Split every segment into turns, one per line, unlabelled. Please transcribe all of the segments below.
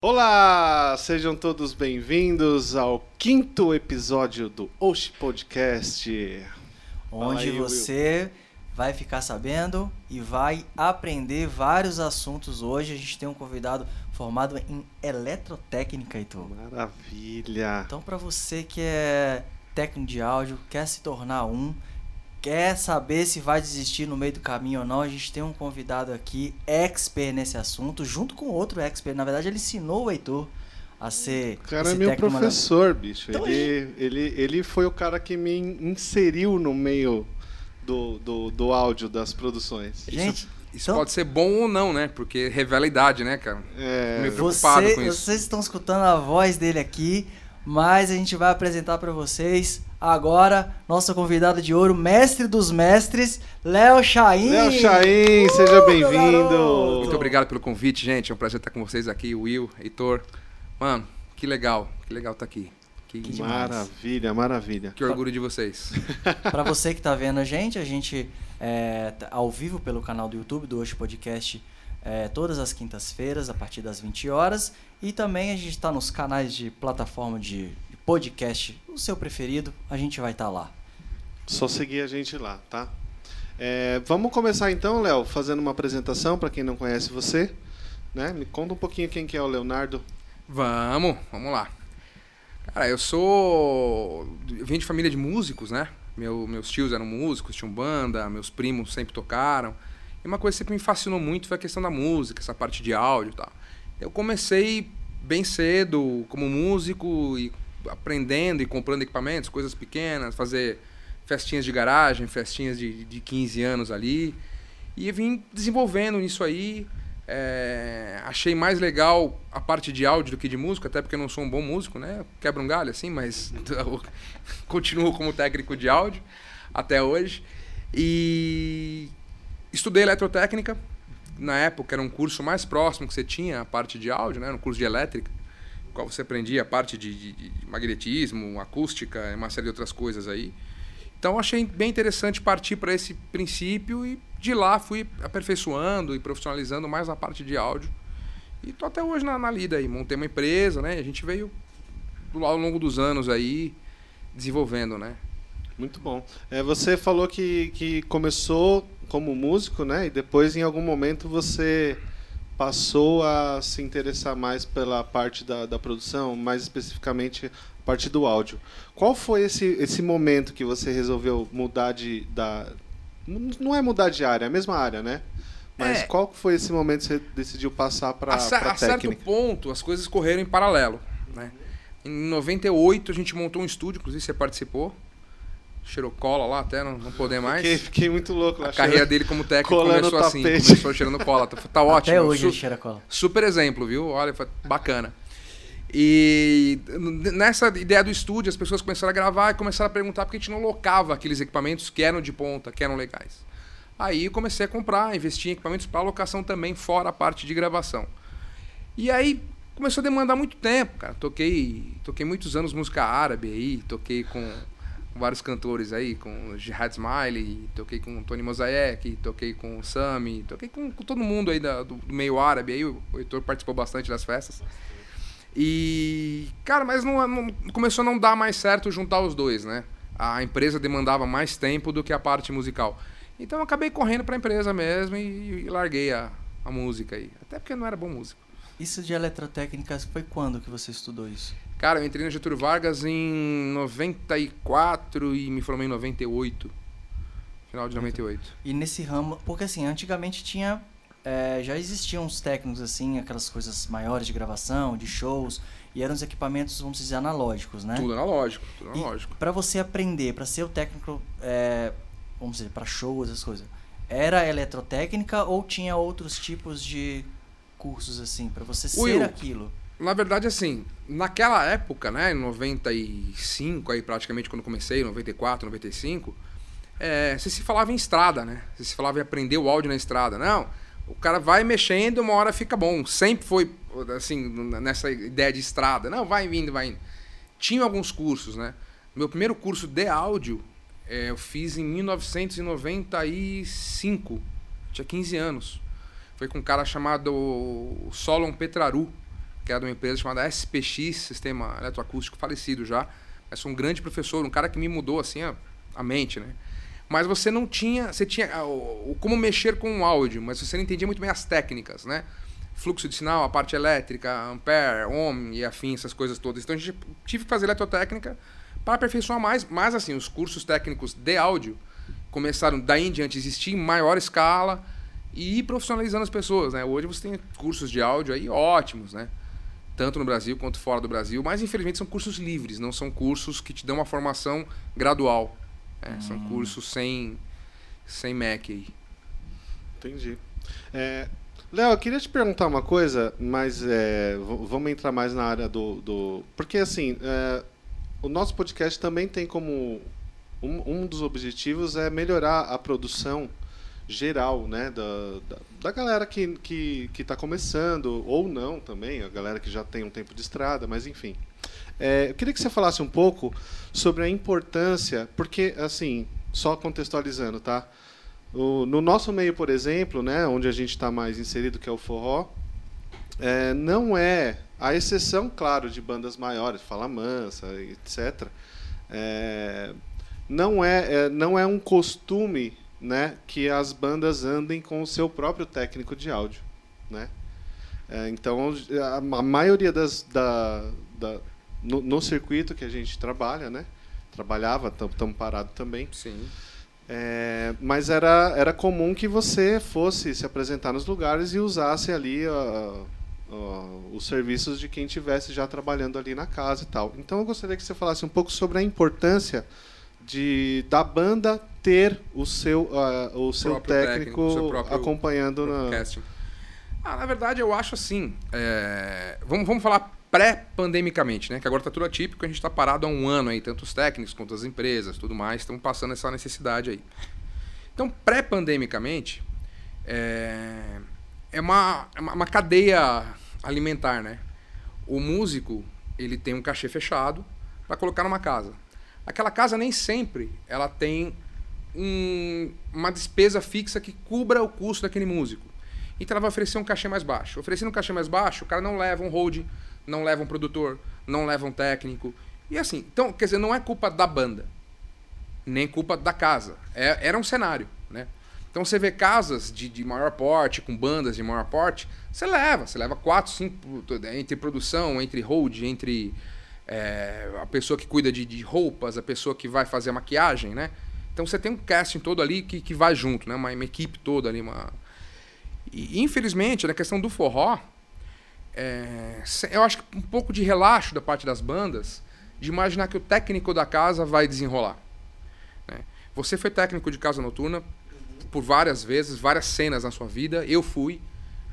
Olá, sejam todos bem-vindos ao quinto episódio do Osh Podcast.
Onde
aí,
você vai ficar sabendo e vai aprender vários assuntos hoje. A gente tem um convidado formado em eletrotécnica, Heitor.
Maravilha!
Então, para você que é técnico de áudio, quer se tornar um, quer saber se vai desistir no meio do caminho ou não, a gente tem um convidado aqui, expert nesse assunto, junto com outro expert. Na verdade, ele ensinou o Heitor a ser.
O cara é meu professor, bicho.
Então,
ele, ele, ele foi o cara que me inseriu no meio do, do, do áudio das produções.
Gente,
Isso
Então-
pode ser bom ou não, né? Porque revela a idade, né, cara?
É,
Meu preocupado
Você,
com isso.
vocês estão escutando a voz dele aqui, mas a gente vai apresentar para vocês agora nosso convidado de ouro, mestre dos mestres, Léo Chaim.
Léo Chaim, seja
Uh,
bem-vindo!
garoto!
Muito obrigado pelo convite, gente. É um prazer estar com vocês aqui, Will, Heitor. Mano, que legal, que legal estar aqui. Que,
Que
que.
Maravilha, maravilha.
orgulho de vocês.
Para você que tá vendo a gente, a gente é tá ao vivo pelo canal do YouTube do Hoje Podcast é, todas as quintas-feiras a partir das 20 horas e também a gente está nos canais de plataforma de podcast, o seu preferido, a gente vai estar lá.
Só seguir a gente lá, tá? É, vamos começar então, Léo, fazendo uma apresentação para quem não conhece você. Né? Me conta um pouquinho quem que é o Leonardo.
Vamos, vamos lá. Cara, eu sou. Eu vim de família de músicos, né? Meu, meus tios eram músicos, tinham banda, meus primos sempre tocaram. E uma coisa que sempre me fascinou muito foi a questão da música, essa parte de áudio e tal. Eu comecei bem cedo como músico e aprendendo e comprando equipamentos, coisas pequenas, fazer festinhas de garagem, festinhas de, de 15 anos ali. E vim desenvolvendo nisso aí. É, achei mais legal a parte de áudio do que de música, até porque eu não sou um bom músico, né? Quebra um galho assim, mas continuo como técnico de áudio até hoje. E estudei eletrotécnica. Na época era um curso mais próximo que você tinha a parte de áudio, né? Era um curso de elétrica, qual você aprendia a parte de, de- de magnetismo, acústica uma série de outras coisas aí. Então achei bem interessante partir para esse princípio e de lá fui aperfeiçoando e profissionalizando mais na parte de áudio. E tô até hoje na, na lida aí, montei uma empresa, né? A gente veio ao longo dos anos aí desenvolvendo, né?
Muito bom. É, você falou que, que começou como músico, né? E depois, em algum momento, você passou a se interessar mais pela parte da, da produção, mais especificamente a parte do áudio. Qual foi esse, esse momento que você resolveu mudar de. Da, não é mudar de área, é a mesma área, né? Mas
É.
qual foi esse momento que você decidiu passar para
a, cer-
a
certo
técnica?
ponto, as coisas correram em paralelo, né? Em 98 a gente montou um estúdio, inclusive você participou. Cheirou cola lá até não, não poder mais.
Fiquei, fiquei muito louco lá.
A carreira dele como técnico começou assim, começou cheirando cola. Tá, tá ótimo.
Até hoje
Su-
cheira cola.
Super exemplo, viu? Olha, foi bacana. E nessa ideia do estúdio, as pessoas começaram a gravar e começaram a perguntar por que a gente não locava aqueles equipamentos que eram de ponta, que eram legais. Aí eu comecei a comprar, investir em equipamentos para locação também, fora a parte de gravação. E aí começou a demandar muito tempo, cara. Toquei, toquei muitos anos música árabe aí, toquei com vários cantores aí, com o Jihad Smiley, toquei com o Tony Mosaic, toquei com o Sami, toquei com, com todo mundo aí da- do, do meio árabe aí, o, o Heitor participou bastante das festas. E, cara, mas não, não- começou a não dar mais certo juntar os dois, né? A empresa demandava mais tempo do que a parte musical. Então eu acabei correndo pra empresa mesmo e, e larguei a, a música aí. Até porque não era bom músico.
Isso de eletrotécnica foi quando que você estudou isso?
Cara, eu entrei na Getúlio Vargas em 94 e me formei em 98. Final de 98.
E nesse ramo, porque assim, antigamente tinha. é, já existiam uns técnicos assim, aquelas coisas maiores de gravação, de shows, e eram os equipamentos, vamos dizer, analógicos, né?
Tudo analógico, tudo analógico.
Pra você aprender, pra ser o técnico, é, vamos dizer, pra shows, essas coisas, era eletrotécnica ou tinha outros tipos de cursos assim, pra você ser aquilo?
Na verdade, assim, naquela época, né, em 95, aí praticamente quando comecei, 94, 95, é, você se falava em estrada, né? Você se falava em aprender o áudio na estrada. Não, o cara vai mexendo, uma hora fica bom. Sempre foi, assim, nessa ideia de estrada. Não, vai vindo, vai indo. Tinha alguns cursos, né? Meu primeiro curso de áudio é, eu fiz em 1995. Tinha 15 anos. Foi com um cara chamado Solon Petraru, que era de uma empresa chamada SPX, Sistema Eletroacústico, falecido já. Mas um grande professor, um cara que me mudou assim a, a mente, né? Mas você não tinha, você tinha o, o, como mexer com o áudio, mas você não entendia muito bem as técnicas, né? Fluxo de sinal, a parte elétrica, ampere, ohm e afim, essas coisas todas. Então a gente tive que fazer eletrotécnica para aperfeiçoar mais, mas assim, os cursos técnicos de áudio começaram daí em diante a existir em maior escala e profissionalizando as pessoas, né? Hoje você tem cursos de áudio aí ótimos, né? Tanto no Brasil quanto fora do Brasil, mas infelizmente são cursos livres, não são cursos que te dão uma formação gradual. Né? Hum. São cursos sem, sem MEC aí.
Entendi. É, Léo, eu queria te perguntar uma coisa, mas é, vamos entrar mais na área do. do porque assim, é, o nosso podcast também tem como. Um, um dos objetivos é melhorar a produção geral, né, da, da, da galera que que está começando ou não também, a galera que já tem um tempo de estrada, mas enfim. É, eu queria que você falasse um pouco sobre a importância, porque assim, só contextualizando, tá? O, no nosso meio, por exemplo, né, onde a gente está mais inserido, que é o forró, é, não é a exceção, claro, de bandas maiores, Fala Mansa, etc. É, não é, é não é um costume né, que as bandas andem com o seu próprio técnico de áudio, né? É, então a, a, maioria das da, da no, no, circuito que a gente trabalha, né? Trabalhava, estamos parados também.
Sim.
É, mas era, era comum que você fosse se apresentar nos lugares e usasse ali uh, uh, os serviços de quem estivesse já trabalhando ali na casa e tal. Então eu gostaria que você falasse um pouco sobre a importância de da banda ter o seu, uh, o seu técnico, técnico acompanhando na.
Casting. Ah, na verdade, eu acho assim. É... Vamos, vamos falar pré-pandemicamente, né? Que agora está tudo atípico, a gente está parado há um ano aí, tanto os técnicos quanto as empresas, tudo mais, estão passando essa necessidade aí. Então, pré-pandemicamente, é, é uma, é uma cadeia alimentar, né? O músico, ele tem um cachê fechado para colocar numa casa. Aquela casa nem sempre ela tem um, uma despesa fixa que cubra o custo daquele músico. Então ela vai oferecer um cachê mais baixo. Oferecendo um cachê mais baixo, o cara não leva um hold, não leva um produtor, não leva um técnico. E assim, então, quer dizer, não é culpa da banda, nem culpa da casa. É, era um cenário, né? Então você vê casas de, de maior porte, com bandas de maior porte, você leva, você leva quatro, cinco, entre produção, entre hold, entre é, a pessoa que cuida de, de roupas, a pessoa que vai fazer a maquiagem, né? Então você tem um casting todo ali que, que vai junto, né? Uma, uma equipe toda ali. Uma... E, infelizmente, na questão do forró, é, eu acho que um pouco de relaxo da parte das bandas de imaginar que o técnico da casa vai desenrolar. Né? Você foi técnico de casa noturna por várias vezes, várias cenas na sua vida. Eu fui.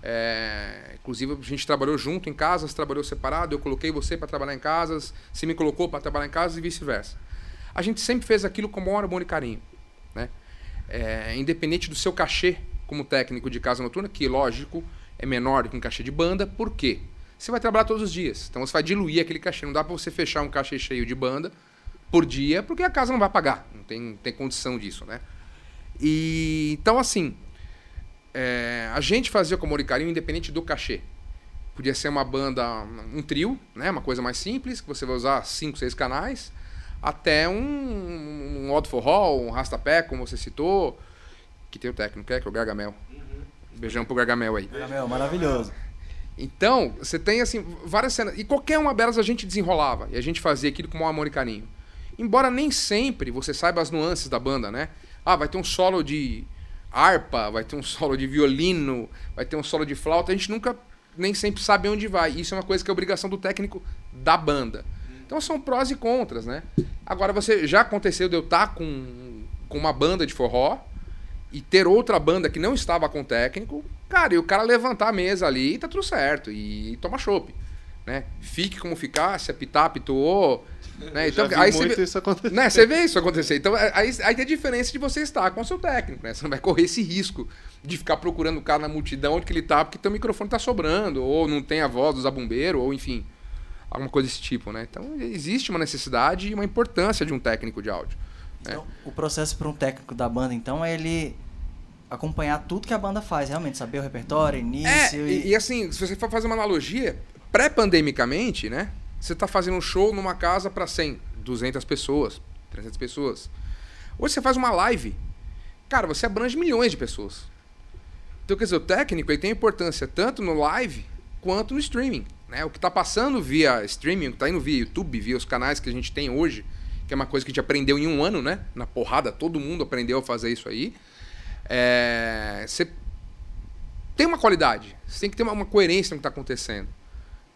É, inclusive, a gente trabalhou junto em casas, trabalhou separado. Eu coloquei você para trabalhar em casas, você me colocou para trabalhar em casas e vice-versa a gente sempre fez aquilo com maior amor e carinho. Né? É, independente do seu cachê como técnico de casa noturna, que lógico é menor do que um cachê de banda, por quê? Você vai trabalhar todos os dias, então você vai diluir aquele cachê. Não dá para você fechar um cachê cheio de banda por dia, porque a casa não vai pagar, não tem, tem condição disso, né? E então assim, é, a gente fazia com amor e carinho independente do cachê. Podia ser uma banda, um trio, né? Uma coisa mais simples, que você vai usar cinco, seis canais até um, um Odd Forró, um Rastapé, como você citou, que tem o técnico, é, que é o Gargamel. Uhum. Beijão pro Gargamel aí.
Gargamel, maravilhoso.
Então, você tem assim, várias cenas. E qualquer uma delas a gente desenrolava. E a gente fazia aquilo com o maior amor e carinho. Embora nem sempre você saiba as nuances da banda, né? Ah, vai ter um solo de harpa, vai ter um solo de violino, vai ter um solo de flauta. A gente nunca, nem sempre sabe onde vai. Isso é uma coisa que é obrigação do técnico da banda. Então são prós e contras, né? Agora você já aconteceu de eu estar tá com, com uma banda de forró e ter outra banda que não estava com técnico, cara, e o cara levantar a mesa ali e tá tudo certo e toma chopp, né? Fique como ficar, se apitar, apitou, né?
Então, aí você vê, isso acontecer.
Né? Você vê isso acontecer. Então, é, aí, aí tem a diferença de você estar com o seu técnico, né? Você não vai correr esse risco de ficar procurando o cara na multidão onde que ele tá, porque teu microfone tá sobrando, ou não tem a voz do zabumbeiro, ou enfim alguma coisa desse tipo, né? Então existe uma necessidade e uma importância de um técnico de áudio.
Né? Então, o processo para um técnico da banda, então, é ele acompanhar tudo que a banda faz, realmente, saber o repertório, início.
É, e... E, e assim, se você for fazer uma analogia, pré-pandemicamente, né? Você tá fazendo um show numa casa para 100, 200 pessoas, 300 pessoas. Hoje você faz uma live. Cara, você abrange milhões de pessoas. Então, quer dizer, o técnico ele tem importância tanto no live quanto no streaming. Né? O que está passando via streaming, o que está indo via YouTube, via os canais que a gente tem hoje, que é uma coisa que a gente aprendeu em um ano, né? Na porrada, todo mundo aprendeu a fazer isso aí. É... Você tem uma qualidade, você tem que ter uma coerência no que está acontecendo.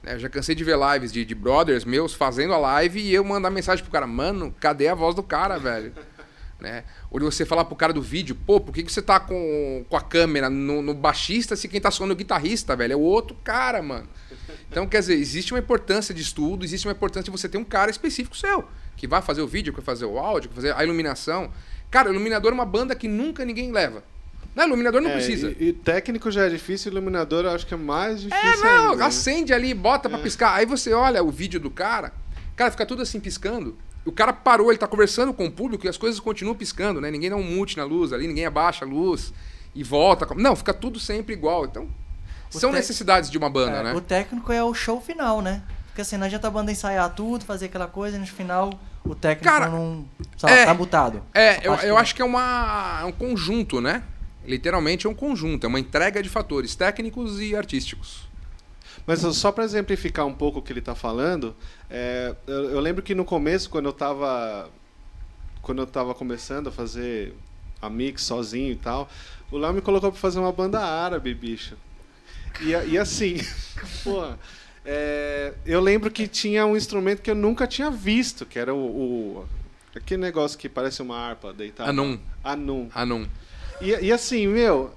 Né? Eu já cansei de ver lives de, de brothers meus fazendo a live e eu mandar mensagem pro cara, mano, cadê a voz do cara, velho? né? Ou você falar pro cara do vídeo, pô, por que, que você tá com, com a câmera no, no baixista se quem tá soando é o guitarrista, velho? É o outro cara, mano. Então, quer dizer, existe uma importância de estudo, existe uma importância de você ter um cara específico seu, que vai fazer o vídeo, que vai fazer o áudio, que vai fazer a iluminação. Cara, o iluminador é uma banda que nunca ninguém leva. Não, iluminador não
É,
precisa.
E, e técnico já é difícil, iluminador eu acho que é mais difícil
É, não,
ainda, né?
acende ali, bota pra piscar. Aí você olha o vídeo do cara, cara, fica tudo assim piscando. O cara parou, ele tá conversando com o público e as coisas continuam piscando, né? Ninguém dá um mute na luz ali, ninguém abaixa a luz e volta. Não, fica tudo sempre igual. Então,
O
são necessidades de uma banda,
É,
né?
O técnico é o show final, né? Porque assim, não adianta a banda ensaiar tudo, fazer aquela coisa e no final o técnico
Cara,
não. Sabe,
é-
tá mutado.
É, eu, eu acho que é, uma, é um conjunto, né? Literalmente é um conjunto, é uma entrega de fatores técnicos e artísticos.
Mas só para exemplificar um pouco o que ele está falando, é, eu, eu lembro que no começo, quando eu estava quando eu tava começando a fazer a mix sozinho e tal, o Léo me colocou para fazer uma banda árabe, bicho. E, e assim, porra, é, eu lembro que tinha um instrumento que eu nunca tinha visto, que era o, o- aquele negócio que parece uma harpa deitada.
Anum.
Anum.
Anum.
E, e assim, meu.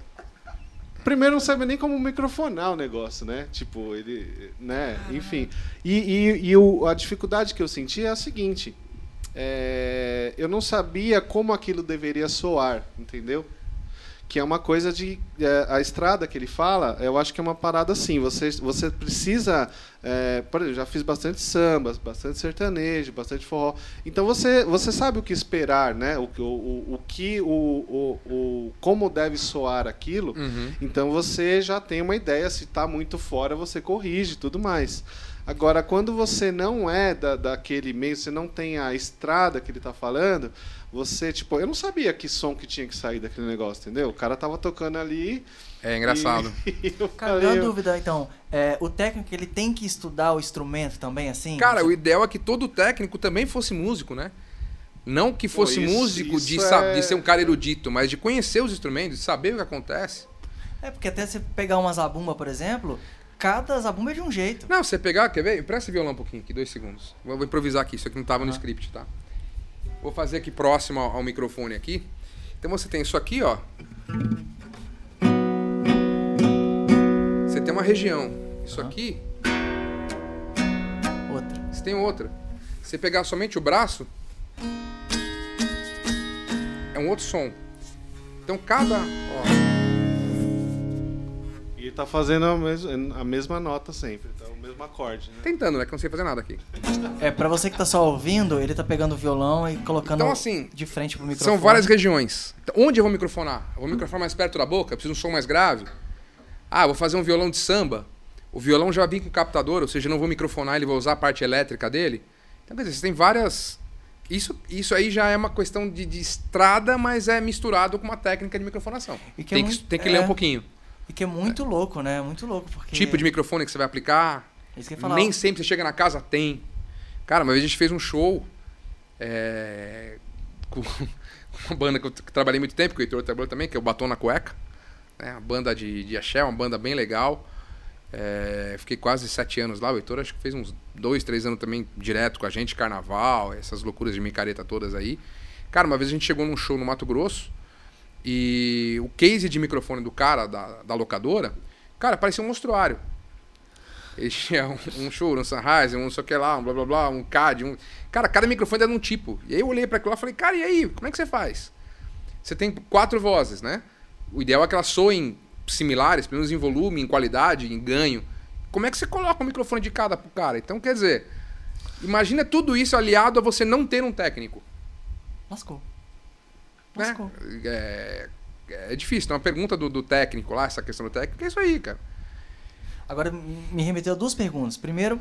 Primeiro não sabe nem como microfonar o negócio, né? Tipo, ele. né? Enfim. E, e, e o- a dificuldade que eu senti é a seguinte. é, eu não sabia como aquilo deveria soar, entendeu? Que é uma coisa de. é, a estrada que ele fala, eu acho que é uma parada assim. Você, você precisa. é, por exemplo, já fiz bastante samba, bastante sertanejo, bastante forró. Então você, você sabe o que esperar, né? O, que- o, o, o que. O, o, o, como deve soar aquilo.
Uhum.
Então você já tem uma ideia, se está muito fora, você corrige e tudo mais. Agora, quando você não é da, daquele meio, você não tem a estrada que ele está falando, você, tipo, eu não sabia que som que tinha que sair daquele negócio, entendeu? O cara tava tocando ali.
É engraçado.
E, eu
Cara,
falei,
uma dúvida, então. é, o técnico ele tem que estudar o instrumento também, assim?
Cara, o ideal é que todo técnico também fosse músico, né? Não que fosse
isso-
músico de,
isso
sa-
é-
de ser um cara erudito, mas de conhecer os instrumentos, de saber o que acontece.
É porque até você pegar uma zabumba, por exemplo, cada zabumba é de um jeito.
Não, você pegar, quer ver? Presta esse violão um pouquinho aqui, dois segundos. Vou, vou improvisar aqui, isso aqui não tava no
Ah.
script, tá? Vou fazer aqui próximo ao, ao microfone aqui. Então você tem isso aqui, ó. Você tem uma região. Isso
Aham.
aqui,
Outra.
você tem outra. Você pegar somente o braço, é um outro som. Então cada. Ó,
tá fazendo a, mes a mesma nota sempre, então, o mesmo acorde, né?
tentando, né? Que eu não sei fazer nada aqui.
É, pra você que tá só ouvindo, ele tá pegando o violão e colocando
Então, assim,
de frente pro microfone.
São várias regiões. Então, onde eu vou microfonar? Eu vou microfonar mais perto da boca? Eu preciso de um som mais grave? Ah, vou fazer um violão de samba. O violão já vem com captador, ou seja, eu não vou microfonar, ele vai usar a parte elétrica dele. Então, quer dizer, você tem várias. Isso, isso aí já é uma questão de, de estrada, mas é misturado com uma técnica de microfonação.
E que é
tem, que,
muito-
tem que
é.
ler um pouquinho.
E que é muito louco, né? Muito louco, porque...
Tipo de microfone que você vai aplicar.
Isso que eu falar.
Nem sempre você chega na casa, tem. Cara, uma vez a gente fez um show é, com uma banda que eu trabalhei muito tempo, que o Heitor trabalhou também, que é o Batom na Cueca. Né? Uma banda de, de axé, uma banda bem legal. É, fiquei quase sete anos lá. O Heitor acho que fez uns dois, três anos também direto com a gente, carnaval, essas loucuras de micareta todas aí. Cara, uma vez a gente chegou num show no Mato Grosso e o case de microfone do cara, da, da locadora, cara, parecia um monstruário. Ele tinha um, um show, um Sunrise, um sei o que lá, um blá blá blá, um CAD. Um... Cara, cada microfone era de um tipo. E aí eu olhei pra aquilo lá e falei, cara, e aí? Como é que você faz? Você tem quatro vozes, né? O ideal é que elas soem similares, pelo menos em volume, em qualidade, em ganho. Como é que você coloca um microfone de cada pro cara? Então, quer dizer, imagina tudo isso aliado a você não ter um técnico.
Lascou.
Né? É, é difícil. Então, a pergunta do, do técnico lá, essa questão do técnico, é isso aí, cara.
Agora me remeteu a duas perguntas. Primeiro,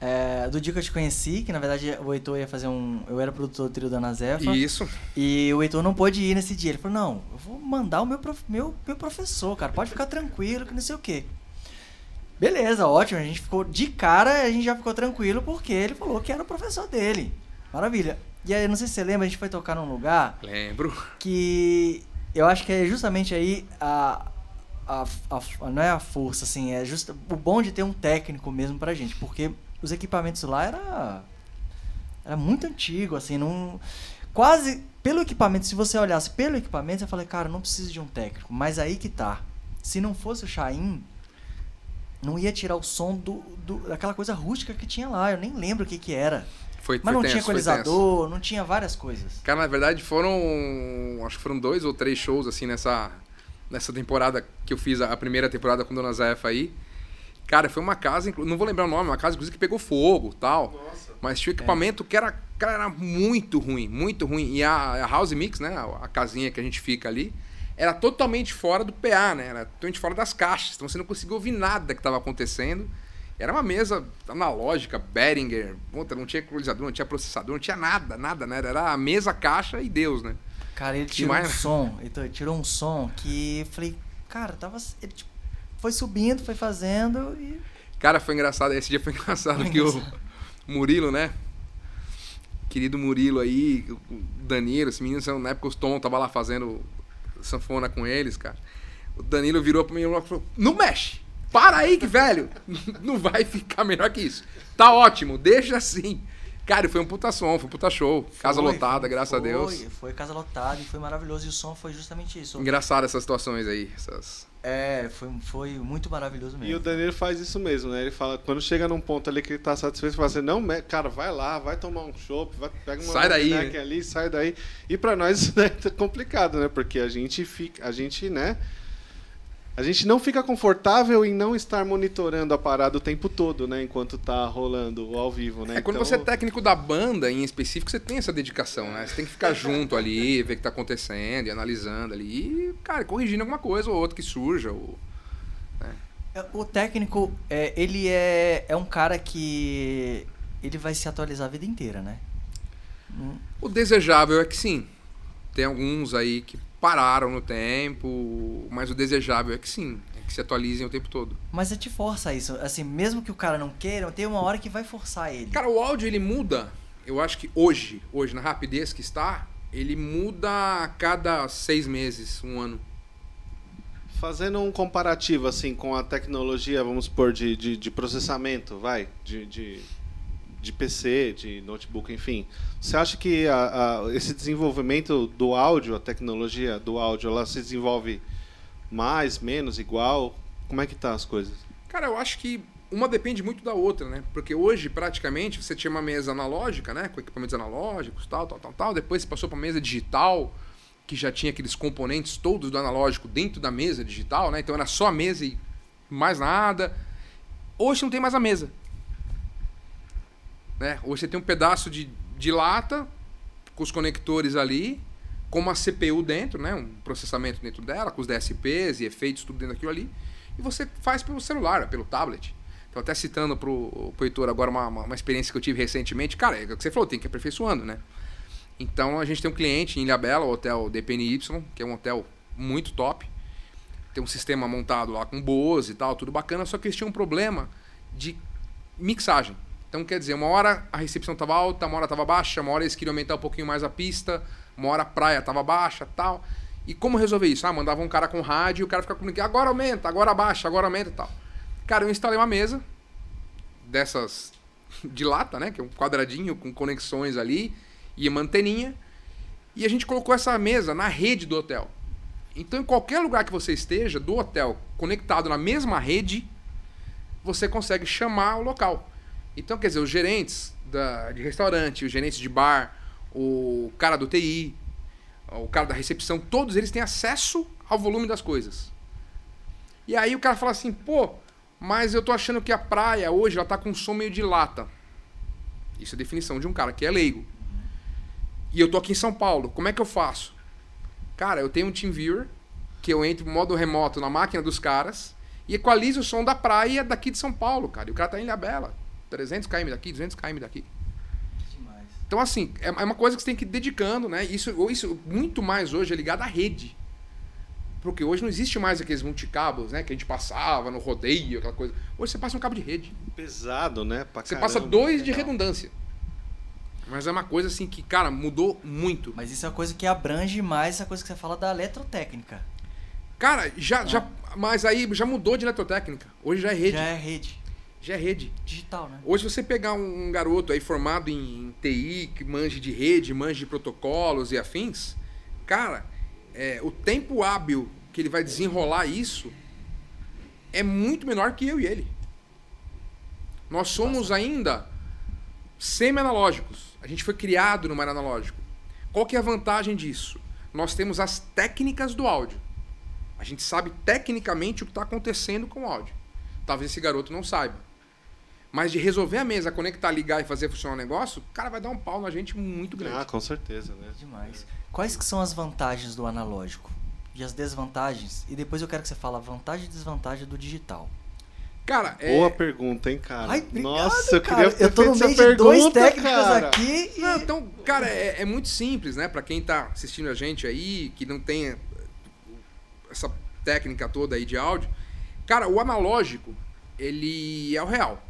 é, do dia que eu te conheci, que na verdade o Heitor ia fazer um. Eu era produtor do trio da Nazefa.
Isso.
E o Heitor não pôde ir nesse dia. Ele falou: Não, eu vou mandar o meu, prof, meu, meu professor, cara. Pode ficar tranquilo, que não sei o quê. Beleza, ótimo. A gente ficou de cara, a gente já ficou tranquilo porque ele falou que era o professor dele. Maravilha. E aí, não sei se você lembra, a gente foi tocar num lugar.
Lembro.
Que eu acho que é justamente aí a. A, a, não é a força, assim, é justo o bom de ter um técnico mesmo pra gente, porque os equipamentos lá era era muito antigo, assim, não quase pelo equipamento, se você olhasse pelo equipamento, você fala, cara, não preciso de um técnico, mas aí que tá. Se não fosse o Chain, não ia tirar o som do, do daquela coisa rústica que tinha lá, eu nem lembro o que que era.
Foi,
mas
foi
não
tenso,
tinha equalizador, não tinha várias coisas.
Cara, na verdade foram. Acho que foram dois ou três shows assim nessa, nessa temporada que eu fiz, a primeira temporada com Dona Zefa aí. Cara, foi uma casa, não vou lembrar o nome, uma casa inclusive que pegou fogo tal.
Nossa.
Mas tinha equipamento é. que era, cara, era muito ruim, muito ruim. E a, a House Mix, né? A, a, casinha que a gente fica ali, era totalmente fora do PA, né? Era totalmente fora das caixas. Então você não conseguia ouvir nada que estava acontecendo. Era uma mesa analógica, Behringer, não tinha equalizador, não tinha processador, não tinha nada, nada, né? Era a mesa, caixa e Deus, né?
Cara, ele tirou um som, ele tirou um som que falei, cara, tava. Ele, tipo, foi subindo, foi fazendo e.
Cara, foi engraçado. Esse dia foi engraçado foi que engraçado. o Murilo, né? Querido Murilo aí, o Danilo, esse menino, na época o Tom tava lá fazendo sanfona com eles, cara. O Danilo virou pra mim e falou: Não mexe! Para aí, que velho! Não vai ficar melhor que isso. Tá ótimo, deixa assim. Cara, foi um puta som, foi um puta show. Casa foi, lotada, foi, graças
foi,
a Deus.
Foi casa lotada e foi maravilhoso. E o som foi justamente isso.
Engraçado essas situações aí. Essas...
É, foi, foi muito maravilhoso mesmo.
E o Danilo faz isso mesmo, né? Ele fala, quando chega num ponto ali que ele tá satisfeito, ele fala assim, não, cara, vai lá, vai tomar um chopp, pega uma
sai daí,
né? ali, sai daí. E para nós isso é complicado, né? Porque a gente fica, a gente, né? A gente não fica confortável em não estar monitorando a parada o tempo todo, né? Enquanto tá rolando ao vivo, né?
É, quando então... você é técnico da banda, em específico, você tem essa dedicação, né? Você tem que ficar junto ali, ver o que tá acontecendo, e analisando ali, e, cara, corrigindo alguma coisa ou outra que surja. Ou,
né? É, o técnico, é, ele é, é um cara que ele vai se atualizar a vida inteira, né?
Hum. O desejável é que sim. Tem alguns aí que pararam no tempo, mas o desejável é que sim, é que se atualizem o tempo todo.
Mas é te força isso, assim, mesmo que o cara não queira, tem uma hora que vai forçar ele.
Cara, o áudio ele muda, eu acho que hoje, hoje na rapidez que está, ele muda a cada seis meses, um ano.
Fazendo um comparativo assim com a tecnologia, vamos supor, de, de, de processamento, vai, de, de de PC, de notebook, enfim. Você acha que a, a, esse desenvolvimento do áudio, a tecnologia do áudio, ela se desenvolve mais, menos, igual? Como é que tá as coisas?
Cara, eu acho que uma depende muito da outra, né? Porque hoje, praticamente, você tinha uma mesa analógica, né? Com equipamentos analógicos, tal, tal, tal, tal. Depois você passou para mesa digital, que já tinha aqueles componentes todos do analógico dentro da mesa digital, né? Então era só a mesa e mais nada. Hoje não tem mais a mesa. Né? Hoje você tem um pedaço de, de lata com os conectores ali, com uma CPU dentro, né? um processamento dentro dela, com os DSPs e efeitos, tudo dentro daquilo ali. E você faz pelo celular, pelo tablet. Então, até citando pro, pro Heitor agora uma, uma, experiência que eu tive recentemente. Cara, é o que você falou, tem que ir aperfeiçoando, né? Então, a gente tem um cliente em Ilhabela, o hotel DPNY, que é um hotel muito top. Tem um sistema montado lá com Bose e tal, tudo bacana. Só que eles tinham um problema de mixagem. Então, quer dizer, uma hora a recepção estava alta, uma hora estava baixa, uma hora eles queriam aumentar um pouquinho mais a pista, uma hora a praia estava baixa tal. E como resolver isso? Ah, mandava um cara com rádio e o cara ficava comigo, agora aumenta, agora baixa, agora aumenta tal. Cara, eu instalei uma mesa dessas de lata, né? Que é um quadradinho com conexões ali e uma anteninha. E a gente colocou essa mesa na rede do hotel. Então, em qualquer lugar que você esteja do hotel conectado na mesma rede, você consegue chamar o local. Então, quer dizer, os gerentes da, de restaurante, os gerentes de bar, o cara do TI, o cara da recepção, todos eles têm acesso ao volume das coisas. E aí o cara fala assim, pô, mas eu tô achando que a praia hoje ela tá com um som meio de lata. Isso é definição de um cara que é leigo. E eu tô aqui em São Paulo, como é que eu faço? Cara, eu tenho um TeamViewer que eu entro modo remoto na máquina dos caras e equaliza o som da praia daqui de São Paulo, cara. E o cara tá em Ilhabela. 300 km daqui, 200 km daqui.
Demais.
Então, assim, é é uma coisa que você tem que ir dedicando, né? Isso, ou isso muito mais hoje é ligado à rede. Porque hoje não existe mais aqueles multicabos, né? Que a gente passava no rodeio, aquela coisa. Hoje você passa um cabo de rede.
Pesado, né? Pra
Você
caramba.
passa dois de redundância. Mas é uma coisa assim que, cara, mudou muito.
Mas isso é uma coisa que abrange mais essa coisa que você fala da eletrotécnica.
Cara, já, já, mas aí já mudou de eletrotécnica. Hoje já é rede.
Já é rede.
Já é rede.
Digital, né?
Hoje você pegar um garoto aí formado em TI, que manje de rede, manje de protocolos e afins, cara, é, o tempo hábil que ele vai desenrolar isso é muito menor que eu e ele. Nós somos ainda semi-analógicos. A gente foi criado no mais analógico. Qual que é a vantagem disso? Nós temos as técnicas do áudio. A gente sabe tecnicamente o que está acontecendo com o áudio. Talvez esse garoto não saiba. Mas de resolver a mesa, conectar, ligar e fazer funcionar o negócio, o cara vai dar um pau na gente muito grande.
Ah, com certeza, né?
Demais. Quais que são as vantagens do analógico? E as desvantagens? E depois eu quero que você fale a vantagem e desvantagem do digital.
Cara, é...
Boa pergunta, hein, cara?
Ai, obrigado,
Nossa, eu
cara.
queria ter
Eu tô no meio de dois
pergunta,
técnicos
cara.
aqui e...
Não, então, cara, é, é muito simples, né? Pra quem tá assistindo a gente aí, que não tem essa técnica toda aí de áudio. Cara, o analógico, ele é o real.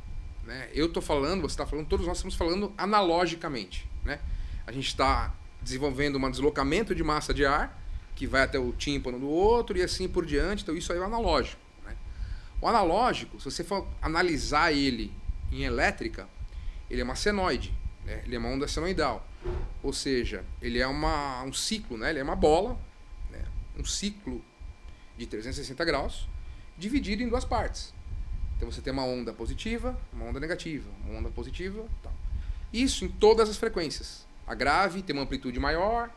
Né? Eu tô falando, você tá falando, todos nós estamos falando analogicamente, né? A gente está desenvolvendo um deslocamento de massa de ar, que vai até o tímpano do outro e assim por diante. Então, isso aí é o analógico. Né? O analógico, se você for analisar ele em elétrica, ele é uma senoide, né? ele é uma onda senoidal. Ou seja, ele é uma, um ciclo, né? ele é uma bola, né? um ciclo de 360 graus, dividido em duas partes. Então você tem uma onda positiva, uma onda negativa, uma onda positiva, tal. Isso em todas as frequências. A grave tem uma amplitude maior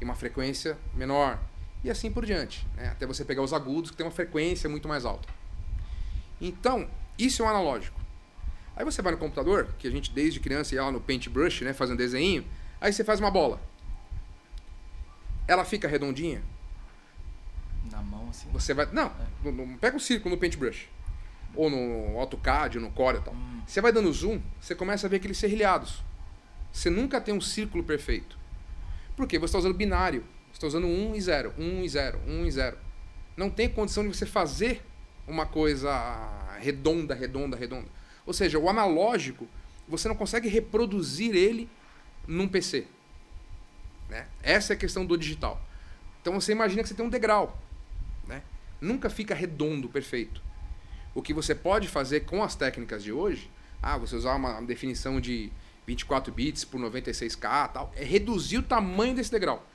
e uma frequência menor. E assim por diante. né? Até você pegar os agudos, que tem uma frequência muito mais alta. Então, isso é um analógico. Aí você vai no computador, que a gente desde criança ia lá no Paintbrush, né, faz um desenho, aí você faz uma bola. Ela fica redondinha,
Na mão, assim.
você vai. Não, no- pega o círculo no Paintbrush. Ou no AutoCAD, ou no Core e tal. Você vai dando zoom, você começa a ver aqueles serrilhados. Você nunca tem um círculo perfeito. Por quê? Você está usando binário. Você está usando 1 e 0, 1 e 0, 1 e 0. Não tem condição de você fazer uma coisa redonda, redonda, redonda. Ou seja, o analógico, você não consegue reproduzir ele num PC. Né? Essa é a questão do digital. Então você imagina que você tem um degrau. Né? Nunca fica redondo, perfeito. O que você pode fazer com as técnicas de hoje, ah, você usar uma definição de 24 bits por 96k, tal, é reduzir o tamanho desse degrau.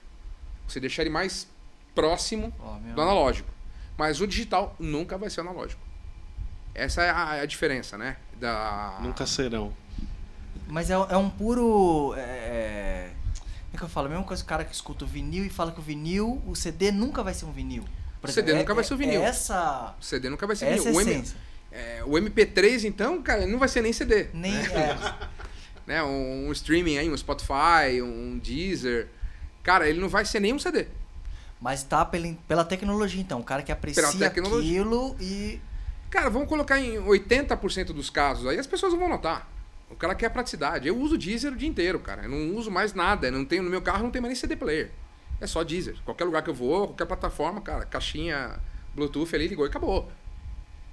Você deixar ele mais próximo
meu-
do analógico. Mas o digital nunca vai ser analógico. Essa é a, a diferença, né? Da...
Nunca serão.
Mas é, é um puro. É... Como é que eu falo? A mesma coisa que o cara que escuta o vinil e fala que o vinil, o CD nunca vai ser um vinil. Por
O CD nunca vai ser um vinil.
É essa.
O CD nunca vai ser vinil. O, M- é, o MP3, então, cara, não vai ser nem CD.
Nem.
né?
É,
né? Um, um streaming aí, um Spotify, um Deezer. Cara, ele não vai ser nem um CD.
mas tá pela, pela tecnologia, então. O cara que aprecia aquilo e.
Cara, vamos colocar em 80% dos casos aí, as pessoas não vão notar. O cara quer praticidade. Eu uso Deezer o dia inteiro, cara. Eu não uso mais nada. Eu não tenho, no meu carro não tem mais nem CD player. É só Deezer. Qualquer lugar que eu vou, qualquer plataforma, cara, caixinha Bluetooth ali, ligou e acabou.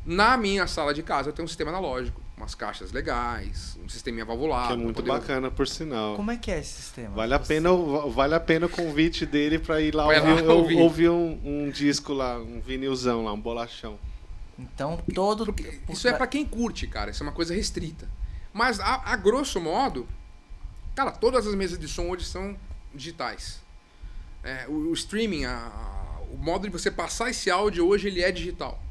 Na minha sala de casa eu tenho um sistema analógico, umas caixas legais, um sisteminha valvulado.
que é muito
poder-
bacana, por sinal.
Como é que é esse sistema?
Vale a pena, o- vale a pena o convite dele pra ir lá
Vai
ouvir,
lá ouvir.
ouvir um, um disco lá, um vinilzão lá, um bolachão.
Então todo.
Porque isso é pra quem curte, cara. Isso é uma coisa restrita. Mas, a, a grosso modo, cara, todas as mesas de som hoje são digitais. É, o, o streaming, a- a- o modo de você passar esse áudio hoje, ele é digital.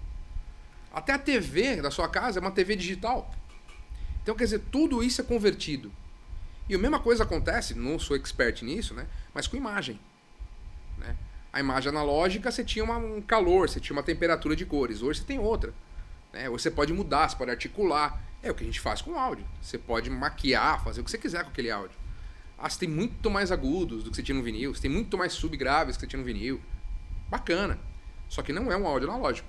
Até a TV da sua casa é uma TV digital. Então, quer dizer, tudo isso é convertido. E a mesma coisa acontece, não sou expert nisso, né? Mas com imagem. Né? A imagem analógica, você tinha uma- um calor, você tinha uma temperatura de cores. Hoje você tem outra. Né? Você pode mudar, você pode articular. É o que a gente faz com áudio. Você pode maquiar, fazer o que você quiser com aquele áudio. Ah, você tem muito mais agudos do que você tinha no vinil. Você tem muito mais subgraves que você tinha no vinil. Bacana. Só que não é um áudio analógico.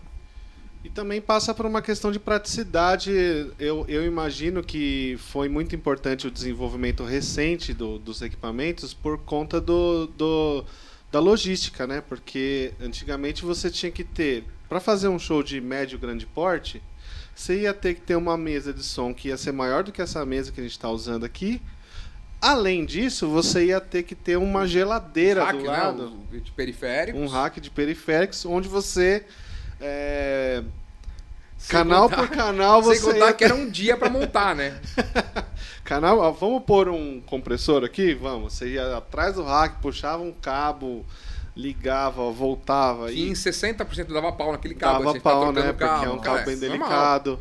E também passa por uma questão de praticidade. Eu, eu imagino que foi muito importante o desenvolvimento recente do, dos equipamentos por conta do, do, da logística, né? Porque antigamente você tinha que ter, para fazer um show de médio grande porte, você ia ter que ter uma mesa de som que ia ser maior do que essa mesa que a gente está usando aqui. Além disso, você ia ter que ter uma geladeira
Hack,
do
né?
lado,
O- De periféricos.
um rack de periféricos, onde você é,
Sem
canal
contar-
por canal
Sem
você
contar
ia
que era um dia pra montar, né?
Canal, ó, vamos pôr um compressor aqui? Vamos. Você ia atrás do rack, puxava um cabo, ligava, voltava
E em
e
60% dava pau naquele cabo.
dava
ficava
pau, né? Porque é um cabo bem
normal.
delicado.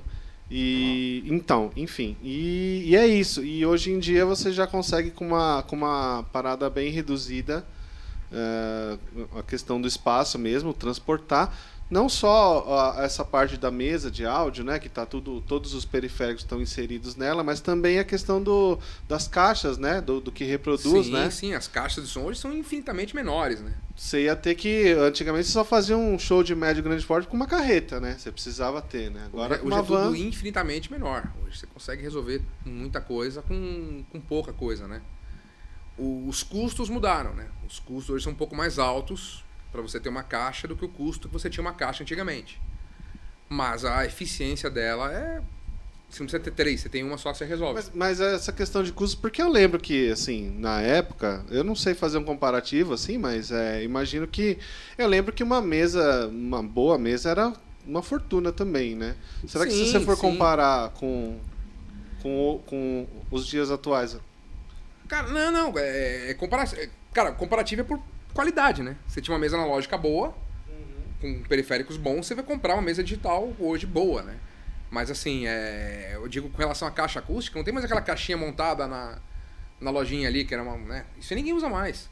E então, enfim. E, e é isso. E hoje em dia você já consegue com uma, com uma parada bem reduzida é, a questão do espaço mesmo, transportar. Não só ó, essa parte da mesa de áudio, né, que tá tudo, todos os periféricos estão inseridos nela, mas também a questão do, das caixas, né, do, do que reproduz,
sim,
né.
sim, as caixas de som hoje são infinitamente menores, né?
Você ia ter que, antigamente você só fazia um show de médio grande porte com uma carreta, né? Você precisava ter, né? Agora
hoje hoje é tudo
van,
infinitamente menor. Hoje você consegue resolver muita coisa com, com pouca coisa, né? O- os custos mudaram, né? Os custos hoje são um pouco mais altos para você ter uma caixa do que o custo que você tinha uma caixa antigamente. Mas a eficiência dela é. Você não precisa ter três, você tem uma só, você resolve.
Mas, mas essa questão de custos, porque eu lembro que, assim, na época, eu não sei fazer um comparativo, assim, mas é, imagino que. Eu lembro que uma mesa, uma boa mesa, era uma fortuna também, né? Será que se
Sim,
você for
sim.
comparar com, com, com os dias atuais?
Cara, não, não. É, é compara- é- cara, comparativo é por qualidade, né? Você tinha uma mesa analógica boa, com periféricos bons, você vai comprar uma mesa digital hoje boa, né? Mas assim, é, eu digo com relação à caixa acústica, não tem mais aquela caixinha montada na, na lojinha ali, que era uma. Né? Isso ninguém usa mais.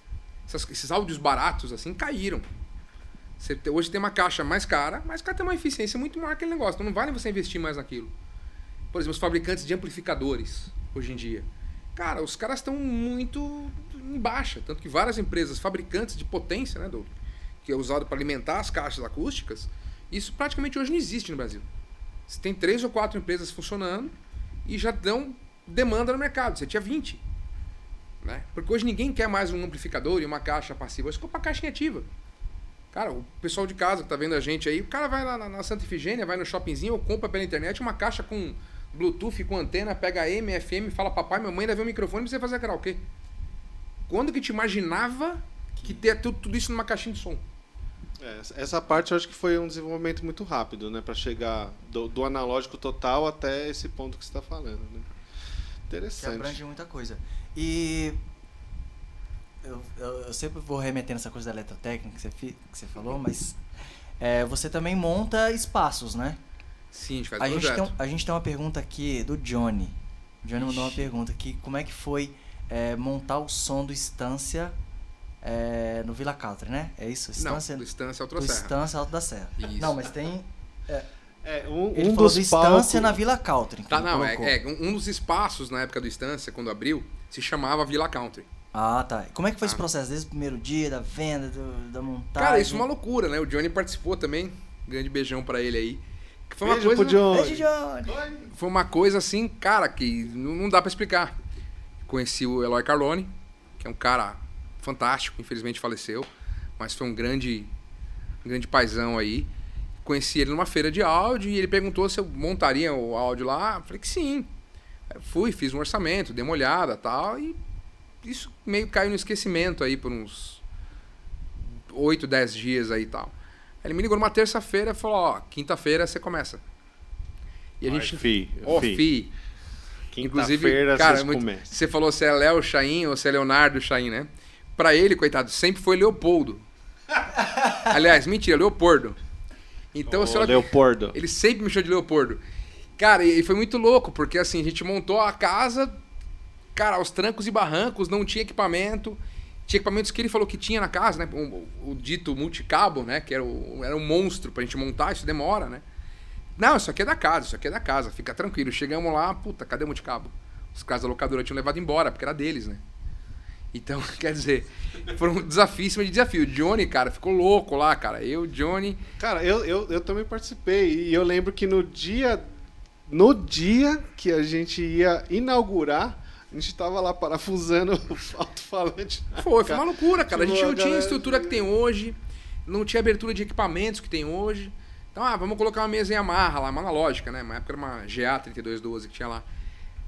Essas- esses áudios baratos, assim, caíram. Você hoje tem uma caixa mais cara, mas cara tem uma eficiência muito maior que aquele negócio. Então não vale você investir mais naquilo. Por exemplo, os fabricantes de amplificadores, hoje em dia. Cara, os caras estão muito em baixa. Tanto que várias empresas, fabricantes de potência, né, do, que é usado para alimentar as caixas acústicas, isso praticamente hoje não existe no Brasil. Você tem três ou quatro empresas funcionando e já dão demanda no mercado. Você tinha 20. Né? Porque hoje ninguém quer mais um amplificador e uma caixa passiva. Hoje compra uma caixinha ativa. Cara, o pessoal de casa que tá vendo a gente aí, o cara vai lá na, na Santa Ifigênia, vai no shoppingzinho ou compra pela internet uma caixa com Bluetooth, com antena, pega AM, FM, fala papai, mamãe, deve um microfone pra você fazer karaokê. Quando que te imaginava que ter tudo, tudo isso numa caixinha de som?
É, essa parte eu acho que foi um desenvolvimento muito rápido, né? Para chegar do, do analógico total até esse ponto que você está falando. Né?
Que
Interessante.
abrange muita coisa. E eu, eu, eu sempre vou remeter nessa coisa da eletrotécnica que você, que você falou, mas é, você também monta espaços, né?
Sim, a gente faz
A gente, tem, a gente tem uma pergunta aqui do Johnny. O Johnny mandou uma
Ixi.
pergunta aqui, como é que foi é, montar o som do Estância é, no Vila Country, né? É isso? Estância,
Não,
do
Alto Serra.
Estância Alto da Serra.
Isso.
Não, mas tem...
É, um,
Ele
um
falou
dos
do
palcos...
Estância na Vila Country.
Tá, não, é, é, um dos espaços na época do Estância, quando abriu, se chamava Villa Country.
Ah, tá. Como é que foi esse
Ah.
processo? Desde o primeiro dia, da venda, do- da montagem?
Cara, isso é uma loucura, né? O Johnny participou também. Grande beijão pra ele aí. Que foi uma
Beijo
coisa,
pro John.
Beijo, Johnny!
foi uma coisa assim, cara, que não não dá pra explicar. Conheci o Eloy Carlone, que é um cara fantástico, infelizmente faleceu, mas foi um grande, um grande paizão aí. Conheci ele numa feira de áudio e ele perguntou se eu montaria o áudio lá. Eu falei que sim. Fui, fiz um orçamento, dei uma olhada tal, e isso meio caiu no esquecimento aí por uns 8, 10 dias aí e tal. Ele me ligou numa terça-feira e falou, ó, quinta-feira você começa. E a gente... Ó,
fi.
fi,
Quinta-feira
cara,
vocês
muito- você falou se é Léo Chain ou se é Leonardo Chain, né? Pra ele, coitado, sempre foi Leopoldo. Aliás, mentira, Leopoldo. Então,
Ô,
se ela-
Leopoldo.
ele sempre me chamou de Leopoldo. Cara, e e foi muito louco, porque assim, a gente montou a casa, cara, aos trancos e barrancos, não tinha equipamento. Tinha equipamentos que ele falou que tinha na casa, né? O, o dito multicabo, né? Que era, o, era um monstro pra gente montar, isso demora, né? Não, isso aqui é da casa, isso aqui é da casa, fica tranquilo. Chegamos lá, puta, cadê o multicabo? Os caras da locadora tinham levado embora, porque era deles, né? Então, quer dizer, foi um desafio em cima de desafio. O Johnny, cara, ficou louco lá, cara. Eu, Johnny.
Cara, eu, eu, eu também participei. E eu lembro que no dia. No dia que a gente ia inaugurar, a gente tava lá parafusando o alto-falante.
Foi, foi uma loucura, cara. A gente
Tipo,
não
a
tinha a estrutura que tem hoje, não tinha abertura de equipamentos que tem hoje. Então, ah, vamos colocar uma mesa em Yamaha lá, uma analógica, né? Uma época era uma GA3212 que tinha lá.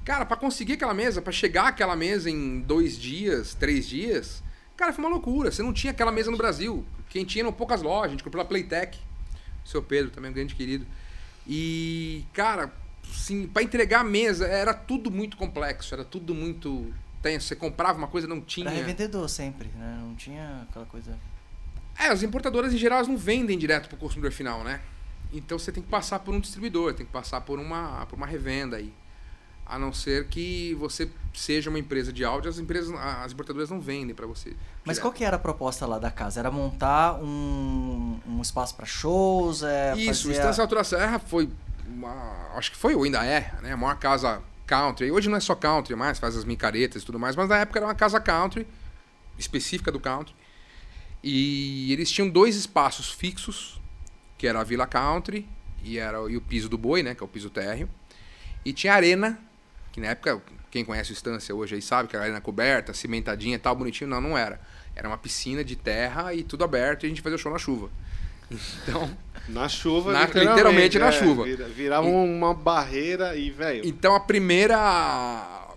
Cara, pra conseguir aquela mesa, pra chegar aquela mesa em dois dias, três dias, cara, foi uma loucura. Você não tinha aquela mesa no Brasil. Quem tinha eram poucas lojas, a gente comprou a Playtech. O seu Pedro, também um grande querido. E, cara, assim, pra entregar a mesa era tudo muito complexo, era tudo muito tenso. Você comprava uma coisa, não tinha.
Era revendedor sempre, né? Não tinha aquela coisa.
É, as importadoras em geral elas não vendem direto pro consumidor final, né? Então você tem que passar por um distribuidor, tem que passar por uma, por uma revenda aí. A não ser que você seja uma empresa de áudio, as empresas, as importadoras não vendem para você.
Mas
direto.
qual que era a proposta lá da casa? Era montar um, um espaço para shows? É,
Isso, o
fazer
Estância
a-
Altura Serra foi, uma, acho que foi ou ainda é, né? A maior casa country. Hoje não é só country mais, faz as micaretas e tudo mais, mas na época era uma casa country, específica do country. E eles tinham dois espaços fixos, que era a Vila Country e, era, e o piso do boi, né? Que é o piso térreo. E tinha a arena, que na época, quem conhece o Estância hoje aí sabe que era arena coberta, cimentadinha e tal, bonitinho. Não, não era. Era uma piscina de terra e tudo aberto e a gente fazia o show na chuva. Então,
Na chuva,
Na- literalmente na
é,
chuva.
vira- virava
E-
uma barreira e, velho.
Então a primeira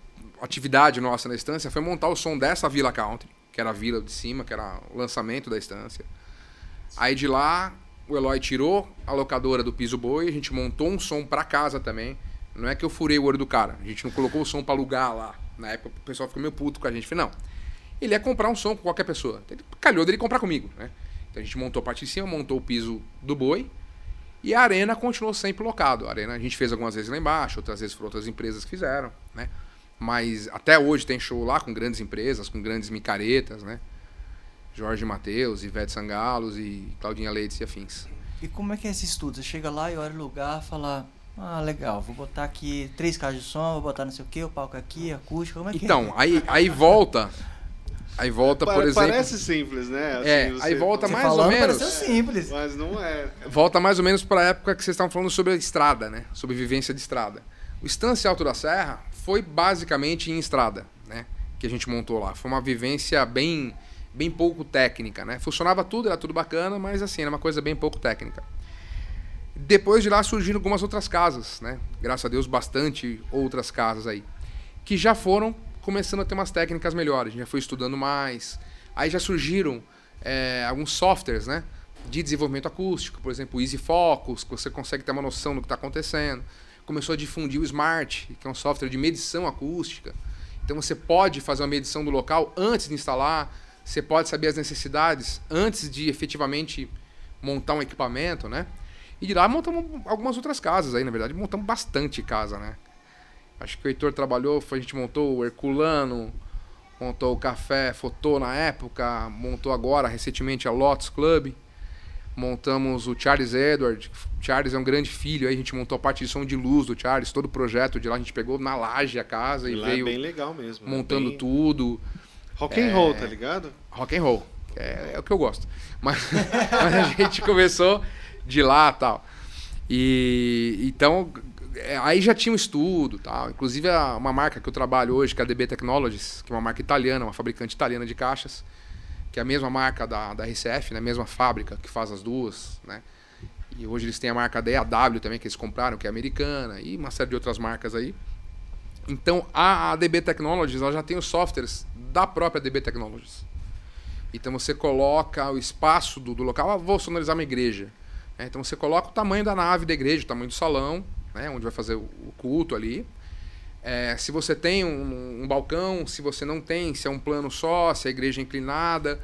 atividade nossa na estância foi montar o som dessa Vila Country, que era a vila de cima, que era o lançamento da estância. Aí de lá, o Eloy tirou a locadora do Piso Boi, a gente montou um som pra casa também. Não é que eu furei o olho do cara, a gente não colocou o som pra alugar lá. Na época o pessoal ficou meio puto com a gente. Falei, não. Ele ia comprar um som com qualquer pessoa. Ele calhou dele comprar comigo, né? Então a gente montou a parte de cima, montou o piso do boi. E a arena continuou sempre locado. A arena a gente fez algumas vezes lá embaixo, outras vezes foram outras empresas que fizeram, né? Mas até hoje tem show lá com grandes empresas, com grandes micaretas, né? Jorge Matheus, Ivete Sangalos e Claudinha Leites e afins.
E como é que é esse estudo? Você chega lá e olha o lugar fala. Ah, legal, vou botar aqui três caixas de som, vou botar não sei o que, o palco aqui, acústica, como é que
Então, aí, aí volta. Aí volta, por exemplo.
Parece simples, né? Assim,
É,
você-
aí volta
Você
mais ou
falando
menos.
pareceu simples.
Mas não é.
Volta mais ou menos para a época que vocês estavam falando sobre a estrada, né? Sobre vivência de estrada. O Estância Alto da Serra foi basicamente em estrada, né? Que a gente montou lá. Foi uma vivência bem, bem pouco técnica, né? Funcionava tudo, era tudo bacana, mas assim, era uma coisa bem pouco técnica. Depois de lá surgiram algumas outras casas, né? Graças a Deus, bastante outras casas aí. Que já foram começando a ter umas técnicas melhores. A gente já foi estudando mais. Aí já surgiram é, alguns softwares, né? De desenvolvimento acústico, por exemplo, o Easy Focus, que você consegue ter uma noção do que está acontecendo. Começou a difundir o Smart, que é um software de medição acústica. Então você pode fazer uma medição do local antes de instalar, você pode saber as necessidades antes de efetivamente montar um equipamento, né? E de lá montamos algumas outras casas aí, na verdade, montamos bastante casa, né? Acho que o Heitor trabalhou, a gente montou o Herculano, montou o Café Fotô na época, montou agora recentemente a Lotus Club, montamos o Charles Edward. O Charles é um grande filho, aí a gente montou a parte de som de luz do Charles, todo o projeto de lá a gente pegou na laje a casa e
E lá
veio
é bem legal mesmo.
montando
é bem...
tudo.
Rock and roll, tá ligado?
Rock and roll. É, é o que eu gosto. Mas, mas a gente começou de lá tal. E então é, aí já tinha um estudo tal. Inclusive uma marca que eu trabalho hoje, que é a DB Technologies, que é uma marca italiana, uma fabricante italiana de caixas, que é a mesma marca da, da RCF, né? a mesma fábrica que faz as duas, né? E hoje eles têm a marca DAW também, que eles compraram, que é americana, e uma série de outras marcas aí. Então a, a DB Technologies ela já tem os softwares da própria DB Technologies. Então você coloca o espaço do, do local. Ah, vou sonorizar uma igreja. né? Então você coloca o tamanho da nave da igreja, o tamanho do salão, né? onde vai fazer o, culto ali. É, se você tem um, um balcão, se você não tem, se é um plano só, se a igreja é inclinada,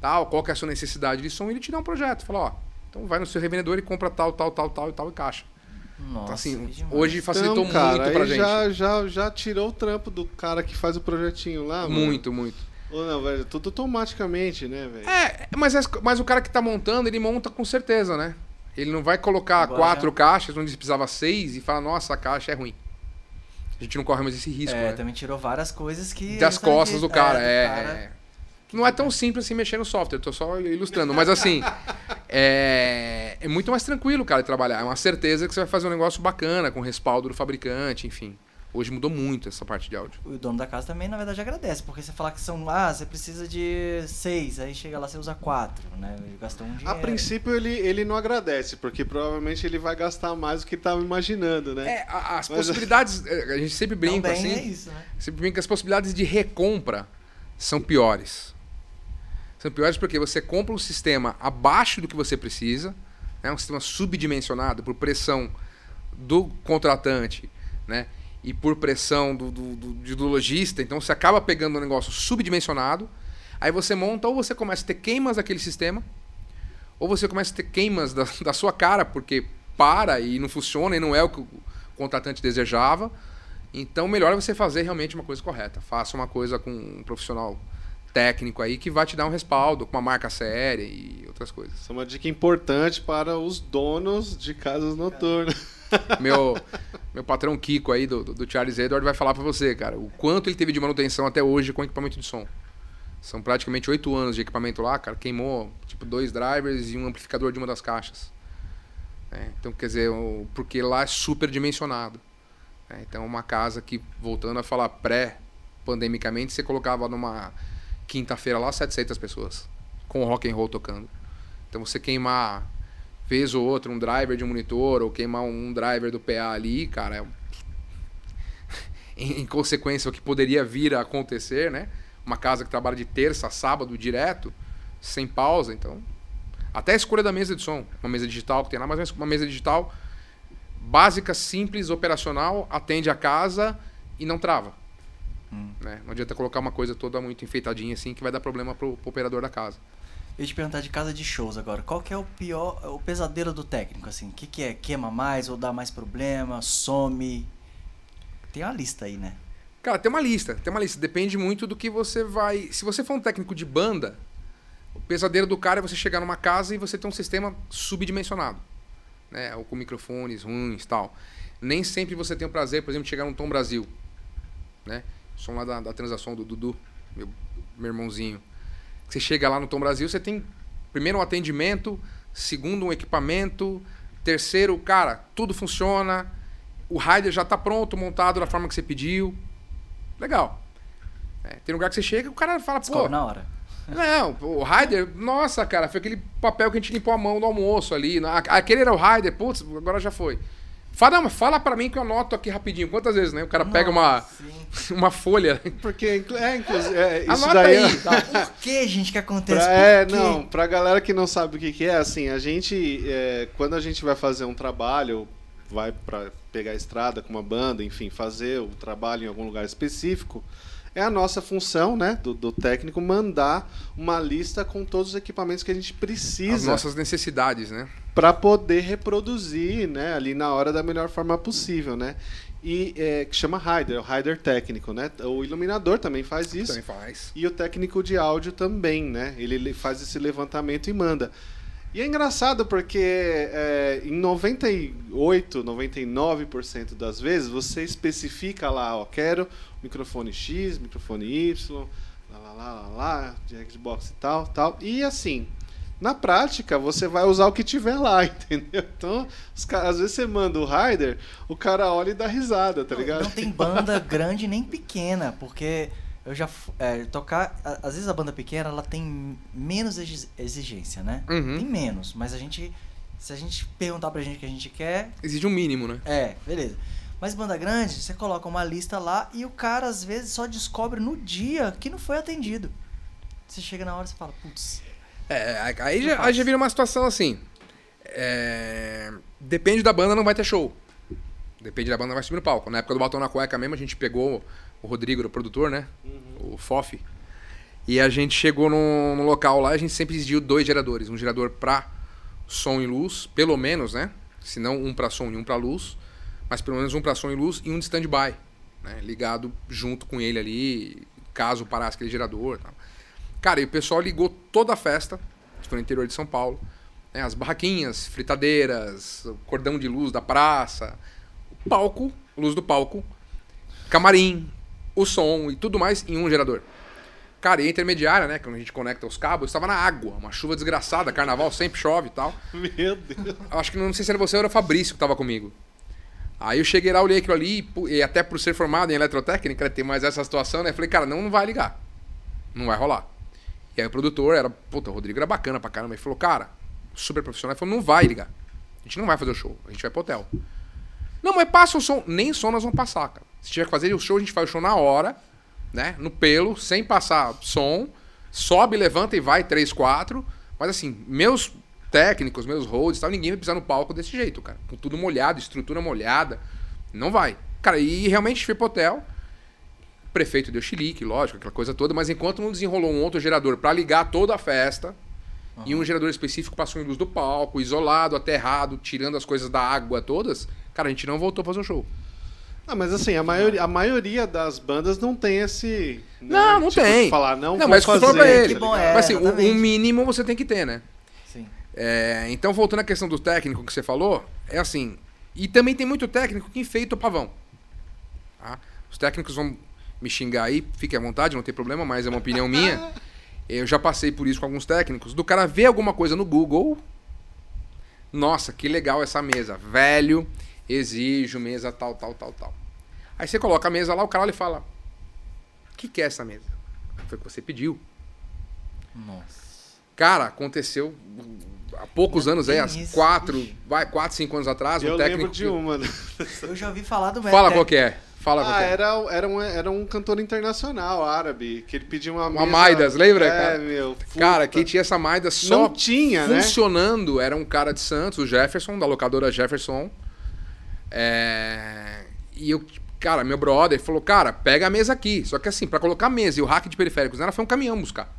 tal, qual que é a sua necessidade de som, ele te dá um projeto. Fala, ó, então vai no seu revendedor e compra tal, tal, tal, tal e tal e caixa.
Nossa,
Então, assim,
que
hoje facilitou
Então, cara,
muito pra gente.
Já, já, já tirou o trampo do cara que faz o projetinho lá, mano.
Muito, muito.
Ou não, velho, tudo automaticamente, né, velho?
É, mas, as- mas o cara que tá montando, ele monta com certeza, né? Ele não vai colocar
Agora
quatro
já-
caixas onde precisava seis e falar, nossa, a caixa é ruim. A gente não corre mais esse risco,
é,
né?
também tirou várias coisas que.
Das costas do cara, é.
do cara.
é. Não é tão simples assim mexer no software, tô só ilustrando. Mas assim, é, é muito mais tranquilo, cara, de trabalhar. É uma certeza que você vai fazer um negócio bacana, com respaldo do fabricante, enfim. Hoje mudou muito essa parte de áudio.
O dono da casa também, na verdade, agradece, porque você falar que são. Ah, você precisa de seis, aí chega lá você usa quatro, né? Ele gastou um dinheiro.
A princípio ele, ele não agradece, porque provavelmente ele vai gastar mais do que estava imaginando, né?
É, as
Mas-
possibilidades. é, A gente sempre brinca
Também
assim.
é isso, né?
Sempre brinca que as possibilidades de recompra são piores. São piores porque você compra um sistema abaixo do que você precisa, né? um sistema subdimensionado por pressão do contratante, né? E por pressão do, do, do, do lojista, então você acaba pegando um negócio subdimensionado, aí você monta ou você começa a ter queimas daquele sistema, ou você começa a ter queimas da, da sua cara, porque para e não funciona e não é o que o contratante desejava. Então, melhor é você fazer realmente uma coisa correta. Faça uma coisa com um profissional técnico aí que vai te dar um respaldo, com uma marca séria e outras coisas.
Isso é uma dica importante para os donos de casas noturnas.
Meu, meu patrão Kiko aí do, do, Charles Edward vai falar pra você, cara, o quanto ele teve de manutenção até hoje com equipamento de som. São praticamente oito anos de equipamento lá, cara. Queimou tipo dois drivers e um amplificador de uma das caixas. É, então, quer dizer, o- porque lá é super dimensionado. É, então, uma casa que, voltando a falar pré-pandemicamente, você colocava numa quinta-feira lá 700 pessoas com rock and roll tocando. Então, você queimar vez ou outra um driver de um monitor ou queimar um driver do PA ali, cara, é- em consequência o que poderia vir a acontecer, né? Uma casa que trabalha de terça a sábado direto, sem pausa, então até a escolha da mesa de som, uma mesa digital que tem lá, mas uma mesa digital básica, simples, operacional, atende a casa e não trava. Né? Não adianta colocar uma coisa toda muito enfeitadinha assim que vai dar problema pro, pro operador da casa.
Eu ia te perguntar de casa de shows agora. Qual que é o pior, o pesadelo do técnico, assim? O que, que é? Queima mais ou dá mais problema? Some? Tem uma lista aí, né?
Cara, tem uma lista, tem uma lista. Depende muito do que você vai. Se você for um técnico de banda, o pesadelo do cara é você chegar numa casa e você ter um sistema subdimensionado. Né? Ou com microfones ruins e tal. Nem sempre você tem o prazer, por exemplo, de chegar num Tom Brasil. Né? Som lá da, da transação do Dudu, meu, meu irmãozinho. Você chega lá no Tom Brasil, você tem primeiro um atendimento, segundo um equipamento, terceiro, cara, tudo funciona. O rider já está pronto, montado da forma que você pediu. Legal. É, tem lugar que você chega e o cara fala, pô,
na hora.
não, o Raider, nossa, cara, foi aquele papel que a gente limpou a mão no almoço ali. Aquele era o Raider, putz, agora já foi. Fala, fala pra mim que eu anoto aqui rapidinho. Quantas vezes, né? O cara pega uma,
Sim.
uma folha.
Porque, é, inclusive, é, isso
Anota
daí
aí. tá?
Por que, gente, que acontece?
Pra, é, não, pra galera que não sabe o que, que é, assim, a gente, é, quando a gente vai fazer um trabalho, vai pra pegar a estrada com uma banda, enfim, fazer o trabalho em algum lugar específico, é a nossa função, né, do, do técnico, mandar uma lista com todos os equipamentos que a gente
As
precisa
nossas necessidades, né?
Para poder reproduzir, né, ali na hora da melhor forma possível, né. E é, que chama rider, o rider técnico, né? O iluminador também faz isso.
Também faz.
E o técnico de áudio também, né? Ele le- faz esse levantamento e manda. E é engraçado porque é, em 98, 99% das vezes você especifica lá, ó, quero microfone X, microfone Y, lá, lá, lá, lá, lá, de Xbox e tal, tal. E assim, na prática, você vai usar o que tiver lá, entendeu? Então, os caras- às vezes você manda o rider, o cara olha e dá risada, tá
Não-
ligado?
Não tem banda grande nem pequena, porque eu já é, tocar. Às vezes a banda pequena ela tem menos exi- exigência, né?
Uhum.
Tem menos, mas a gente. Se a gente perguntar pra gente o que a gente quer,
Exige um mínimo, né?
é, beleza. Mas banda grande, você coloca uma lista lá e o cara às vezes só descobre no dia que não foi atendido. Você chega na hora e você fala, putz,
É, aí já, aí já vira uma situação assim. é, depende da banda, não vai ter show. Depende da banda, vai subir no palco. Na época do Batom na Cueca mesmo, a gente pegou o Rodrigo, o produtor, né? O FOF. E a gente chegou no, no local lá, a gente sempre exigiu dois geradores. Um gerador pra som e luz, pelo menos, né? Se não um pra som e um pra luz. Mas pelo menos um pra som e luz e um de stand-by. Né? Ligado junto com ele ali, caso parasse aquele gerador. Tal. Cara, e o pessoal ligou toda a festa, foi no interior de São Paulo. né, as barraquinhas, fritadeiras, o cordão de luz da praça, o palco, luz do palco. camarim, o som e tudo mais em um gerador. Cara, e a intermediária, né? Quando a gente conecta os cabos, estava na água, uma chuva desgraçada, carnaval sempre chove e tal.
Meu Deus.
Acho que não sei se era você ou era o Fabrício que tava comigo. Aí eu cheguei lá, olhei aquilo ali, e até por ser formado em eletrotécnica, ter mais essa situação, né? Falei, cara, não, não vai ligar. Não vai rolar. E aí o produtor era, puta, o Rodrigo era bacana pra caramba. Ele falou, cara, super profissional. Ele falou, não vai ligar. A gente não vai fazer o show, a gente vai pro hotel. Não, mas passa o som. Nem som nós vamos passar, cara. Se tiver que fazer o show, a gente faz o show na hora, né? No pelo, sem passar som. Sobe, levanta e vai, 3, 4. Mas assim, meus técnicos, meus holds, tal, ninguém vai pisar no palco desse jeito, cara. Com tudo molhado, estrutura molhada. Não vai. Cara, e realmente fui pro hotel. Prefeito deu chilique, lógico, aquela coisa toda. Mas enquanto não desenrolou um outro gerador pra ligar toda a festa, e um gerador específico passou em luz do palco, isolado, aterrado, tirando as coisas da água todas, cara, a gente não voltou a fazer o show.
Ah, mas assim, a maioria, a maioria das bandas não tem esse. né,
Não, não
tipo,
tem.
de falar, não,
Não, mas
fazer.
pra ele.
Que bom, é.
Mas assim, o,
exatamente.
o mínimo você tem que ter, né?
Sim.
É, então, voltando à questão do técnico que você falou, é assim. E também tem muito técnico que enfeita o pavão. tá? Os técnicos vão me xingar aí, fique à vontade, não tem problema, mas é uma opinião minha. Eu já passei por isso com alguns técnicos. Do cara ver alguma coisa no Google. Nossa, que legal essa mesa. Velho, exijo mesa tal, tal, tal, tal. Aí você coloca a mesa lá, o cara olha e fala: O que, que é essa mesa? Foi o que você pediu.
Nossa.
Cara, aconteceu há poucos anos aí, há quatro, vai, quatro, cinco anos atrás,
Eu
um técnico.
lembro de uma. né?
Eu já ouvi falar do
Fala qual que é. Fala
Ah, era, era, um, era um cantor internacional árabe, que ele pediu uma
Uma
mesa-
Maidas, lembra,
É,
cara?
meu. puta.
Cara, quem tinha essa Maida só
Não tinha, né?
funcionando era um cara de Santos, o Jefferson, da locadora Jefferson. É, E eu, cara, meu brother falou, cara, pega a mesa aqui. Só que assim, pra colocar a mesa e o rack de periféricos nela, foi um caminhão buscar.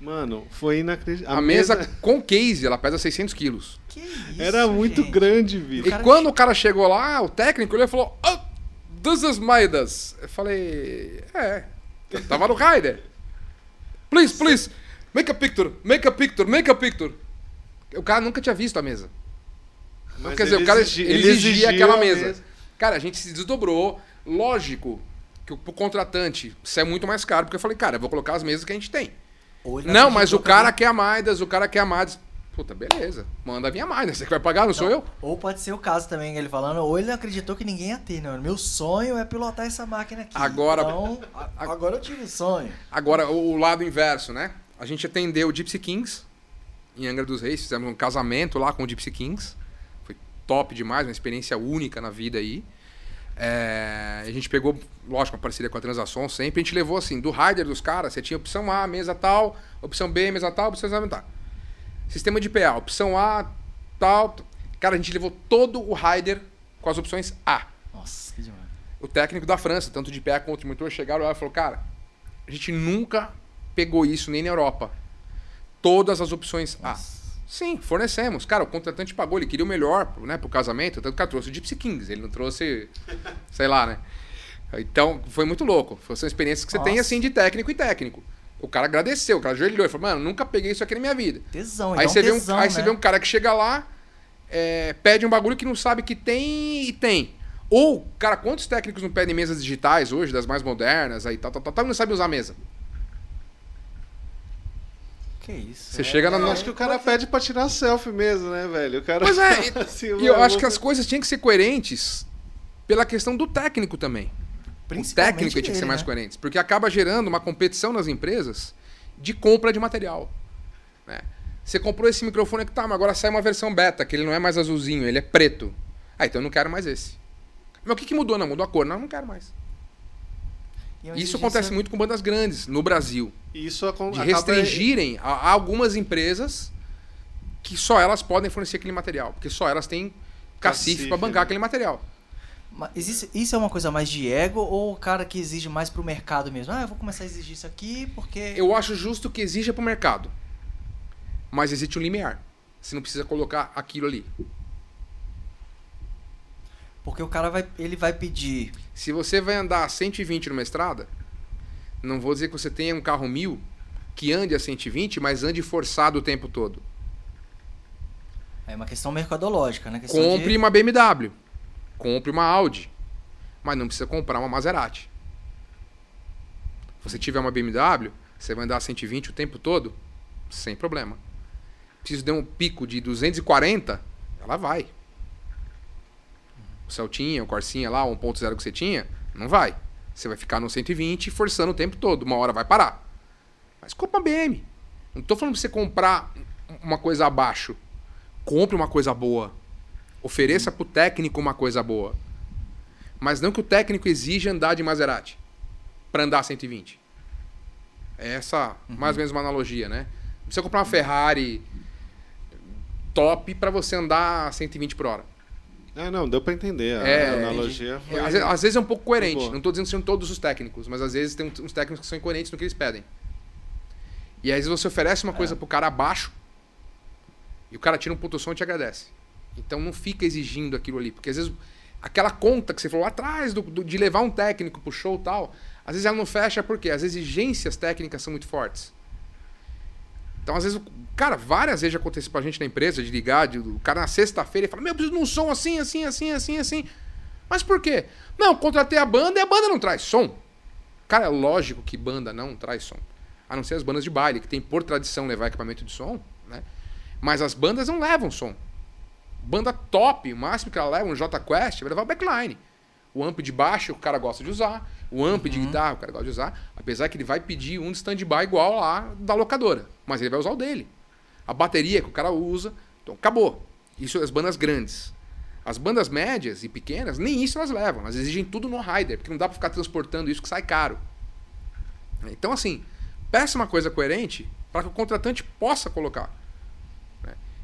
Mano, foi inacreditável.
A, mesa, com case, ela pesa 600 quilos.
Que isso,
era muito
gente?
grande, Vitor.
E quando
che-
o cara chegou lá, o técnico, ele falou, oh, this is Maidas. Eu falei, é, eu tava no rider. Please, please, make a picture, make a picture, make a picture. O cara nunca tinha visto a mesa.
Mas
Quer dizer, o cara
exigi-
ele exigia aquela
a
mesa.
mesa.
Cara, a gente se desdobrou. Lógico que o- pro contratante isso é muito mais caro, porque eu falei, cara, eu vou colocar as mesas que a gente tem. Não, mas o cara quer a Maidas, o cara quer a Maidas. Puta, beleza. Manda vir a Maidas. Você que vai pagar, não, sou eu?
Ou pode ser o caso também, ele falando, ou ele acreditou que ninguém ia ter, né? Meu sonho é pilotar essa máquina aqui.
Agora-
Então, a- agora eu tive o sonho.
Agora, o lado inverso, né? A gente atendeu o Gypsy Kings em Angra dos Reis, fizemos um casamento lá com o Gypsy Kings. Foi top demais, uma experiência única na vida aí. É, a gente pegou, lógico, uma parceria com a Transação sempre. A gente levou assim, do rider dos caras, você tinha opção A, mesa tal, opção B, mesa tal, opção Z, tal. Sistema de PA, opção A, tal. Cara, a gente levou todo o rider com as opções A
Nossa, que demais.
o técnico da França, tanto de PA quanto de motor, chegaram lá e falou, cara, a gente nunca pegou isso nem na Europa. Todas as opções A.
Nossa.
Sim, fornecemos. Cara, o contratante pagou, ele queria o melhor né, pro casamento, tanto que cara trouxe o Gypsy Kings, ele não trouxe, sei lá, né? Então, foi muito louco. Foi uma experiência que você tem,
Nossa.
assim, de técnico e técnico. O cara agradeceu, o cara ajoelhou e falou, mano, nunca peguei isso aqui na minha vida.
Tesão,
Aí,
então
você, vê um,
tesão,
aí
né?
você vê um cara que chega lá, é, pede um bagulho que não sabe que tem e tem. Ou, cara, quantos técnicos não pedem mesas digitais hoje, das mais modernas, aí tal, tal, tal, tal, e não sabe usar a mesa?
Que isso.
Você
é-
chega na-
Eu acho que o cara pede pra tirar selfie mesmo, né, velho? O cara...
Pois é, e,
assim,
e eu acho que as coisas tinham que ser coerentes pela questão do técnico também. O técnico tinha que ser mais
né?
coerente, porque acaba gerando uma competição nas empresas de compra de material. né? Você comprou esse microfone aqui, tá, mas agora sai uma versão beta, que ele não é mais azulzinho, ele é preto. Ah, então eu não quero mais esse. Mas o que, que mudou? Não, mudou a cor. Não, eu não quero mais.
E uma
Isso acontece muito com bandas grandes no Brasil.
Isso
De restringirem a, a algumas empresas que só elas podem fornecer aquele material. Porque só elas têm cacife
Cacife,
para bancar
né?
aquele material.
Existe- isso é uma coisa mais de ego ou o cara que exige mais pro mercado mesmo? Ah, eu vou começar a exigir isso aqui porque.
Eu acho justo que exija para o mercado. Mas existe um limiar. Você não precisa colocar aquilo ali.
Porque o cara vai. Ele vai pedir.
Se você vai andar a 120 numa estrada, não vou dizer que você tenha um carro mil que ande a 120, mas ande forçado o tempo todo.
É uma questão mercadológica, né? Questão
Compre
de...
uma BMW. Compre uma Audi. mas não precisa comprar uma Maserati. Se você tiver uma BMW, você vai andar 120 o tempo todo, sem problema. Preciso de um pico de 240, ela vai. O Celtinha, o Corsinha lá, o 1.0 que você tinha, não vai. Você vai ficar no 120 forçando o tempo todo. Uma hora vai parar. Mas compra uma BM. Não estou falando para você comprar uma coisa abaixo. Compre uma coisa boa. Ofereça para o técnico uma coisa boa. Mas não que o técnico exija andar de Maserati para andar 120. É essa, uhum. mais ou menos, uma analogia, né? Você comprar uma Ferrari top para você andar 120 por hora.
É, não, deu para entender. A é, analogia
foi... às, às, vezes é um pouco coerente. Não estou dizendo que são todos os técnicos, mas às vezes tem uns técnicos que são incoerentes no que eles pedem. E às vezes você oferece uma coisa é. pro cara abaixo e o cara tira um ponto som e te agradece. Então não fica exigindo aquilo ali. Porque às vezes aquela conta que você falou atrás do, do, de levar um técnico pro show tal, às vezes ela não fecha porque as exigências técnicas são muito fortes. Então, às vezes, cara, várias vezes aconteceu pra gente na empresa de ligar, de, o cara na sexta-feira e fala: Meu, eu preciso de um som assim, assim, assim, assim, assim. Mas por quê? Não, contratei a banda e a banda não traz som. Cara, é lógico que banda não traz som. A não ser as bandas de baile, que tem por tradição levar equipamento de som, né? Mas as bandas não levam som. Banda top, o máximo que ela leva, um J Quest, vai levar o backline. O amp de baixo o cara gosta de usar, o amp uhum. de guitarra o cara gosta de usar, apesar que ele vai pedir um de stand-by igual lá da locadora, mas ele vai usar o dele. A bateria que o cara usa, então acabou. Isso as bandas grandes. As bandas médias e pequenas, nem isso elas levam. Elas exigem tudo no rider, porque não dá para ficar transportando isso que sai caro. Então, assim, peça uma coisa coerente para que o contratante possa colocar.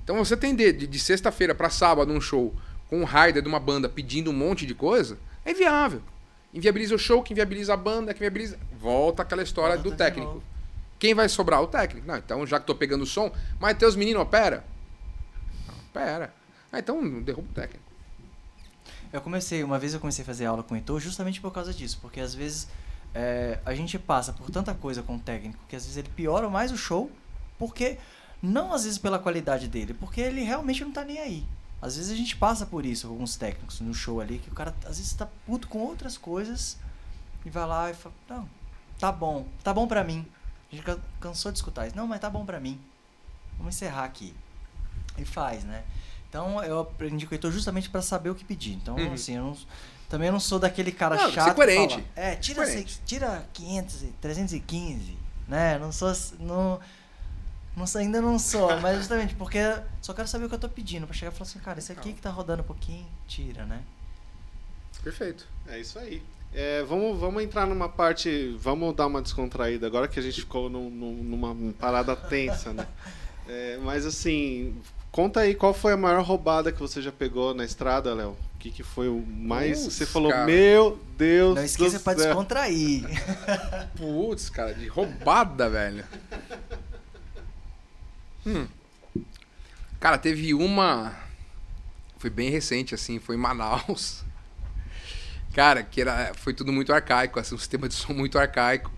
Então, você tem de, de, sexta-feira para sábado um show com um rider de uma banda pedindo um monte de coisa, é viável. Inviabiliza o show, que inviabiliza a banda, que inviabiliza. Volta aquela história Volta do técnico. Quem vai sobrar? O técnico. Não, então já que tô pegando o som, mas teus meninos opera? Não, opera. Ah, então derruba o técnico.
Eu comecei, uma vez eu comecei a fazer aula com o Heitor justamente por causa disso, porque às vezes é, a gente passa por tanta coisa com o técnico que às vezes ele piora mais o show, porque não às vezes pela qualidade dele, porque ele realmente não tá nem aí. Às vezes a gente passa por isso com alguns técnicos no show ali, que o cara às vezes tá puto com outras coisas e vai lá e fala, não, tá bom, tá bom pra mim. A gente cansou de escutar isso. Não, mas tá bom pra mim. Vamos encerrar aqui. E faz, né? Então eu aprendi com o Heitor justamente para saber o que pedir. Então, uhum. assim, eu não, também eu não sou daquele cara não, chato. Ser
coerente.
Fala, é, tira, coerente. tira 500, 315, né? Não sou. Não, não sei, ainda não sou, mas justamente porque só quero saber o que eu tô pedindo. Pra chegar e falar assim, cara, esse aqui que tá rodando um pouquinho, tira, né?
Perfeito.
É isso aí. É, vamos, vamos entrar numa parte. Vamos dar uma descontraída agora que a gente ficou num, numa parada tensa, né? É, mas assim, conta aí qual foi a maior roubada que você já pegou na estrada, Léo? O que, que foi o mais. você falou, cara. meu Deus.
Não esqueça pra descontrair.
Putz, cara, de roubada, velho. Hum. Cara, teve uma. Foi bem recente, assim, foi em Manaus. Cara, que era, foi tudo muito arcaico, assim, um sistema de som muito arcaico.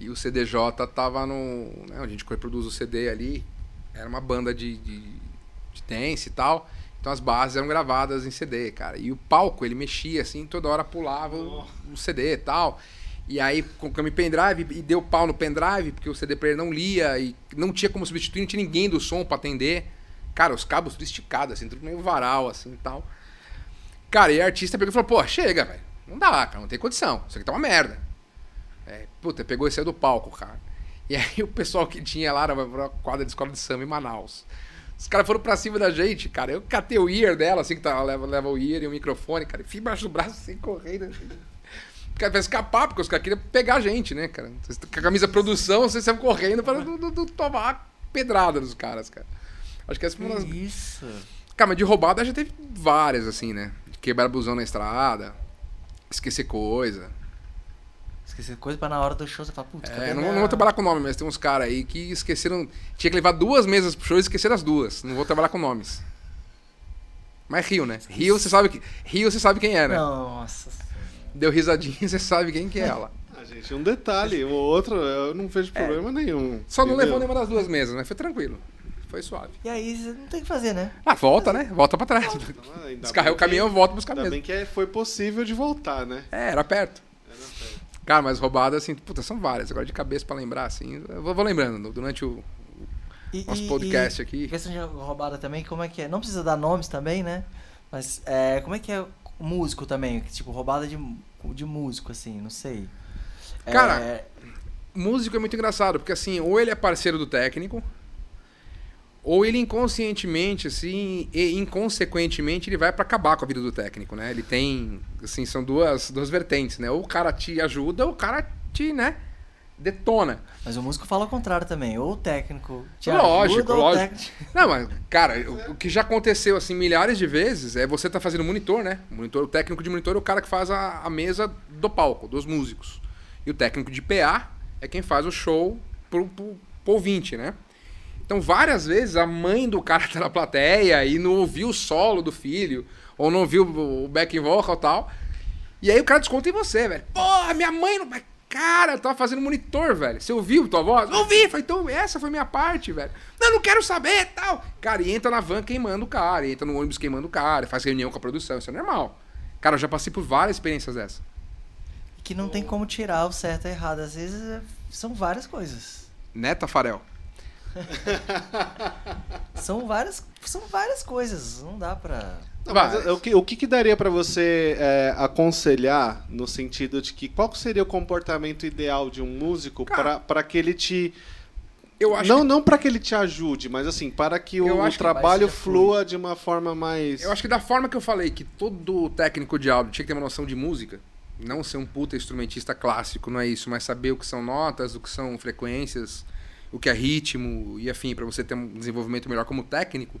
E o CDJ tava no. Né, a gente produz o CD ali. Era uma banda de, de, de dance e tal. Então as bases eram gravadas em CD, cara. E o palco, ele mexia assim, toda hora pulava oh. o CD e tal. E aí colocamos pendrive e deu pau no pendrive, porque o CD player não lia e não tinha como substituir, não tinha ninguém do som para atender. Cara, os cabos tudo assim, tudo meio varal, assim e tal. Cara, e a artista pegou e falou, pô, chega, velho. Não dá, cara, não tem condição. Isso aqui tá uma merda. É, puta, pegou e saiu do palco, cara. E aí o pessoal que tinha lá era uma quadra de escola de samba em Manaus. Os caras foram pra cima da gente, cara. Eu catei o ear dela, assim, que tá, leva, leva o ear e o microfone, cara. E fui embaixo do braço, assim, correndo. Assim cara vai escapar, porque os caras queriam pegar a gente, né, cara? Com a camisa produção, vocês estão correndo para não, não, não tomar pedrada dos caras, cara. Acho que essa foi uma das.
Isso.
Cara, mas de roubada já teve várias, assim, né? De quebrar busão na estrada, esquecer coisa.
Esquecer coisa pra na hora do show você falar, putz,
É, não, não, vou trabalhar com nome, mas tem uns caras aí que esqueceram. Tinha que levar duas mesas pro show e esqueceram as duas. Não vou trabalhar com nomes. Mas Rio, né? Rio, você sabe que Rio, você sabe quem é, né?
Nossa
deu risadinha, você sabe quem que é ela.
Ah, gente, um detalhe. O outro, eu não vejo é. problema é. nenhum.
Só não levou nenhuma das duas mesas, mas foi tranquilo. foi suave.
E aí você não tem o que fazer, né?
Ah, volta, né? Volta pra trás.
Ainda
Descarrega o caminhão,
que-
volta buscar
Ainda
mesmo.
bem que é- foi possível de voltar, né?
É, era perto. Cara, mas roubada, assim, puta, são várias. Agora de cabeça pra lembrar, assim, eu vou, vou lembrando durante o
E,
nosso
e-
podcast
e
aqui.
Questão de roubada também, como é que é? Não precisa dar nomes também, né? Mas é, como é que é músico também? Tipo, roubada de, de músico, assim, não sei. É,
Cara, Músico é muito engraçado, porque assim, ou ele é parceiro do técnico, ou ele inconscientemente, assim, e inconsequentemente, ele vai pra acabar com a vida do técnico, né? Ele tem, assim, são duas, duas vertentes, né? Ou o cara te ajuda, ou o cara te, né, detona.
Mas o músico fala o contrário também. Ou o técnico te
Lógico,
ajuda,
lógico.
técnico...
Não, mas, cara, o, o que já aconteceu, assim, milhares de vezes é você tá fazendo monitor, né? O, monitor, o técnico de monitor é o cara que faz a, a mesa do palco, dos músicos. E o técnico de PA é quem faz o show pro, pro, pro ouvinte, né? Então, várias vezes, a mãe do cara tá na plateia e não ouviu o solo do filho, ou não ouviu o backing vocal e tal. E aí o cara desconta em você, velho. Porra, minha mãe não. Cara, eu tava fazendo monitor, velho. Você ouviu tua voz? Ouvi! Falei, então essa foi minha parte, velho. Não, não quero saber tal. Cara, e entra na van queimando o cara, e entra no ônibus queimando o cara, faz reunião com a produção, isso é normal. Cara, eu já passei por várias experiências dessas.
Que não tem como tirar o certo e o errado. Às vezes é- são várias coisas.
Né, Tafarel?
São várias, são várias coisas. Não dá pra.
Não, mas o que, o que, que daria pra você é, aconselhar no sentido de que qual que seria o comportamento ideal de um músico para que ele te
Eu acho
não
que,
não para que ele te ajude, mas assim para que o,
que
trabalho
ser
flua de uma forma mais
eu acho que da forma que eu falei que todo técnico de áudio tinha que ter uma noção de música, não ser um puta instrumentista clássico, não é isso, mas saber o que são notas, o que são frequências, o que é ritmo e afim, pra você ter um desenvolvimento melhor como técnico.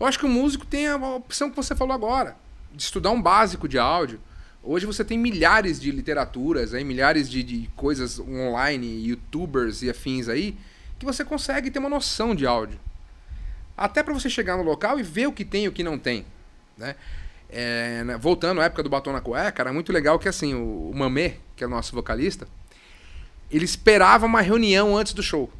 Eu acho que o músico tem a opção que você falou agora, de estudar um básico de áudio. Hoje você tem milhares de literaturas, aí, milhares de, de coisas online, youtubers e afins aí, que você consegue ter uma noção de áudio. Até pra você chegar no local e ver o que tem e o que não tem. Né? É, né, voltando à época do Batom na Cueca, era muito legal que assim, o, o Mamê, que é o nosso vocalista, ele esperava uma reunião antes do show.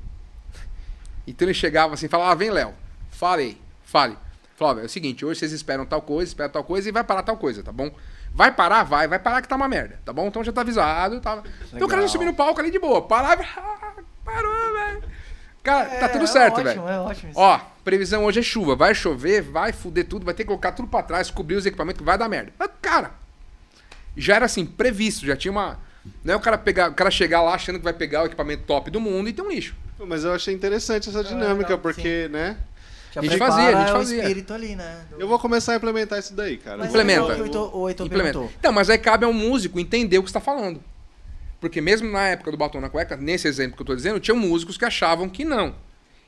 Então ele chegava assim, falava, ah, vem Léo, fale aí, fale. Falava, é o seguinte, hoje vocês esperam tal coisa, esperam tal coisa e vai parar tal coisa, tá bom? Vai parar? Vai, vai parar que tá uma merda, tá bom? Então já tá avisado, tá... Então o cara já subiu no palco ali de boa, parava, ah, parou, velho. Cara, tá tudo
É,
certo,
é
velho.
ótimo, É ótimo. isso.
Ó, previsão hoje é chuva. Vai chover, vai fuder tudo, vai ter que colocar tudo pra trás, cobrir os equipamentos, vai dar merda. Mas, cara, já era assim, previsto, já tinha uma. Não é o cara, pegar, o cara chegar lá achando que vai pegar o equipamento top do mundo e ter um lixo.
Mas eu achei interessante essa dinâmica,
legal,
porque, né?
Já
a gente fazia, a gente
o
fazia.
espírito ali, né? Do-
Eu vou começar a implementar isso daí, cara.
Mas
Implementa.
O Heitor, o Heitor
Implementa. Não, mas aí cabe ao músico entender o que está falando. Porque mesmo na época do batom na cueca, nesse exemplo que eu tô dizendo, tinha músicos que achavam que não.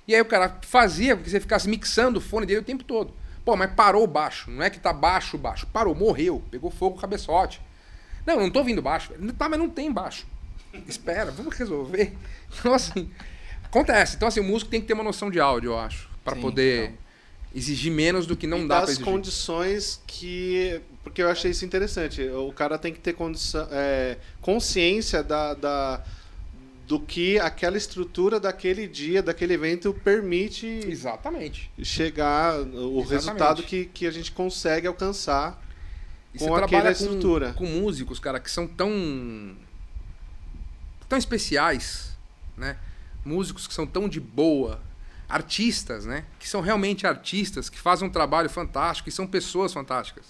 E aí o cara fazia com que você ficasse mixando o fone dele o tempo todo. Pô, mas parou o baixo. Não é que tá baixo o baixo. Parou, morreu. Pegou fogo o cabeçote. Não, não tô ouvindo baixo. Tá, mas não tem baixo. Espera, vamos resolver. Então, assim, acontece. Então, assim, o músico tem que ter uma noção de áudio, eu acho.
Sim,
poder
então.
exigir menos do que não
e
dá pra
das
exigir.
condições que. Porque eu achei isso interessante. O cara tem que ter condição, é, consciência da, da- do que aquela estrutura daquele dia, daquele evento permite
Exatamente.
chegar, o
Exatamente.
resultado que, que a gente consegue alcançar.
E
com aquela estrutura.
Com, com músicos, cara, que são tão. tão especiais, né? Músicos que são tão de boa. Artistas, né? Que são realmente artistas, que fazem um trabalho fantástico e são pessoas fantásticas.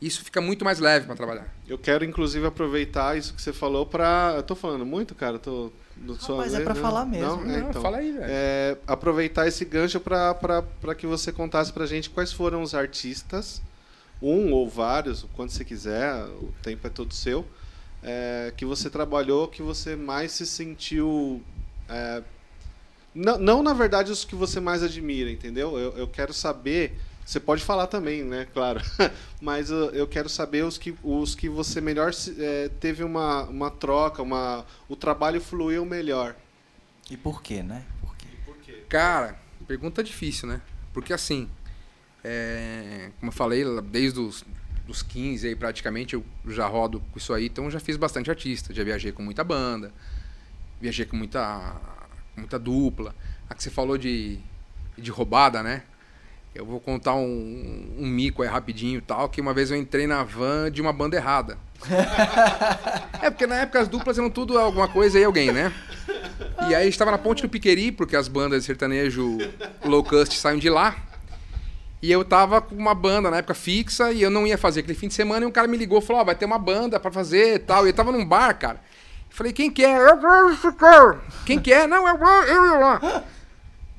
Isso fica muito mais leve pra trabalhar.
Eu quero, inclusive, aproveitar isso que você falou pra. Eu tô falando muito, cara? Tô, do sua
Rapaz, é
vez,
pra
né?
falar mesmo.
Não? É,
Não,
então.
fala aí, velho.
É, aproveitar esse gancho para que você contasse pra gente quais foram os artistas, um ou vários, o quanto você quiser, o tempo é todo seu, é, que você trabalhou, que você mais se sentiu. é, não, não, na verdade, os que você mais admira, entendeu? Eu, eu quero saber. Você pode falar também, né? Claro. Mas eu, eu quero saber os que, os que você melhor se- é, teve uma, uma troca, uma, o trabalho fluiu melhor.
E por quê, né? Por quê?
Por quê?
Cara, pergunta difícil, né? Porque assim, é, como eu falei, desde os dos 15 aí praticamente eu já rodo com isso aí, então eu já fiz bastante artista, já viajei com muita banda, viajei com muita, muita dupla. A que você falou de de roubada, né? Eu vou contar um, um mico aí rapidinho e tal, que uma vez eu entrei na van de uma banda errada. é, porque na época as duplas eram tudo alguma coisa e alguém, né? E aí estava na ponte do Piqueri, porque as bandas de sertanejo low cost saem de lá. E eu tava com uma banda na época fixa e eu não ia fazer aquele fim de semana. E um cara me ligou e falou: Ó, oh, vai ter uma banda pra fazer e tal. E eu tava num bar, cara. Falei: Quem quer? É? Eu vou ficar. Quem quer? É? Não, eu vou, eu lá.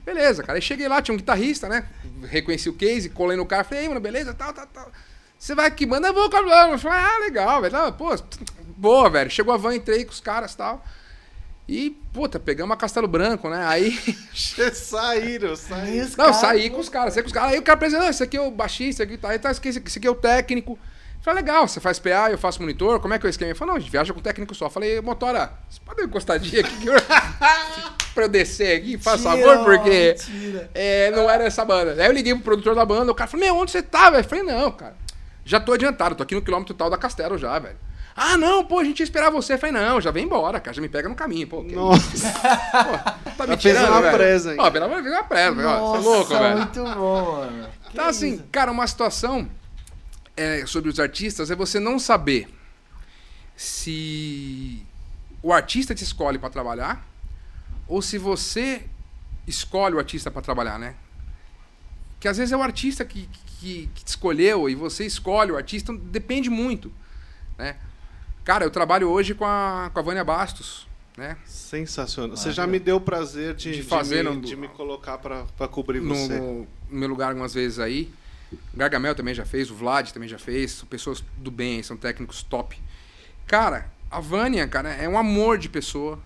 Beleza, cara. Aí cheguei lá, tinha um guitarrista, né? Reconheci o case, colei no cara. Falei: Ei, mano, beleza, tal, tal, tal. Você vai aqui, manda, eu vou. Eu falei: Ah, legal, velho. Pô, boa, velho. Chegou a van, entrei com os caras e tal. E, puta, pegamos a Castelo Branco, né? Aí.
saíram, saíram.
Não, saí com os caras, saí com os caras. Aí o cara apresentou, esse aqui é o baixista, aqui, tá, tá, esse, esse aqui é o técnico. Falei, legal, você faz PA, eu faço monitor, como é que é o esquema? Ele falou, não, a gente viaja com técnico só. Falei, motora, você pode encostadinha aqui pra eu descer aqui, faz favor, porque é, não era essa banda. Aí eu liguei pro produtor da banda, o cara falou, meu, onde você tá, velho? Falei, não, cara, já tô adiantado, tô aqui no quilômetro tal da Castelo já, velho. Ah, não, pô, a gente ia esperar você. Eu falei, não, já vem embora, cara, já me pega no caminho, pô.
Nossa.
Pô, tá me tirando, uma velho.
presa, hein?
Ó, pelo amor de Deus, uma presa, velho. Você é louco, velho.
muito bom, mano.
Então, assim, isso? cara, uma situação é, sobre os artistas é você não saber se o artista te escolhe para trabalhar ou se você escolhe o artista para trabalhar, né? Que às vezes é o artista que, que, que te escolheu e você escolhe o artista, depende muito, né? Cara, eu trabalho hoje com a, com a Vânia Bastos, né?
Sensacional. Você já me deu o prazer de, de fazer, de me, no, de me colocar para cobrir
no,
você.
No meu lugar algumas vezes aí. O Gargamel também já fez, o Vlad também já fez. São pessoas do bem, são técnicos top. Cara, a Vânia, cara, é um amor de pessoa.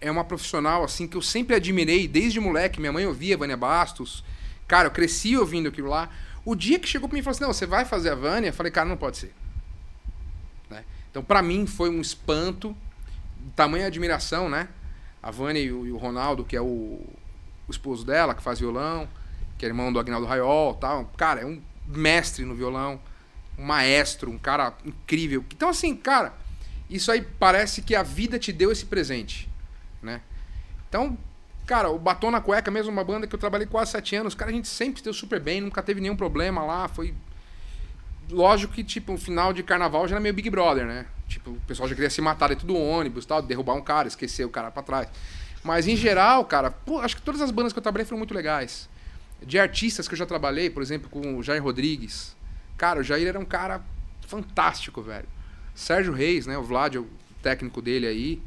É uma profissional, assim, que eu sempre admirei desde moleque. Minha mãe ouvia Vânia Bastos. Cara, eu cresci ouvindo aquilo lá. O dia que chegou pra mim e falou assim: Não, você vai fazer a Vânia? Eu falei, cara, não pode ser. Então, para mim, foi um espanto, tamanha admiração, né? A Vânia e o, Ronaldo, que é o, o, esposo dela, que faz violão, que é irmão do Agnaldo Raiol tal. Cara, é um mestre no violão, um maestro, um cara incrível. Então, assim, cara, isso aí parece que a vida te deu esse presente, né? Então, cara, o Batom na Cueca, mesmo uma banda que eu trabalhei quase sete anos, cara, a gente sempre deu super bem, nunca teve nenhum problema lá, foi lógico que, tipo, o final de carnaval já era meio Big Brother, né? Tipo, o pessoal já queria se matar dentro do ônibus tal, derrubar um cara, esquecer o cara pra trás. Mas em geral, cara, pô, acho que todas as bandas que eu trabalhei foram muito legais. De artistas que eu já trabalhei, por exemplo, com o Jair Rodrigues. Cara, o Jair era um cara fantástico, velho. Sérgio Reis, né? O Vlad, o técnico dele aí.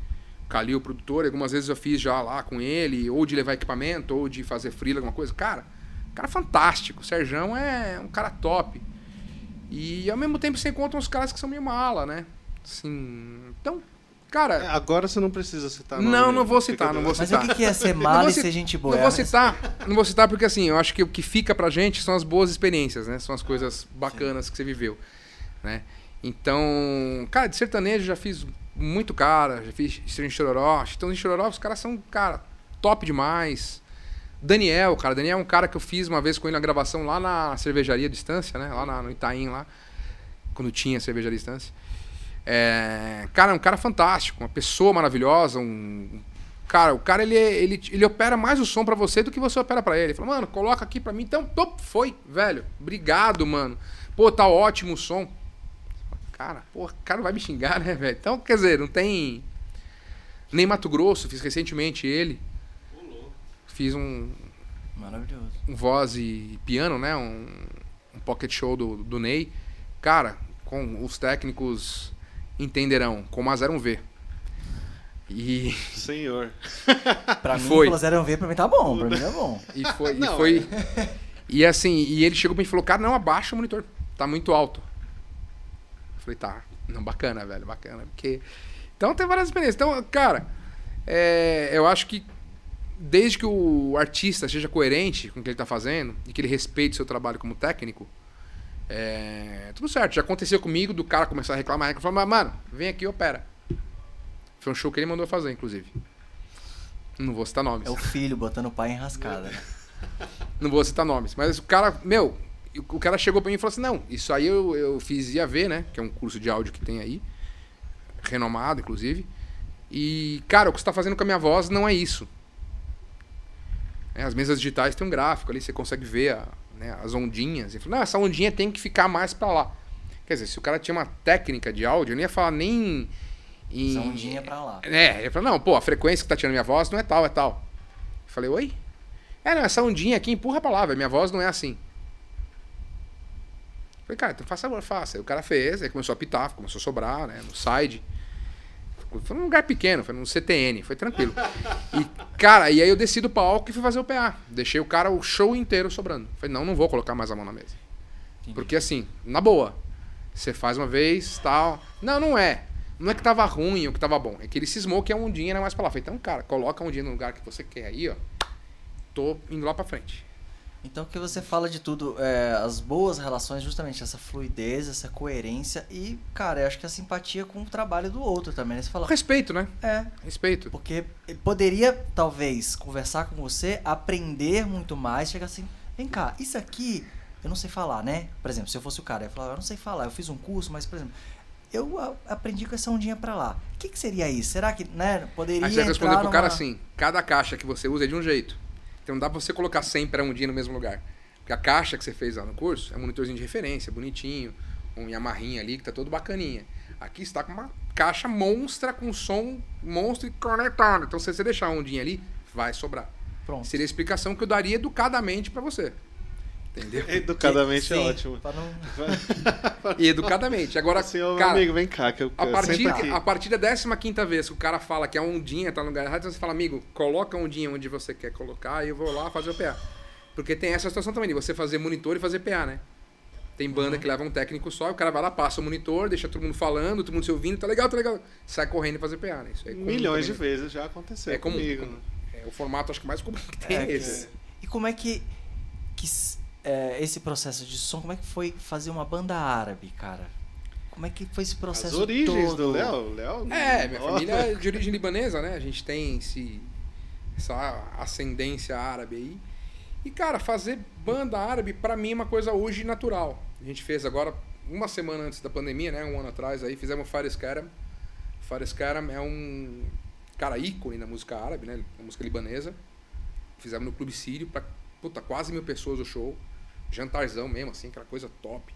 Calil, o produtor. Algumas vezes eu fiz já lá com ele, ou de levar equipamento, ou de fazer freela, alguma coisa. Cara, cara fantástico. O Sérgio é um cara top. E ao mesmo tempo você encontra uns caras que são meio mala, né? Assim. Então, cara. É,
agora você não precisa citar.
Não, não vou citar, não vou citar.
Mas o que é ser mala e ser gente boa?
Não vou citar, não vou citar porque assim, eu acho que o que fica pra gente são as boas experiências, né? São as coisas bacanas Sim. que você viveu, né? Então, cara, de sertanejo já fiz muito cara, já fiz Estranho Chororó. Então, em Chororó, os caras são, cara, top demais. Daniel, cara. Daniel é um cara que eu fiz uma vez com ele na gravação lá na cervejaria Distância, né? Lá na, no Itaim, lá. Quando tinha cervejaria Distância. É, cara, é um cara fantástico, uma pessoa maravilhosa, um, cara, o cara ele, ele, ele opera mais o som para você do que você opera para ele. Ele falou, mano, coloca aqui para mim. Então, top, foi, velho. Obrigado, mano. Pô, tá ótimo o som. Cara, pô, o cara vai me xingar, né, velho? Então, quer dizer, não tem nem Mato Grosso, fiz recentemente ele. Fiz um.
Maravilhoso.
Um voz e piano, né? Um, um pocket show do, do Ney. Cara, com os técnicos entenderão, como a 01V. E.
Senhor.
pra mim,
foi.
01V pra mim tá bom, pra mim tá bom.
E foi. Não, e, foi é... e assim, e ele chegou pra mim e falou: Cara, não abaixa o monitor, tá muito alto. Eu falei: Tá, não, bacana, velho, bacana. Porque. Então tem várias experiências. Então, cara, é, eu acho que desde que o artista seja coerente com o que ele está fazendo e que ele respeite o seu trabalho como técnico, é, tudo certo. Já aconteceu comigo do cara começar a reclamar, reclamar, mas, mano, vem aqui e opera. Foi um show que ele mandou fazer, inclusive. Não vou citar nomes.
É o filho botando o pai em rascada. Né?
Não vou citar nomes. Mas o cara, meu, o cara chegou pra mim e falou assim: não, isso aí eu, eu fiz IAV, né? Que é um curso de áudio que tem aí. Renomado, inclusive. E, cara, o que você tá fazendo com a minha voz não é isso. Né? As mesas digitais tem um gráfico ali, você consegue ver a, né, as ondinhas. E fala, não, essa ondinha tem que ficar mais para lá. Quer dizer, se o cara tinha uma técnica de áudio, eu não ia falar nem em...
Essa ondinha pra lá.
É, ele falou, não, pô, a frequência que tá tirando minha voz não é tal, é tal. Eu falei, oi? É, não, essa ondinha aqui empurra pra lá, velho, minha voz não é assim. Eu falei, cara, então faça faça. Aí o cara fez, aí começou a pitar, começou a sobrar, né, no side. Foi num lugar pequeno, foi num CTN, foi tranquilo. E, cara, e aí eu desci do palco e fui fazer o PA. Deixei o cara o show inteiro sobrando. Falei, não, não vou colocar mais a mão na mesa.
Entendi.
Porque assim, na boa, você faz uma vez, tal. Não, não é. Não é que tava ruim ou que tava bom. É que ele cismou que a ondinha era mais pra lá. Falei, então, cara, coloca a ondinha no lugar que você quer aí, ó. Tô indo lá pra frente.
Então que você fala de tudo, é, as boas relações, justamente essa fluidez, essa coerência e, cara, eu acho que a simpatia com o trabalho do outro também, né? Você fala,
Respeito, né?
é,
Respeito.
porque ele poderia, talvez, conversar com você, aprender muito mais, chegar assim, vem cá, isso aqui eu não sei falar, né? Por exemplo, se eu fosse o cara, eu ia falar, eu não sei falar, eu fiz um curso, mas, por exemplo, eu aprendi com essa ondinha pra lá. O que, que seria isso? Será que, né, poderia
Aí você vai responder pro cara
numa-
assim: cada caixa que você usa é de um jeito. Então não dá pra você colocar sempre a ondinha no mesmo lugar. Porque a caixa que você fez lá no curso é um monitorzinho de referência, bonitinho, um Yamaha ali que tá todo bacaninha. Aqui está com uma caixa monstra com som monstro e conectado. Então se você deixar a ondinha ali, vai sobrar.
Pronto.
Seria a explicação que eu daria educadamente pra você. Entendeu?
Educadamente é
Sim,
ótimo.
pra não-
E educadamente. Agora,
meu
cara,
amigo, vem cá, que eu
A partir, a partir da 15 vez que o cara fala que a ondinha tá no lugar errado, você fala, amigo, coloca a ondinha onde você quer colocar e eu vou lá fazer o PA. Porque tem essa situação também de você fazer monitor e fazer PA, né? Tem banda que leva um técnico só, o cara vai lá, passa o monitor, deixa todo mundo falando, todo mundo se ouvindo, tá legal, tá legal. Sai correndo e fazer PA, né? Isso é comum
Milhões de
também, né?
vezes já aconteceu
É comum.
comigo.
comum. É o formato acho que mais comum que tem
É,
é,
que-
esse.
E como é que, que é, esse processo de som, como é que foi fazer uma banda árabe, cara? Como é que foi esse
As
processo
origens
todo?
do Léo, o Léo.
É, minha família é de origem libanesa, né? A gente tem esse, essa ascendência árabe aí. E, cara, fazer banda árabe, pra mim, é uma coisa hoje natural. A gente fez agora, uma semana antes da pandemia, né? Um ano atrás, aí fizemos o Fares Karam. Fares Karam é um cara ícone na música árabe, né? Na música libanesa. Fizemos no Clube Sírio pra, puta, quase mil pessoas o show. Jantarzão mesmo, assim, aquela coisa top.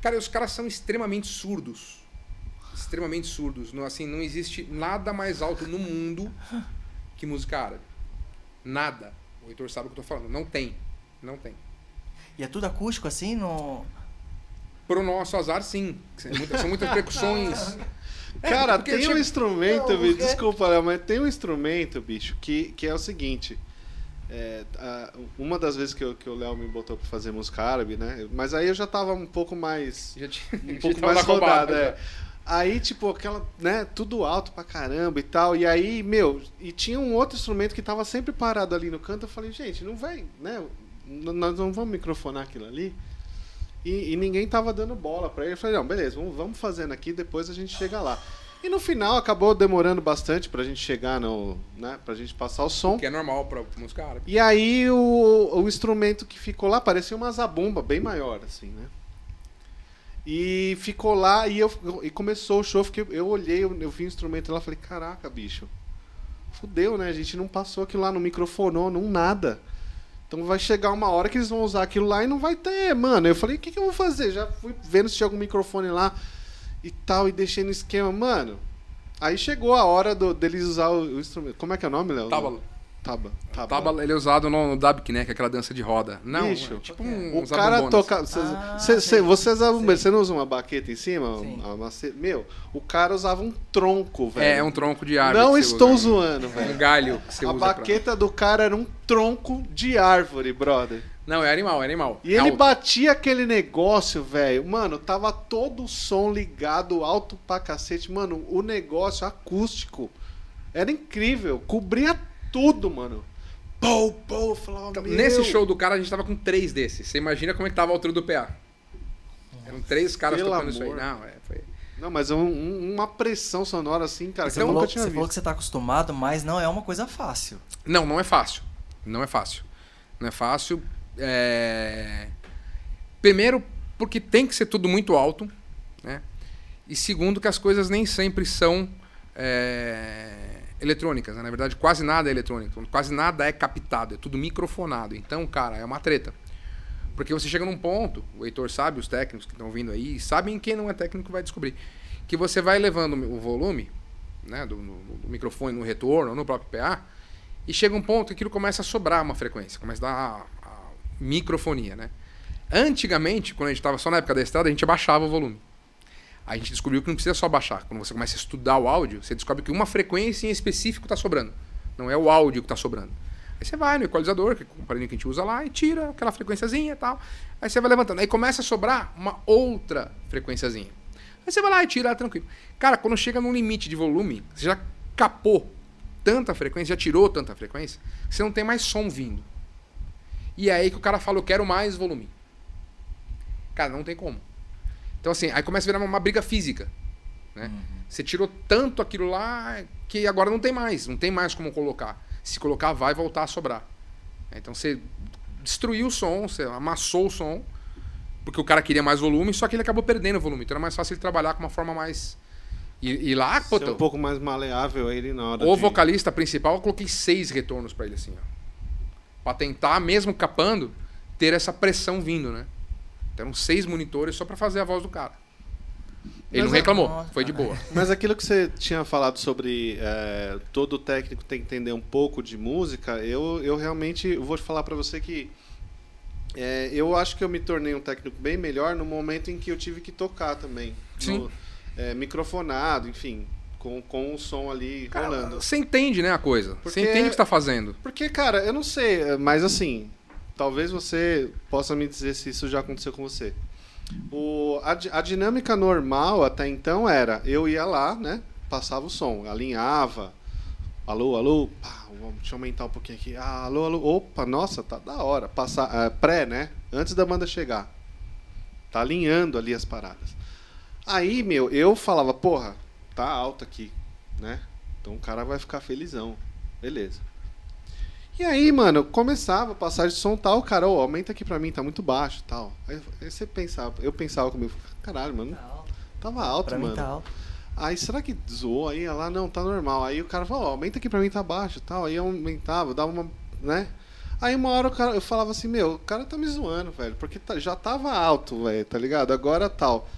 Cara, os caras são extremamente surdos extremamente surdos. Não, assim, não existe nada mais alto no mundo que música árabe. Nada. O Heitor sabe o que eu tô falando. Não tem. Não tem.
E é tudo acústico assim? No...
Pro nosso azar, sim. São muitas, percussões. É,
Cara, tem um instrumento,
Não,
bicho, desculpa, Léo, mas tem um instrumento, bicho, que, que é o seguinte. É, a- uma das vezes que, eu- que o Léo me botou pra fazer música árabe, né? Mas aí eu já tava um pouco mais.
Já tinha,
Um pouco mais rodado, é.
já.
Aí, tipo, aquela, né, tudo alto pra caramba e tal. E aí, meu, e tinha um outro instrumento que tava sempre parado ali no canto. Eu falei, gente, não vai, né? Nós não vamos microfonar aquilo ali. E, e ninguém tava dando bola pra ele. Eu falei, não, beleza, vamos, vamos fazendo aqui, depois a gente chega lá. E no final acabou demorando bastante pra gente chegar no. né, pra gente passar o som.
Que é normal pra música árabe.
E aí o, o instrumento que ficou lá parecia uma zabumba bem maior, assim, né? E ficou lá e, eu, e começou o show, fiquei, eu olhei, eu, eu vi o instrumento lá e falei, caraca, bicho. Fudeu, né? A gente não passou aquilo lá, não microfonou, não nada. Então vai chegar uma hora que eles vão usar aquilo lá e não vai ter, mano. Eu falei, o que, que eu vou fazer? Já fui vendo se tinha algum microfone lá e tal, e deixei no esquema, mano. Aí chegou a hora do, deles usar o, o instrumento. Como é que é o nome, Léo?
Tábalo.
Taba.
Taba, ele é usado no, no Dabk, né? Que é aquela dança de roda. Não,
Bicho,
é tipo um,
O cara toca. Cê,
Ah,
cê- você usava um-. Você não usa uma baqueta em cima?
Sim.
Uma mace- Meu, o cara usava um tronco, velho.
É, é um tronco de árvore.
Não estou
usa.
zoando,
Um
velho.
galho que você
A
usa pra-
baqueta do cara era um tronco de árvore, brother.
Não, é animal, é animal.
E
É
ele
alto.
batia aquele negócio, velho. Mano, tava todo o som ligado alto pra cacete. Mano, o negócio acústico era incrível. Cobria tudo, mano. Pou, pou, eu falava,
Então,
meu.
nesse show do cara, a gente tava com três desses. Você imagina como é que tava a altura do PA. Eram três caras tocando isso aí.
amor.
Não, é, foi...
Não, mas é um- um- uma pressão sonora assim, cara, que
Você,
eu
falou,
nunca tinha
você falou
visto.
que você tá acostumado, mas não é uma coisa fácil.
Não, não é fácil. Não é fácil. Não é fácil. É, Primeiro, porque tem que ser tudo muito alto, né? E segundo, que as coisas nem sempre são é, eletrônicas, né? na verdade quase nada é eletrônico, quase nada é captado, é tudo microfonado. Então, cara, é uma treta. Porque você chega num ponto, o Heitor sabe, os técnicos que estão vindo aí, sabem quem não é técnico vai descobrir, que você vai levando o volume né, do, do microfone no retorno, no próprio PA, e chega um ponto que aquilo começa a sobrar uma frequência, começa a dar microfonia, né? Antigamente, quando a gente estava só na época da estrada, a gente abaixava o volume. A gente descobriu que não precisa só baixar. Quando você começa a estudar o áudio, você descobre que uma frequência em específico está sobrando. Não é o áudio que está sobrando. Aí você vai no equalizador, que é o aparelho que a gente usa lá, e tira aquela frequenciazinha e tal. Aí você vai levantando. Aí começa a sobrar uma outra frequenciazinha. Aí você vai lá e tira tranquilo. Cara, quando chega num limite de volume, você já capou tanta frequência, já tirou tanta frequência, você não tem mais som vindo. E é aí que o cara fala, eu quero mais volume. Cara, não tem como. Então, assim, aí começa a virar uma, uma briga física. Né? Uhum. Você tirou tanto aquilo lá que agora não tem mais. Não tem mais como colocar. Se colocar, vai voltar a sobrar. Então você destruiu o som, você amassou o som, porque o cara queria mais volume, só que ele acabou perdendo o volume. Então era mais fácil ele trabalhar com uma forma mais. E, e lá,
pô, um pouco mais maleável ele na hora.
O
de...
vocalista principal, eu coloquei seis retornos para ele, assim, ó. Pra tentar, mesmo capando, ter essa pressão vindo, né? Eram seis monitores só para fazer a voz do cara. Ele Mas não é reclamou, foi de boa.
Mas aquilo que você tinha falado sobre é, todo técnico tem que entender um pouco de música, eu, eu realmente vou falar para você que é, eu acho que eu me tornei um técnico bem melhor no momento em que eu tive que tocar também.
Sim.
No, é, microfonado, enfim, com, com o som ali
cara,
rolando.
Você entende, né, a coisa. Porque, você entende o que está fazendo.
Porque, cara, eu não sei, mas assim, talvez você possa me dizer se isso já aconteceu com você. O, a, a dinâmica normal até então era, eu ia lá, né, passava o som, alinhava, alô, alô, pá, deixa eu aumentar um pouquinho aqui, ah, alô, alô, opa, nossa, tá da hora, passar, é, pré, né, antes da banda chegar, tá alinhando ali as paradas. Aí, meu, eu falava, porra, tá alto aqui, né, então o cara vai ficar felizão, beleza. E aí, mano, começava a passar de som tal, cara, oh, aumenta aqui pra mim, tá muito baixo tal. Aí, aí você pensava, eu pensava comigo, caralho, mano, tá tava alto, pra mano. Tá alto. Aí, será que zoou? Aí lá, não, tá normal. Aí o cara falou, oh, aumenta aqui pra mim, tá baixo tal. Aí eu aumentava, dava uma, né? Aí uma hora o cara, eu falava assim, meu, o cara tá me zoando, velho, porque tá, já tava alto, velho, tá ligado? Agora tal.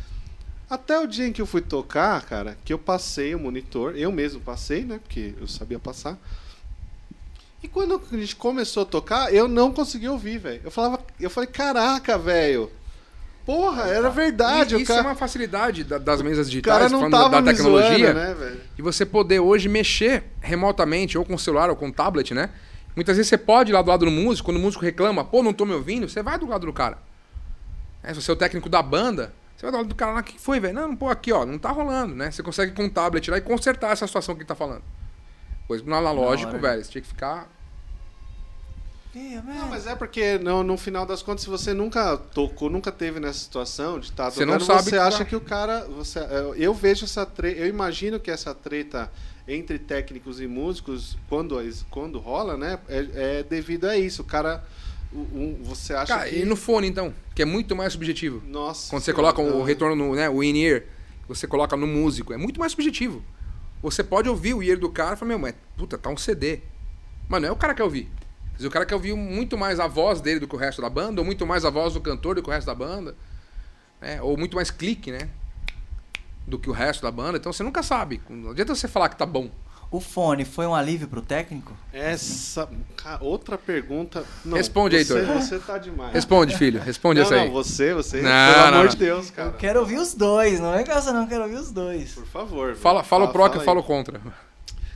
Até o dia em que eu fui tocar, cara, que eu passei o monitor, eu mesmo passei, né? Porque eu sabia passar. E quando a gente começou a tocar, eu não consegui ouvir, velho. Eu falava, eu falei, caraca, velho. Porra, era verdade.
E, isso
cara...
é uma facilidade das mesas digitais, falando da, da tecnologia. Zoando, né, e você poder hoje mexer remotamente, ou com o celular, ou com o tablet, né? Muitas vezes você pode ir lá do lado do músico, quando o músico reclama, pô, não tô me ouvindo, você vai do lado do cara. É, se você é o técnico da banda, você vai do lado do cara lá, o que foi, velho? Não, pô, aqui, ó, não tá rolando, né? Você consegue com o tablet lá e consertar essa situação que ele tá falando. Pois no analógico, velho, você tinha que ficar.
Não, mas é porque no, no final das contas, se você nunca tocou, nunca teve nessa situação de estar tá tocando, você, não sabe você acha tá... que o cara. Você, é, eu vejo essa treta. Eu imagino que essa treta entre técnicos e músicos, quando, quando rola, né? É, é devido a isso. O cara. Um, você acha cara, que...
E no fone, então? Que é muito mais subjetivo.
Nossa.
Quando você coloca o retorno, no, né, o in-ear, você coloca no músico, é muito mais subjetivo. Você pode ouvir o ear do cara e falar, meu, mas puta, tá um CD. Mas não é o cara que quer ouvir. Mas o cara quer ouvir muito mais a voz dele do que o resto da banda, ou muito mais a voz do cantor do que o resto da banda. Né? Ou muito mais clique, né? Do que o resto da banda. Então você nunca sabe. Não adianta você falar que tá bom.
O fone foi um alívio pro técnico?
Essa. Outra pergunta.
Não, Responde aí,
Você, você tá demais.
Responde, filho. Responde não, essa aí.
Não, você, você.
Não,
pelo
não,
amor de Deus, cara.
Eu quero ouvir os dois. Não é essa, não. Eu quero ouvir os dois.
Por favor.
Fala, fala, o pró que eu falo contra.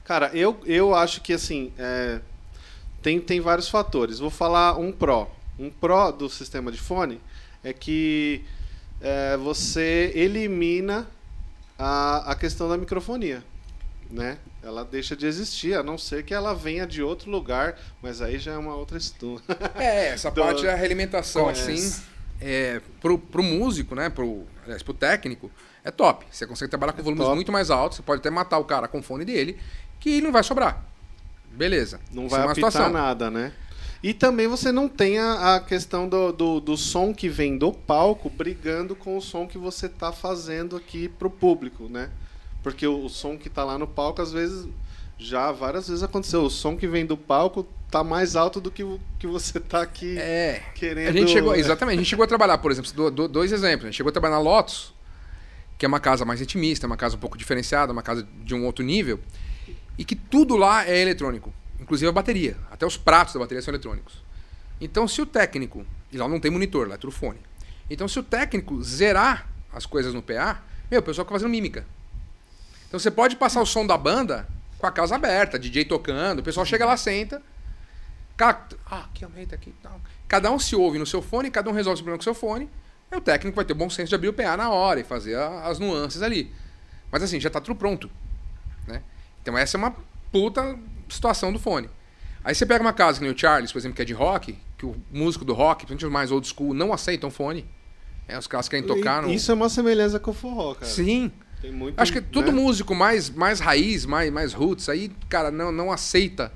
Cara, eu, eu acho que assim. É, tem, tem vários fatores. Vou falar um pró. Um pró do sistema de fone é que é, você elimina a, a questão da microfonia. Né? Ela deixa de existir, a não ser que ela venha de outro lugar, mas aí já é uma outra história.
É, essa Do... parte da realimentação, assim, é, pro, pro músico, né, pro, aliás, pro técnico, é top. Você consegue trabalhar com é volumes top. muito mais altos, você pode até matar o cara com o fone dele, que não vai sobrar. Beleza.
Não vai é apitar situação. nada, né? E também você não tem a, a questão do, do, do, som que vem do palco brigando com o som que você está fazendo aqui pro público, né? Porque o, o som que está lá no palco, às vezes, já várias vezes aconteceu. O som que vem do palco tá mais alto do que o que você tá aqui
É.
querendo.
A gente chegou, exatamente, a gente chegou a trabalhar, por exemplo, do- do- dois exemplos. A gente chegou a trabalhar na Lotus, que é uma casa mais intimista, uma casa um pouco diferenciada, uma casa de um outro nível, e que tudo lá é eletrônico, inclusive a bateria. Até os pratos da bateria são eletrônicos. Então, se o técnico, e lá não tem monitor, lá é tudo fone. Então, se o técnico zerar as coisas no PA, meu, o pessoal fica fazendo mímica. Então, você pode passar o som da banda com a casa aberta, DJ tocando, o pessoal chega lá, senta, Ah, aqui aumenta aqui e tal. Cada um se ouve no seu fone, cada um resolve o problema com o seu fone. Aí o técnico vai ter o bom senso de abrir o PA na hora e fazer a- as nuances ali. Mas assim, já tá tudo pronto. Né? Então essa é uma puta situação do fone. Aí você pega uma casa que nem o Charles, por exemplo, que é de rock, que o músico do rock, principalmente os mais old school, não aceitam fone. É, os caras querem tocar no.
Isso é uma semelhança com o forró, cara.
Sim.
Muito,
Acho que todo
né?
músico mais, mais raiz, mais, mais roots, aí, cara, não, não aceita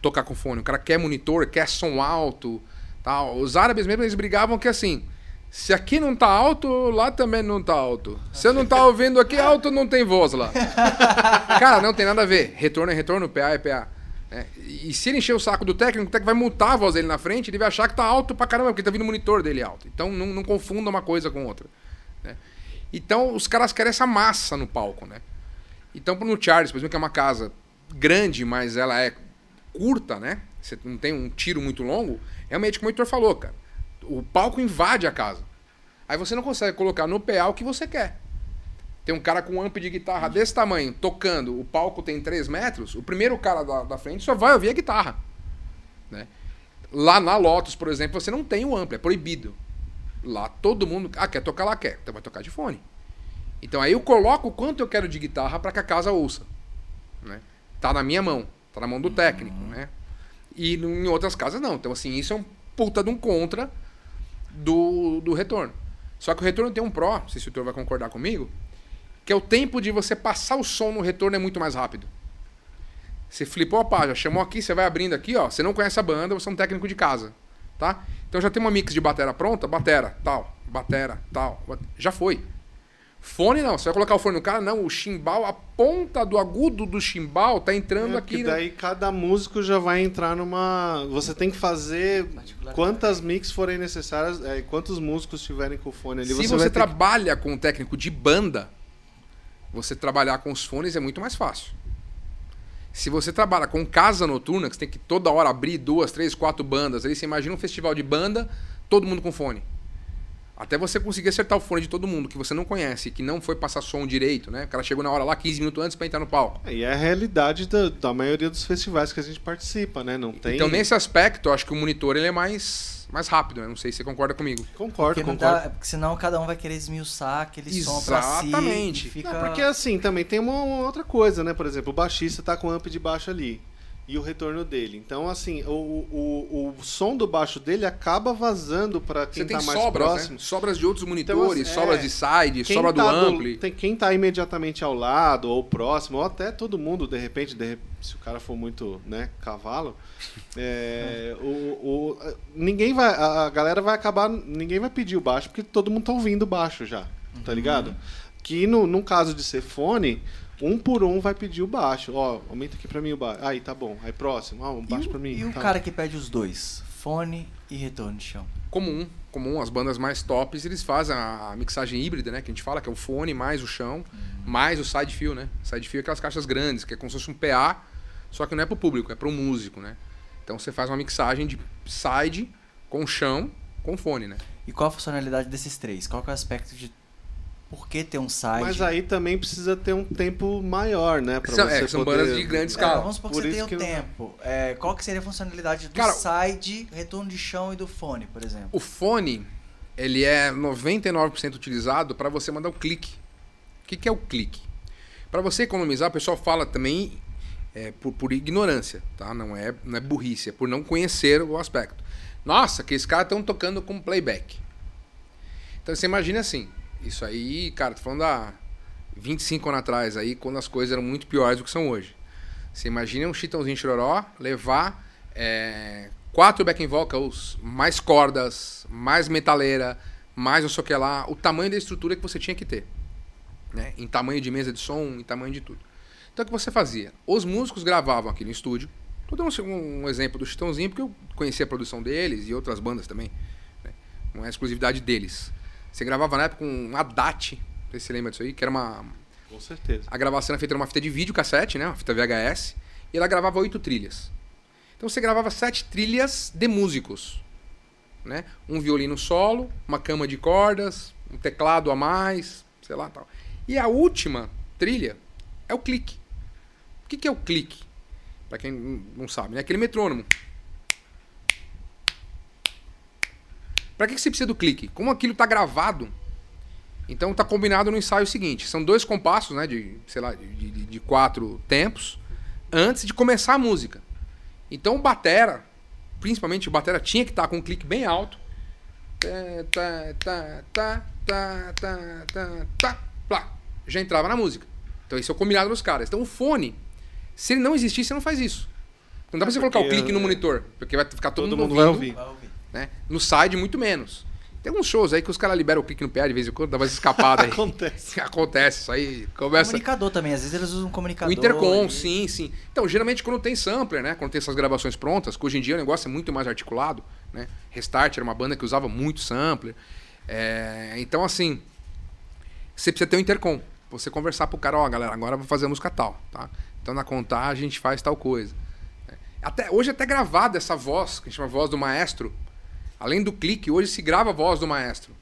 tocar com fone. O cara quer monitor, quer som alto. Tal. Os árabes mesmo, eles brigavam que assim, se aqui não tá alto, lá também não tá alto. Se eu não tá ouvindo aqui alto, não tem voz lá. cara, não tem nada a ver. Retorno é retorno, PA é PA. É, e se ele encher o saco do técnico, o técnico vai multar a voz dele na frente, ele vai achar que tá alto pra caramba, porque tá vindo o monitor dele alto. Então não, não confunda uma coisa com outra. Então os caras querem essa massa no palco, né? Então no Charles, por exemplo, que é uma casa grande, mas ela é curta, né? Você não tem um tiro muito longo, realmente como o Heitor falou, cara. O palco invade a casa. Aí você não consegue colocar no PA o que você quer. Tem um cara com um amp de guitarra desse tamanho, tocando, o palco tem 3 metros, o primeiro cara da, da frente só vai ouvir a guitarra. Né? Lá na Lotus, por exemplo, você não tem o amplo, é proibido. Lá todo mundo. Ah, quer tocar lá? Quer. Então vai tocar de fone. Então aí eu coloco o quanto eu quero de guitarra para que a casa ouça. Né? Tá na minha mão, tá na mão do técnico, né? E em outras casas não. Então assim, isso é um puta de um contra do, do retorno. Só que o retorno tem um pró, não sei se o Heitor vai concordar comigo, que é o tempo de você passar o som no retorno é muito mais rápido. Você flipou a página, chamou aqui, você vai abrindo aqui, ó. Você não conhece a banda, você é um técnico de casa, tá? Então já tem uma mix de batera pronta, batera, tal, batera, tal. bat- Já foi. Fone não, você vai colocar o fone no cara, não, o chimbal, a ponta do agudo do chimbal tá entrando
É,
aqui.
porque
né?
daí cada músico já vai entrar numa. Você tem que fazer quantas mix forem necessárias, é, quantos músicos tiverem com o fone ali.
Se
você
você,
vai ter que-
trabalha com um técnico de banda, você trabalhar com os fones é muito mais fácil. Se você trabalha com casa noturna, que você tem que toda hora abrir duas, três, quatro bandas, aí você imagina um festival de banda, todo mundo com fone. Até você conseguir acertar o fone de todo mundo que você não conhece, que não foi passar som direito, né? O cara chegou na hora lá 15 minutos antes pra entrar no palco.
É, E é a realidade da, da maioria dos festivais que a gente participa, né? Não tem.
Então, nesse aspecto, eu acho que o monitor ele é mais, mais rápido, né? Não sei se você concorda comigo.
Concordo,
Porque, não
concordo.
dá, porque senão cada um vai querer esmiuçar aquele som pra si.
Exatamente.
Fica...
Não, porque assim, também tem uma, uma outra coisa, né? Por exemplo, o baixista tá com o amp de baixo ali. E o retorno dele. Então, assim, o, o, o som do baixo dele acaba vazando para quem
Você tem
tá mais
sobras,
próximo.
né? Sobras de outros monitores,
assim,
sobras
é,
de side, sobra do
tá
ampli.
tem quem tá imediatamente ao lado, ou próximo, ou até todo mundo, de repente, de se o cara for muito, né, cavalo, é, o, o- ninguém vai, a galera vai acabar, ninguém vai pedir o baixo, porque todo mundo tá ouvindo o baixo já, tá ligado? Que no, num caso de ser fone, um por um vai pedir o baixo. Ó, aumenta aqui pra mim o baixo. Aí, tá bom. Aí, próximo. Ó, um
E
baixo
o,
pra mim.
e o
tá.
cara que pede os dois? Fone e retorno de chão.
comum, comum, as bandas mais tops, eles fazem a, mixagem híbrida, né, que a gente fala, que é o fone mais o chão, mais o side fill, né? Side fill é aquelas caixas grandes, que é como se fosse um PA, só que não é pro público, é pro músico, né? Então você faz uma mixagem de side com chão com fone, né?
E qual a funcionalidade desses três? Qual que é o aspecto de por que ter um site?
Mas aí também precisa ter um tempo maior, né? Pra
São-
você
é, são
poder...
bandas de grande
É,
escala.
vamos supor que
Por
você
isso
tenha o
não-
tempo. É, qual que seria a funcionalidade do
Cara,
side, retorno de chão e do fone, por exemplo?
O fone, ele é 99% utilizado para você mandar o clique. O que, que é o clique? Para você economizar, o pessoal fala também é, por, por ignorância, tá? Não é, não é burrice, é por não conhecer o aspecto. Nossa, que esses caras estão tocando com playback. Então você imagina assim, isso aí, cara, tô falando há 25 anos atrás aí, quando as coisas eram muito piores do que são hoje. Você imagina um chitãozinho chororó levar é, quatro backing vocals, mais cordas, mais metaleira, mais não sei o que lá, o tamanho da estrutura que você tinha que ter. Né? Em tamanho de mesa de som, em tamanho de tudo. Então o que você fazia? Os músicos gravavam aqui no estúdio. Tô dando um, um exemplo do Chitãozinho, porque eu conhecia a produção deles e outras bandas também. Né? Não é exclusividade deles. Você gravava na época com um Haddad, não sei se você lembra disso aí, que era uma.
Com certeza.
A gravação era feita numa fita de vídeo cassete, né? Uma fita VHS. E ela gravava oito trilhas. Então você gravava sete trilhas de músicos. Né? Um violino solo, uma cama de cordas, um teclado a mais, sei lá tal. E a última trilha é o clique. O que, que é o clique? Para quem não sabe, é aquele metrônomo. Para que, que você precisa do clique? Como aquilo está gravado, então está combinado no ensaio seguinte. São dois compassos, né, de, sei lá, de, de, de quatro tempos, antes de começar a música. Então o batera, principalmente o batera, tinha que estar tá com um clique bem alto. Tá, tá, tá, tá, tá, tá, tá, tá, já entrava na música. Então isso é o combinado dos caras. Então o fone, se ele não existir, você não faz isso. Não dá pra você colocar o clique no monitor, porque vai ficar todo,
Todo
mundo,
mundo vai
ouvindo,
ouvir.
Né? No side, muito menos. Tem alguns shows aí que os caras liberam o clique no pé de vez em quando, dá umas escapadas aí.
Acontece.
Acontece, isso aí começa.
Comunicador também, às vezes eles usam um comunicador.
O intercom,
e-
sim, sim. Então, geralmente quando tem sampler, né? Quando tem essas gravações prontas, que hoje em dia o negócio é muito mais articulado, né? Restart era uma banda que usava muito sampler. É, então, assim, você precisa ter um intercom. Você conversar pro cara, ó, galera, agora eu vou fazer a música tal, tá? Então na contagem a gente faz tal coisa. Até, hoje é até gravada essa voz, que a gente chama voz do maestro. Além do clique, hoje se grava a voz do maestro.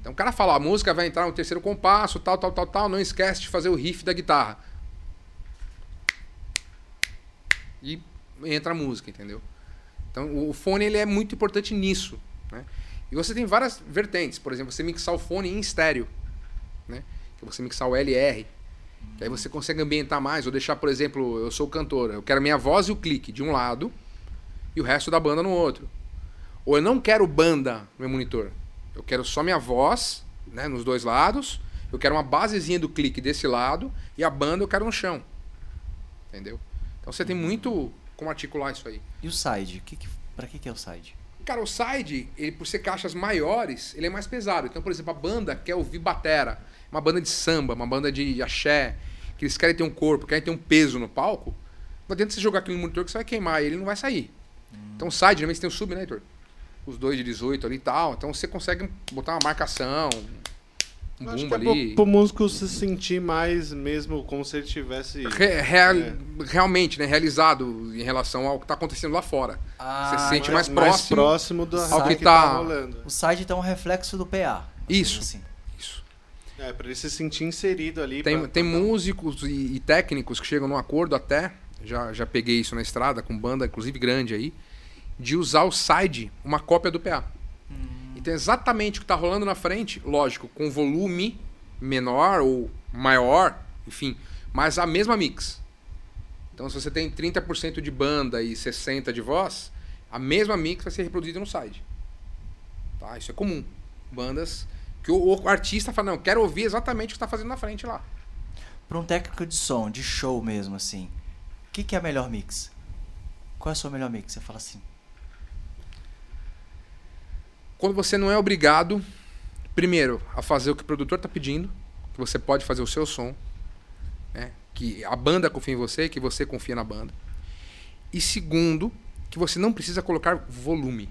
Então o cara fala, a música vai entrar no terceiro compasso, tal, tal, tal, tal, não esquece de fazer o riff da guitarra. E entra a música, entendeu? Então o fone ele é muito importante nisso, né? E você tem várias vertentes, por exemplo, você mixar o fone em estéreo, né? Que você mixar o LR, que aí você consegue ambientar mais, ou deixar, por exemplo, eu sou cantor, eu quero minha voz e o clique de um lado e o resto da banda no outro. Ou eu não quero banda no meu monitor. Eu quero só minha voz, né, nos dois lados. Eu quero uma basezinha do clique desse lado e a banda eu quero no chão. Entendeu? Então você tem muito como articular isso aí.
E o side? Que que, pra que, que é o side?
Cara, o side, ele, por ser caixas maiores, ele é mais pesado. Então, por exemplo, a banda quer ouvir batera, uma banda de samba, uma banda de axé, que eles querem ter um corpo, querem ter um peso no palco, não adianta você jogar aquilo no monitor que você vai queimar ele, ele não vai sair. Então, o side, geralmente você tem o sub, né, Heitor? Os dois de 18 ali e tal. Então, você consegue botar uma marcação, um
Eu Acho que
bumbo
é pro,
ali.
pro músico se sentir mais mesmo como se ele tivesse.
Re- real-
É.
Realmente, né, realizado em relação ao que está acontecendo lá fora.
Ah,
Você se sente
então
mais próximo
próximo do
ao
que,
que tá-
rolando.
O side então é um reflexo do PA.
Isso.
Assim.
Isso.
É, pra ele se sentir inserido ali.
Tem,
pra-
tem
pra-
músicos e, e técnicos que chegam num acordo até, já, já peguei isso na estrada, com banda inclusive grande aí, de usar o side, uma cópia do PA. Então exatamente o que está rolando na frente, lógico, com volume menor ou maior, enfim, mas a mesma mix. Então se você tem 30% de banda e 60% de voz, a mesma mix vai ser reproduzida no side. Tá? Isso é comum. Bandas que o, o artista fala, não, eu quero ouvir exatamente o que está fazendo na frente lá.
Pra um técnico de som, de show mesmo, assim, o que, que é a melhor mix? Qual é a sua melhor mix? Você fala assim.
Quando você não é obrigado, primeiro, a fazer o que o produtor está pedindo, que você pode fazer o seu som, né? que a banda confia em você, que você confia na banda. E segundo, que você não precisa colocar volume.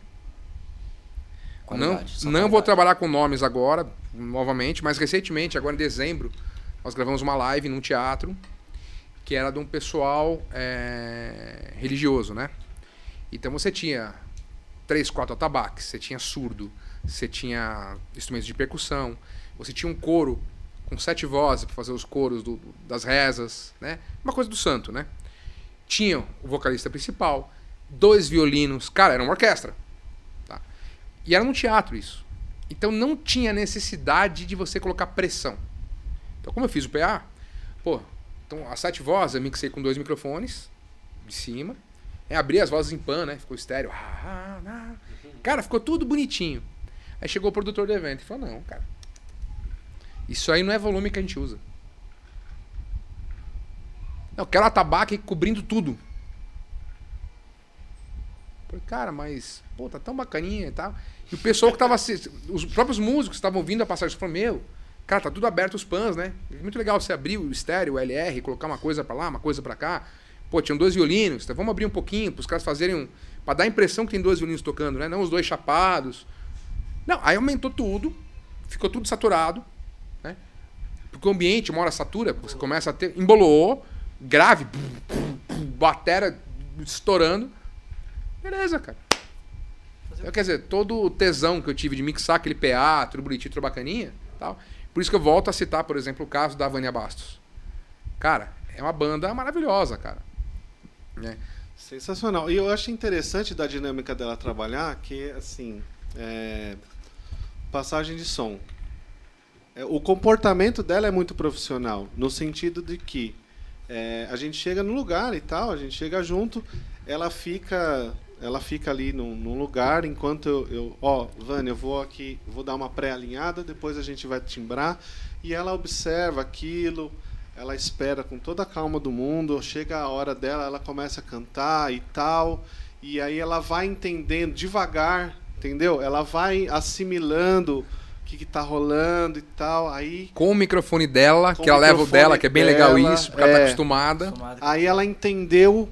Não,
Qualidade, só
não vou trabalhar com nomes agora, novamente, mas recentemente, agora em dezembro, nós gravamos uma live num teatro que era de um pessoal é, religioso, né? Então você tinha três, quatro atabaques, você tinha surdo, você tinha instrumentos de percussão, você tinha um coro com sete vozes para fazer os coros do- das rezas, né? Uma coisa do santo, né? Tinha o vocalista principal, dois violinos, cara, era uma orquestra. Tá? E era num teatro isso. Então não tinha necessidade de você colocar pressão. Então como eu fiz o PA, pô, então as sete vozes eu mixei com dois microfones de cima, é, abri as vozes em pan, né? Ficou estéreo. Cara, ficou tudo bonitinho. Aí chegou o produtor do evento e falou: Não, cara. Isso aí não é volume que a gente usa. Eu quero atabaque cobrindo tudo. Falei, cara, mas, pô, tá tão bacaninha e tal. E o pessoal que tava. Os próprios músicos estavam ouvindo a passagem falaram: Meu, Cara, tá tudo aberto os pans, né? Muito legal você abrir o estéreo, o LR, colocar uma coisa pra lá, uma coisa pra cá. Pô, tinham dois violinos, então vamos abrir um pouquinho pros caras fazerem um. Pra dar a impressão que tem dois violinos tocando, né? Não os dois chapados. Não, aí aumentou tudo, ficou tudo saturado, né? Porque o ambiente, uma hora satura, você começa a ter. Embolou, grave, batera estourando. Beleza, cara. Quer dizer, todo o tesão que eu tive de mixar aquele PA, tudo bonitinho, tudo bacaninha, tal. Por isso que eu volto a citar, por exemplo, o caso da Vânia Bastos. Cara, é uma banda maravilhosa, cara. Né?
Sensacional. E eu acho interessante da dinâmica dela trabalhar que, assim, é... passagem de som. É, o comportamento dela é muito profissional, no sentido de que é, a gente chega no lugar e tal, a gente chega junto, ela fica ela fica ali num, num lugar enquanto eu, eu, ó, Vânia, eu vou aqui, vou dar uma pré-alinhada, depois a gente vai timbrar e ela observa aquilo, ela espera com toda a calma do mundo, chega a hora dela, ela começa a cantar e tal, e aí ela vai entendendo devagar, entendeu? Ela vai assimilando o que, que tá rolando e tal, aí
Com o microfone dela, que ela leva o dela, que é bem legal
dela,
isso, porque ela tá
é.
acostumada.
Aí ela entendeu.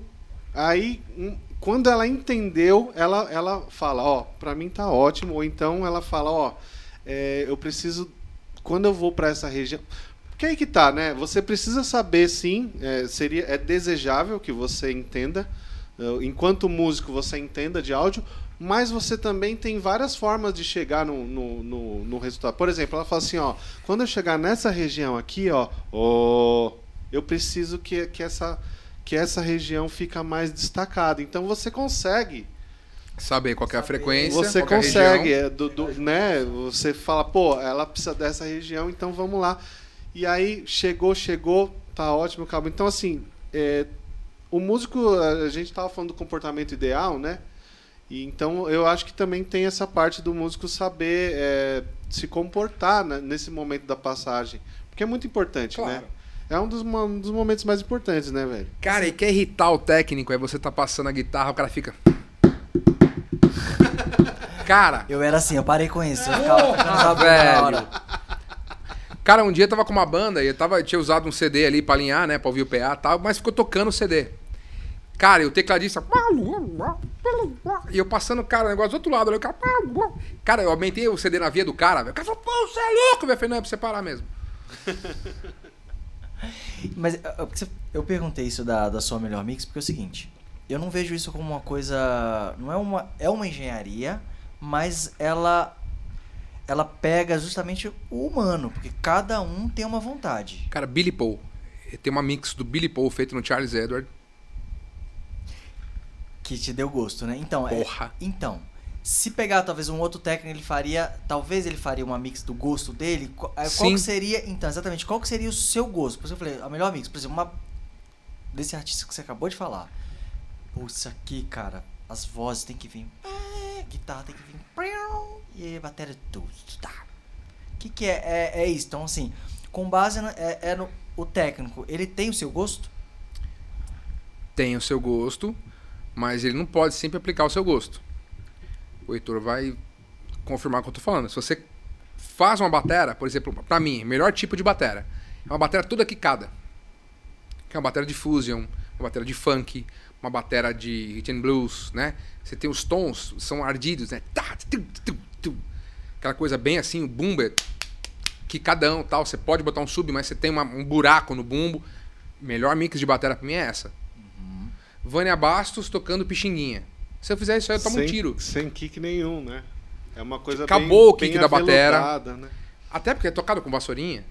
Aí, hum, quando ela entendeu, ela, ela fala, ó, pra mim tá ótimo. Ou então ela fala, ó, é, eu preciso. Quando eu vou pra essa região. Porque aí que tá, né? Você precisa saber, sim, é, seria, é desejável que você entenda. é, Enquanto músico, você entenda de áudio, mas você também tem várias formas de chegar no, no, no, no resultado. Por exemplo, ela fala assim, ó, quando eu chegar nessa região aqui, ó, ó eu preciso que, que, essa, que essa região fica mais destacada. Então você consegue.
Saber qual que é a frequência.
Você
é a
consegue,
região.
é, do, do- né? Você fala, pô, ela precisa dessa região, então vamos lá. E aí chegou, chegou, tá ótimo, acabou. Então assim, é, o músico, a gente tava falando do comportamento ideal, né? E então eu acho que também tem essa parte do músico saber é, se comportar né, nesse momento da passagem, porque é muito importante, né?
Claro.
É um dos, um dos momentos mais importantes, né, velho?
Cara, e quer irritar o técnico, aí você tá passando a guitarra, o cara fica. Cara,
Eu era assim, eu parei com isso. Eu ficava na
velho. Cara, um dia eu tava com uma banda e eu tava, tinha usado um CD ali pra alinhar, né? Pra ouvir o PA e tal, mas ficou tocando o CD. Cara, e o tecladista. E eu passando, cara, o negócio do outro lado. O cara, cara, eu aumentei o CD na via do cara, velho. O cara falou, pô, você é louco, velho. Eu falei, não, é pra você parar mesmo.
Mas ah, você- eu perguntei isso da, da sua melhor mix porque é o seguinte, eu não vejo isso como uma coisa, não é uma é uma engenharia, mas ela ela pega justamente o humano, porque cada um tem uma vontade.
Cara, Billy Paul. Tem uma mix do Billy Paul feito no Charles Edward.
Que te deu gosto, né? Então, é-
Porra.
então, se pegar talvez um outro técnico, ele faria, talvez ele faria uma mix do gosto dele. Qual, eh, qual
Sim.
que seria, então, exatamente, qual que seria o seu gosto? Por isso eu falei, a melhor mix, por exemplo, uma desse artista que você acabou de falar. Pô, isso aqui, cara, as vozes tem que vir, eh, guitarra tem que vir, e bateria tudo, tá. O que que é, é, é isso? Então, assim, com base na, é, é no o técnico, ele tem o seu gosto?
Tem o seu gosto, mas ele não pode sempre aplicar o seu gosto. O Heitor vai confirmar o que eu tô falando. Se você faz uma batera, por exemplo, pra mim, melhor tipo de batera, é uma batera toda quicada. Que é uma batera de fusion, uma batera de funk, uma batera de rhythm and blues, né? Você tem os tons, são ardidos, né? Aquela coisa bem assim, o bumbo é quicadão tal. Você pode botar um sub, mas você tem uma- um buraco no bumbo. Melhor mix de batera pra mim é essa. Vânia Bastos tocando pixinguinha. Se eu fizer isso aí, eu tomo um
sem,
tiro.
Sem kick nenhum, né? É uma coisa
Acabou
bem,
o kick
bem
da batera.
aveludada, Né?
Até porque é tocado com vassourinha.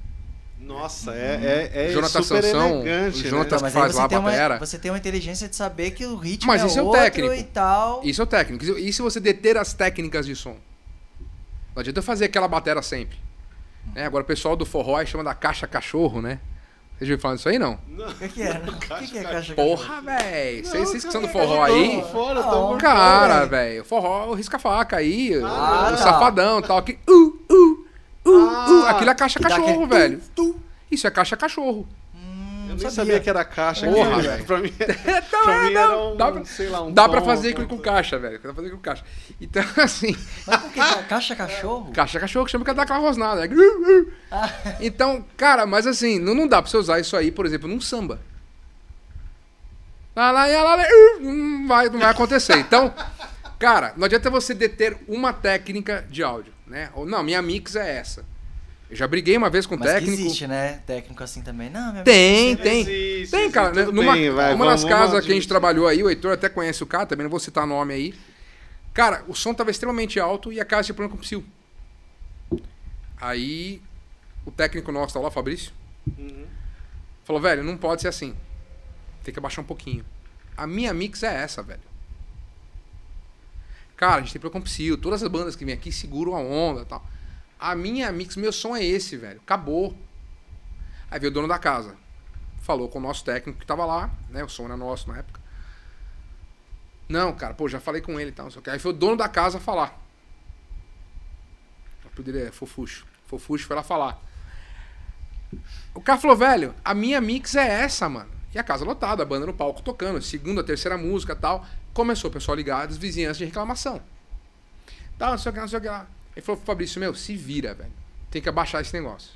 Nossa, é, é, é
Jonathan
super
Sansão,
elegante,
o Jonathan
né?
Então, mas
faz lá a
tem, uma,
batera.
você tem uma inteligência de saber que o ritmo
Mas
é
isso é o
outro
técnico.
e tal.
Isso é o técnico. E se você deter as técnicas de som? Não adianta eu fazer aquela batera sempre. Né? Agora o pessoal do forró aí chama da caixa cachorro, né? Vocês viram falando isso aí, não?
O que, que é? O que, que é caixa
Porra, velho. Vocês vocês que são do forró aí...
por fora, tô por
Cara, velho, forró, o risca-faca aí, o-
Ah,
o
tá.
safadão e tal, que uh, uh, uh,
Ah,
uh, aquilo é caixa cachorro, velho. Isso é caixa cachorro.
Nem
sabia.
sabia que era caixa.
Porra,
aqui,
velho.
pra mim,
Então,
pra
é,
mim
não,
era um,
dá pra-
sei lá, um
Dá pra fazer com
coisa.
caixa, velho. Dá pra fazer com caixa. Então, assim,
Mas por que ca- caixa cachorro?
caixa cachorro que chama que é dar aquela rosnada. É gru.
Ah.
Então, cara, mas assim, não, não dá pra você usar isso aí, por exemplo, num samba. Lá, lá, lá, lá, lá, uh, não vai, não vai acontecer. Então, cara, não adianta você deter uma técnica de áudio, né? Ou, não, minha mix é essa. Eu já briguei uma vez com o
Mas
técnico.
existe, né? Técnico assim também. Não, minha
Tem, tem.
Existe,
Tem,
existe,
cara. né?
tudo
Numa,
bem, vai,
uma das casas que a gente trabalhou aí, o Heitor até conhece o cara, também não vou citar nome aí. Cara, o som tava extremamente alto e a casa tinha problema com o psil. Aí o técnico nosso tá lá, o Fabrício,
Uhum.
falou, velho, não pode ser assim. Tem que abaixar um pouquinho. A minha mix é essa, velho. Cara, a gente tem problema com psil. Todas as bandas que vêm aqui seguram a onda e tal. A minha mix, meu som é esse, velho. Acabou. Aí veio o dono da casa. Falou com o nosso técnico que tava lá, né? O som era nosso na época. Não, cara, pô, já falei com ele e tal. não sei o quê. Aí foi o dono da casa falar. O apelido é Fofuxo. Fofuxo foi lá falar. O cara falou, velho, a minha mix é essa, mano. E a casa lotada, a banda no palco tocando, segunda, terceira música tal. Começou o pessoal ligado, as vizinhanças de reclamação. Tal, não sei o que, não sei o que lá. Ele falou, Fabrício, meu, se vira, velho. Tem que abaixar esse negócio.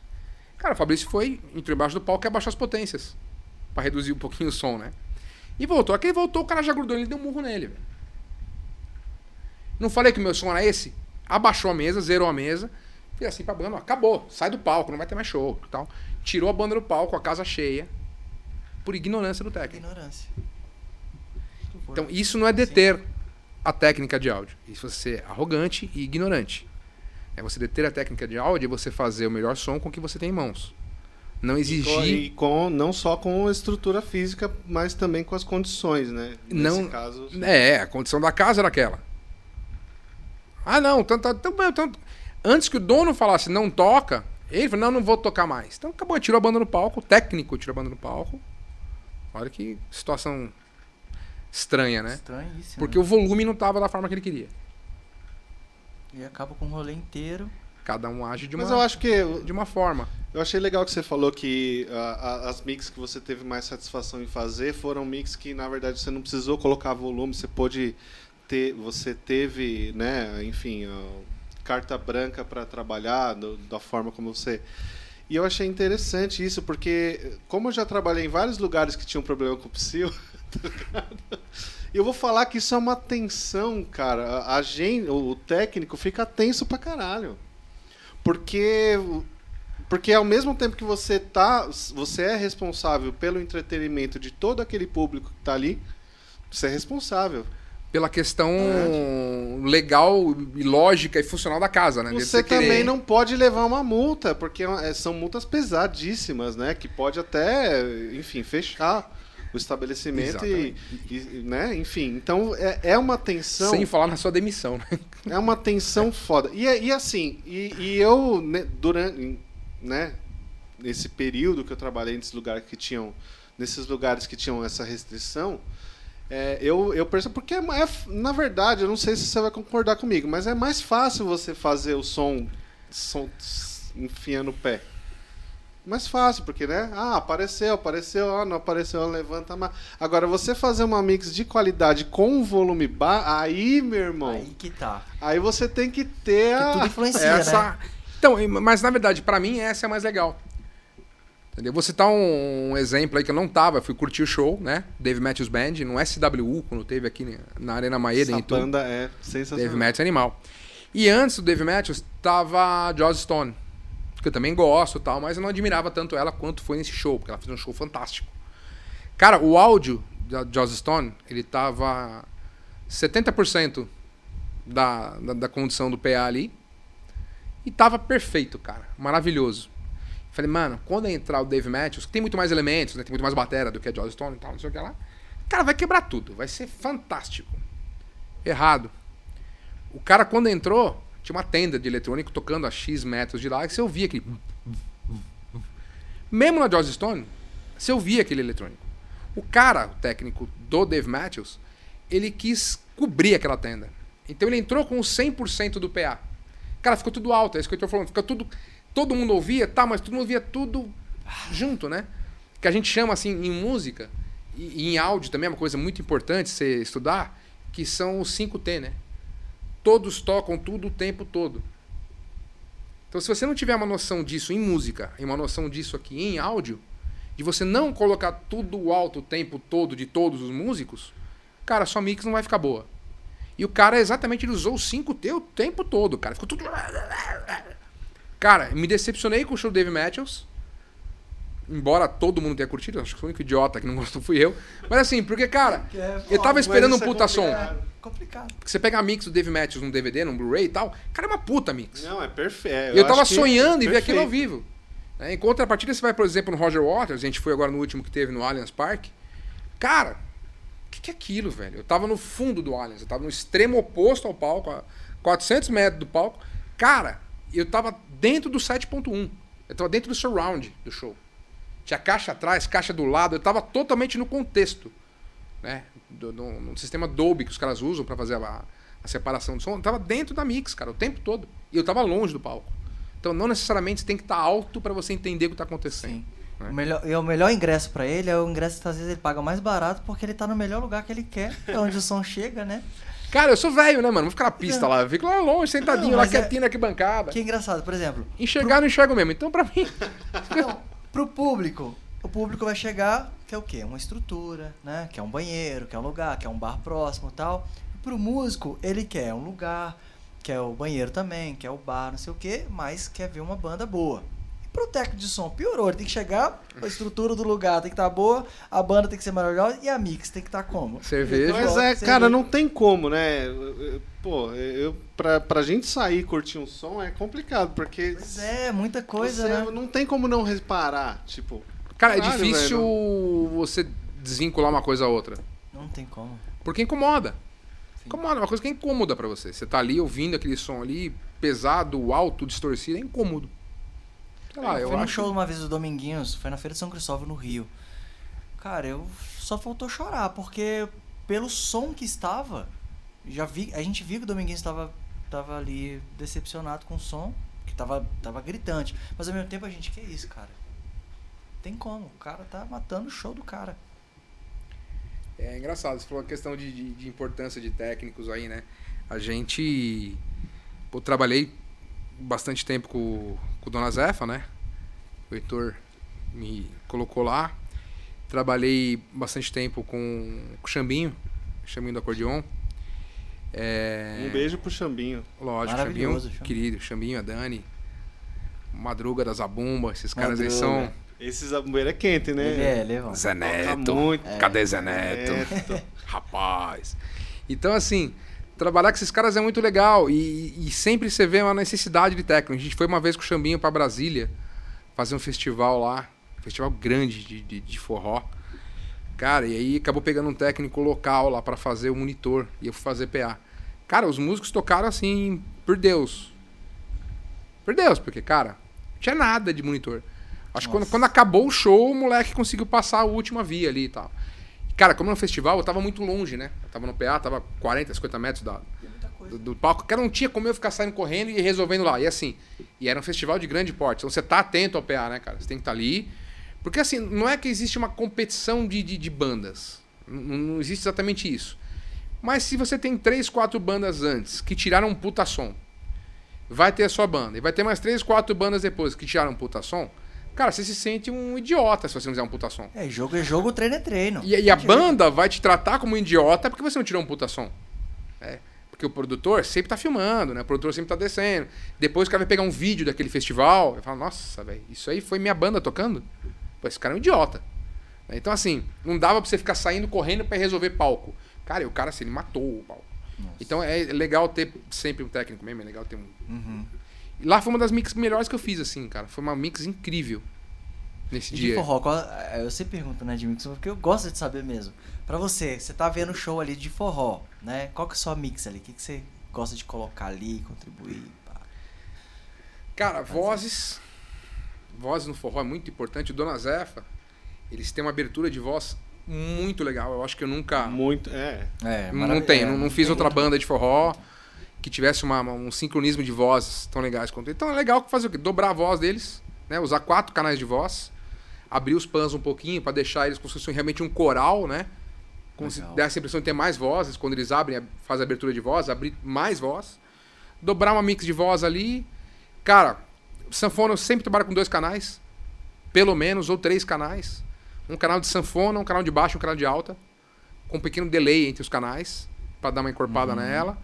Cara, o Fabrício foi, entrou embaixo do palco e abaixou as potências. Pra reduzir um pouquinho o som, né? E voltou. Aqui ele voltou, o cara já grudou ele e deu um murro nele, velho. Não falei que o meu som era esse? Abaixou a mesa, zerou a mesa. Fiz assim pra banda, ó, acabou. Sai do palco, não vai ter mais show e tal. Tirou a banda do palco, a casa cheia. Por ignorância do técnico.
Ignorância.
Então, isso não é deter a técnica de áudio. Isso é ser arrogante e ignorante. É você deter a técnica de áudio e você fazer o melhor som com o que você tem em mãos. Não
E com,
exigir.
e com- não só com a estrutura física, mas também com as condições, né?
Não-
Nesse caso,
É, a condição da casa era aquela. Ah, não, tanto, tanto, tanto- antes que o dono falasse não toca, ele falou, não, não vou tocar mais. Então acabou, tirou a banda no palco, o técnico tirou a banda no palco. Olha que situação estranha, né?
Estranhíssimo.
Porque o volume não tava da forma que ele queria.
E acaba com o rolê inteiro.
Cada um age de uma,
Mas eu acho que
de uma forma.
Eu achei legal que você falou que a- as mix que você teve mais satisfação em fazer foram mix que na verdade você não precisou colocar volume, você pôde ter, você teve, né, enfim, ah, carta branca para trabalhar do- da forma como você. E eu achei interessante isso porque como eu já trabalhei em vários lugares que tinham problema com o psil? eu vou falar que isso é uma tensão, cara. A, gente, o técnico fica tenso pra caralho. Porque porque ao mesmo tempo que você tá, você é responsável pelo entretenimento de todo aquele público que tá ali, você é responsável.
Pela questão legal e lógica e funcional da casa, né?
Você
querer-
também não pode levar uma multa, porque é- são multas pesadíssimas, né? Que pode até, enfim, fechar o estabelecimento e, e- né? Enfim, então é, é uma tensão.
Sem falar na sua demissão, né?
É uma tensão foda. E, e assim, e, e eu, né, durante, né, nesse período que eu trabalhei nesses lugares que tinham, nesses lugares que tinham essa restrição, é, eu, eu percebo, porque é, é- na verdade, eu não sei se você vai concordar comigo, mas é mais fácil você fazer o som, som enfiando o pé. Mais fácil, porque, né? Ah, apareceu, apareceu, ah, não apareceu, levanta mais. Agora, você fazer uma mix de qualidade com um volume baixo, aí, meu irmão,
Aí que tá.
Aí você tem que ter
Porque tudo
a...
influencia,
Essa...
né?
Então, mas na verdade, pra mim, essa é a mais legal. Entendeu? Vou citar um, um exemplo aí que eu não tava, fui curtir o show, né? Dave Matthews Band, no SWU, quando teve aqui na Arena Maeda,
Essa
Itu.
banda é sensacional.
Dave Matthews é animal. E antes do Dave Matthews, tava Joss Stone, que eu também gosto tal, mas eu não admirava tanto ela quanto foi nesse show, porque ela fez um show fantástico. Cara, o áudio da Joss Stone, ele tava 70% da, da, da condição do PA ali, e tava perfeito, cara. Maravilhoso. Falei, mano, quando entrar o Dave Matthews, que tem muito mais elementos, né? Tem muito mais bateria do que a Joss Stone e tal, não sei o que lá. Cara, vai quebrar tudo. Vai ser fantástico. Errado. O cara, quando entrou, tinha uma tenda de eletrônico tocando a X metros de lá, e você ouvia aquele. Mesmo na Joss Stone, você ouvia aquele eletrônico. O cara, o técnico do Dave Matthews, ele quis cobrir aquela tenda. Então ele entrou com 100% do PA. Cara, ficou tudo alto, é isso que eu tô falando. Fica tudo. Todo mundo ouvia, tá, mas todo mundo ouvia tudo junto, né? que a gente chama assim em música e, e em áudio também é uma coisa muito importante você estudar, que são os 5T, né? Todos tocam tudo o tempo todo. Então, se você não tiver uma noção disso em música e uma noção disso aqui em áudio, de você não colocar tudo alto o tempo todo de todos os músicos, cara, sua mix não vai ficar boa. E o cara exatamente ele usou o 5T o tempo todo, cara. Ficou tudo. Cara, me decepcionei com o show do Dave Matthews. Embora todo mundo tenha curtido, acho que o único idiota que não gostou fui eu. Mas assim, porque, cara,
É,
eu tava esperando um
é
puta som.
complicado.
complicado.
Porque você pega a mix do Dave Matthews num DVD, num Blu-ray e tal, cara, é uma puta mix.
Não, é perfeito.
E eu tava
acho que
sonhando
é
em ver aquilo ao vivo. Né? Em contrapartida, você vai, por exemplo, no Roger Waters, a gente foi agora no último que teve no Allianz Park. Cara, o que, que é aquilo, velho? Eu tava no fundo do Allianz, eu tava no extremo oposto ao palco, a 400 metros do palco. Cara, eu tava dentro do 7.1. Eu tava dentro do surround do show. Tinha caixa atrás, caixa do lado, eu tava totalmente no contexto. Né? Do, do- no sistema Dolby que os caras usam pra fazer a, a separação do som. Eu tava dentro da mix, cara, o tempo todo. E eu tava longe do palco. Então não necessariamente você tem que estar alto pra você entender o que tá acontecendo.
Sim.
né?
O melhor, e o melhor ingresso pra ele é o ingresso que às vezes ele paga mais barato porque ele tá no melhor lugar que ele quer, é onde o som chega, né?
Cara, eu sou velho, né, mano? Vou ficar na pista lá. Eu fico lá longe, sentadinho,
Não,
lá
é-
quietinho na arquibancada.
Que engraçado, por exemplo,
Enxergar, não enxergo mesmo. Então, pra mim.
Então, pro público, o público vai chegar, quer o quê? Uma estrutura, né? Quer um banheiro, quer um lugar, quer um bar próximo tal. Pro músico, ele quer um lugar, quer o banheiro também, quer o bar, não sei o quê, mas quer ver uma banda boa. Pro técnico de som, piorou. Ele tem que chegar, a estrutura do lugar tem que estar boa, a banda tem que ser maravilhosa e a mix tem que estar como?
Cerveja.
Mas é,
você
cara, não tem como, né? Pô, eu, pra, pra gente sair e curtir um som é complicado, porque
Pois é, muita coisa,
você
né?
não tem como não reparar. Tipo,
Cara, é difícil você desvincular uma coisa a outra.
Não tem como.
Porque incomoda.
Sim.
Incomoda, é uma coisa que é incômoda pra você. Você tá ali ouvindo aquele som ali, pesado, alto, distorcido, é incômodo. Sei lá,
eu
eu
fui num
acho.
show uma vez do Dominguinhos, foi na Feira de São Cristóvão, no Rio. Cara, eu só faltou chorar, porque pelo som que estava, já vi, a gente viu que o Dominguinhos estava tava ali decepcionado com o som, que tava, tava gritante. Mas ao mesmo tempo a gente, que isso, cara? Tem como, o cara tá matando o show do cara.
É engraçado, você falou a questão de, de, de importância de técnicos aí, né? A gente. Pô, trabalhei bastante tempo com, com o Dona Zefa, né? O Heitor me colocou lá. Trabalhei bastante tempo com, com o Xambinho, Xambinho do acordeon. É,
um beijo pro Xambinho.
Lógico, Xambinho,
Xambinho.
querido, Xambinho, a Dani, Madruga da Zabumba, esses caras aí
Madruga.
são.
Esse zabueiro é quente, né?
Ele é, ele é.
Zé Neto.
Muito.
Cadê Zé Neto?
Neto.
Rapaz. Então, assim, trabalhar com esses caras é muito legal. E, e sempre você vê uma necessidade de técnico. A gente foi uma vez com o Xambinho pra Brasília fazer um festival lá. Um festival grande de, de, de forró. Cara, e aí acabou pegando um técnico local lá pra fazer o monitor. E eu fui fazer PA. Cara, os músicos tocaram assim, por Deus. Por Deus, porque, cara, não tinha nada de monitor. Acho que quando, quando acabou o show, o moleque conseguiu passar a última via ali e tal. Cara, como no festival, eu tava muito longe, né? Eu tava no PA, tava 40, 50 metros da, do, do palco. Cara, não tinha como eu ficar saindo correndo e resolvendo lá. E assim, e era um festival de grande porte. Então você tá atento ao PA, né, cara? Você tem que estar ali. Porque assim, não é que existe uma competição de, de, de bandas. Não, não existe exatamente isso. Mas se você tem três, quatro bandas antes que tiraram um puta som, vai ter a sua banda. E vai ter mais três, quatro bandas depois que tiraram um puta som. Cara, você se sente um idiota se você não fizer um puta som.
É, jogo é jogo, treino é treino.
E, e a banda vai te tratar como um idiota porque você não tirou um puta som. É, porque o produtor sempre tá filmando, né? O produtor sempre tá descendo. Depois o cara vai pegar um vídeo daquele festival e fala, nossa, velho, isso aí foi minha banda tocando? Pô, esse cara é um idiota. Então, assim, não dava pra você ficar saindo correndo pra resolver palco. Cara, e o cara, assim, ele matou o palco.
Nossa.
Então é legal ter sempre um técnico mesmo, é legal ter um.
Uhum.
E lá foi uma das mix melhores que eu fiz, assim, cara. Foi uma mix incrível. Nesse
E de
dia.
forró, qual- é, eu sempre pergunto, né, de mix, porque eu gosto de saber mesmo. Pra você, você tá vendo o show ali de forró, né? Qual que é a sua mix ali? O que, que você gosta de colocar ali, contribuir? pá?
Cara, vozes. Vozes no forró é muito importante. O Dona Zefa, eles têm uma abertura de voz muito legal. Eu acho que eu nunca.
Muito. É.
É,
não tem,
é,
não, não fiz
tem
outra
muito-
banda de forró que tivesse uma- um sincronismo de vozes tão legais quanto. Então é legal fazer o quê? Dobrar a voz deles, né? Usar quatro canais de voz. abrir os pans um pouquinho para deixar eles como se fossem realmente um coral, né? Como se
Legal.
desse a impressão de ter mais vozes. Quando eles abrem, faz a abertura de voz, abrir mais voz. Dobrar uma mix de voz ali. Cara, sanfona eu sempre trabalho com dois canais. Pelo menos, ou três canais. Um canal de sanfona, um canal de baixo e um canal de alta. Com um pequeno delay entre os canais. para dar uma encorpada nela.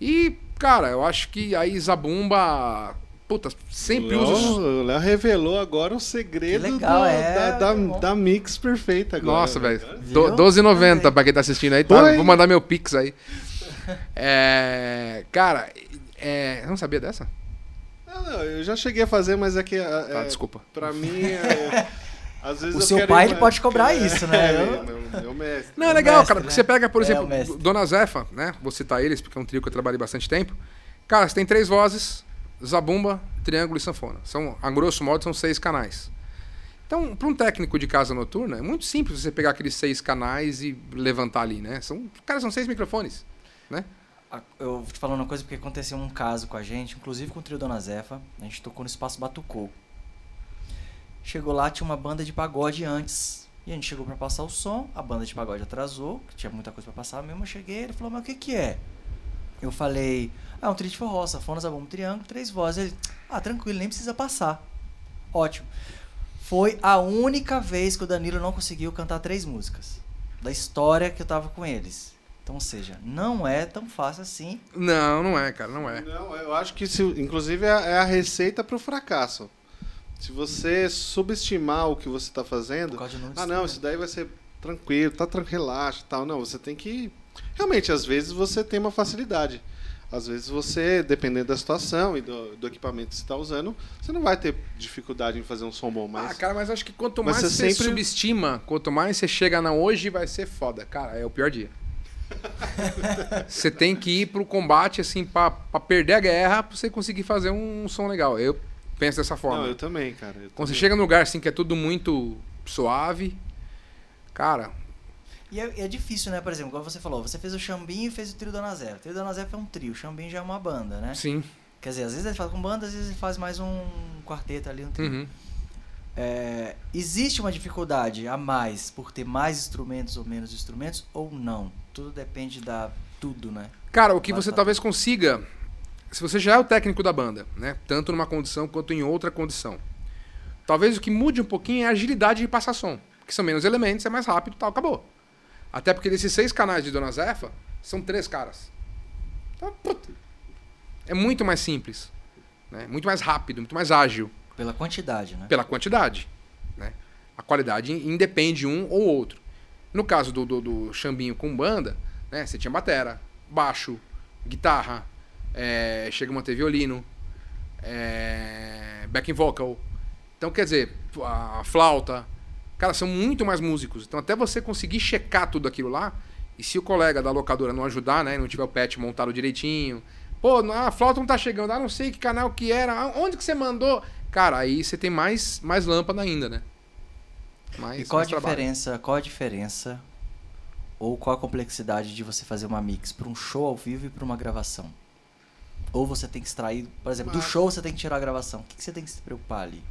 E, cara, eu acho que aí Zabumba. Puta, sempre
Léo-
usa.
O Léo revelou agora o segredo
legal,
do-
é,
da, da,
bom.
da mix perfeita agora.
Nossa, velho.
Viu?
Do- 12,90
Mandei.
pra quem tá assistindo aí. Tá? Vou mandar meu pix aí. É, cara, é, eu não sabia dessa?
Não, não, eu já cheguei a fazer, mas é que. é,
Tá, desculpa.
Pra mim, é,
O
eu
seu pai, ele
mais-
pode cobrar
é,
isso, né?
É,
Eu-
meu, mestre.
Não, é legal,
mestre,
cara,
né?
porque você pega, por
É,
exemplo,
o mestre.
Dona Zefa, né? Vou citar eles, porque é um trio que eu trabalhei bastante tempo. Cara, você tem três vozes: zabumba, triângulo e sanfona. São, a grosso modo, são seis canais. Então, para um técnico de casa noturna, é muito simples você pegar aqueles seis canais e levantar ali, né? São, cara, são seis microfones, né?
Eu vou te falar uma coisa porque aconteceu um caso com a gente, inclusive com o trio Dona Zefa. A gente tocou no espaço Batucou. Chegou lá, tinha uma banda de pagode antes. E a gente chegou pra passar o som, a banda de pagode atrasou, que tinha muita coisa pra passar mesmo. Eu cheguei, ele falou, mas o que que é? Eu falei, ah, um trio de forró, sanfona, zabumba, um triângulo, três vozes. Ele, ah, tranquilo, nem precisa passar. Ótimo. Foi a única vez que o Danilo não conseguiu cantar três músicas. Da história que eu tava com eles. Então, ou seja, não é tão fácil assim.
Não, não é, cara, não é.
Não, eu acho que, se, inclusive, é a- é a receita pro fracasso. Se você subestimar o que você tá fazendo.
Números
Ah, não, isso daí vai ser tranquilo, tá tranquilo, relaxa e tal. Não, você tem que. Realmente, às vezes você tem uma facilidade. Às vezes você, dependendo da situação e do, do equipamento que você está usando, você não vai ter dificuldade em fazer um som bom, mas.
Ah, cara, mas acho que quanto mais
você
você
sempre-
subestima, quanto mais você chega na hoje, vai ser foda. Cara, é o pior dia. você tem que ir pro combate, assim, pra, pra perder a guerra, pra você conseguir fazer um som legal. Eu penso dessa forma.
não, eu também, cara. eu
Quando você
também.
chega num lugar, assim, que é tudo muito suave, cara,
E é, é difícil, né? Por exemplo, igual você falou, você fez o Xambinho e fez o trio Dona Zé. O trio Dona Zé é um trio, o Xambinho já é uma banda, né?
sim.
Quer dizer, às vezes ele faz com banda, às vezes ele faz mais um quarteto ali, um trio.
Uhum.
É, existe uma dificuldade a mais por ter mais instrumentos ou menos instrumentos ou não? Tudo depende da tudo, né?
Cara, o que
Mas
você talvez consiga, se você já é o técnico da banda, né? Tanto numa condição quanto em outra condição. Talvez o que mude um pouquinho é a agilidade de passar som. Que são menos elementos, é mais rápido e tal, acabou. Até porque desses seis canais de Dona Zefa, são três caras. Então, puta, é muito mais simples. Né? Muito mais rápido, muito mais ágil.
Pela quantidade, né?
Pela quantidade. Né? A qualidade independe um ou outro. No caso do, do, do Xambinho com banda, né? você tinha batera, baixo, guitarra, é, chega a manter violino, é, backing vocal. Então, quer dizer, a flauta. Cara, são muito mais músicos. Então, até você conseguir checar tudo aquilo lá, e se o colega da locadora não ajudar, né? Não tiver o patch montado direitinho. Pô, a flauta não tá chegando. Ah, não sei que canal que era. Onde que você mandou? Cara, aí você tem mais, mais lâmpada ainda, né? Mais,
E qual a
mais trabalho.
diferença? Qual a diferença ou qual a complexidade de você fazer uma mix para um show ao vivo e para uma gravação? Ou você tem que extrair, por exemplo, do
Mas-
show você tem que tirar a gravação. O que que você tem que se preocupar ali?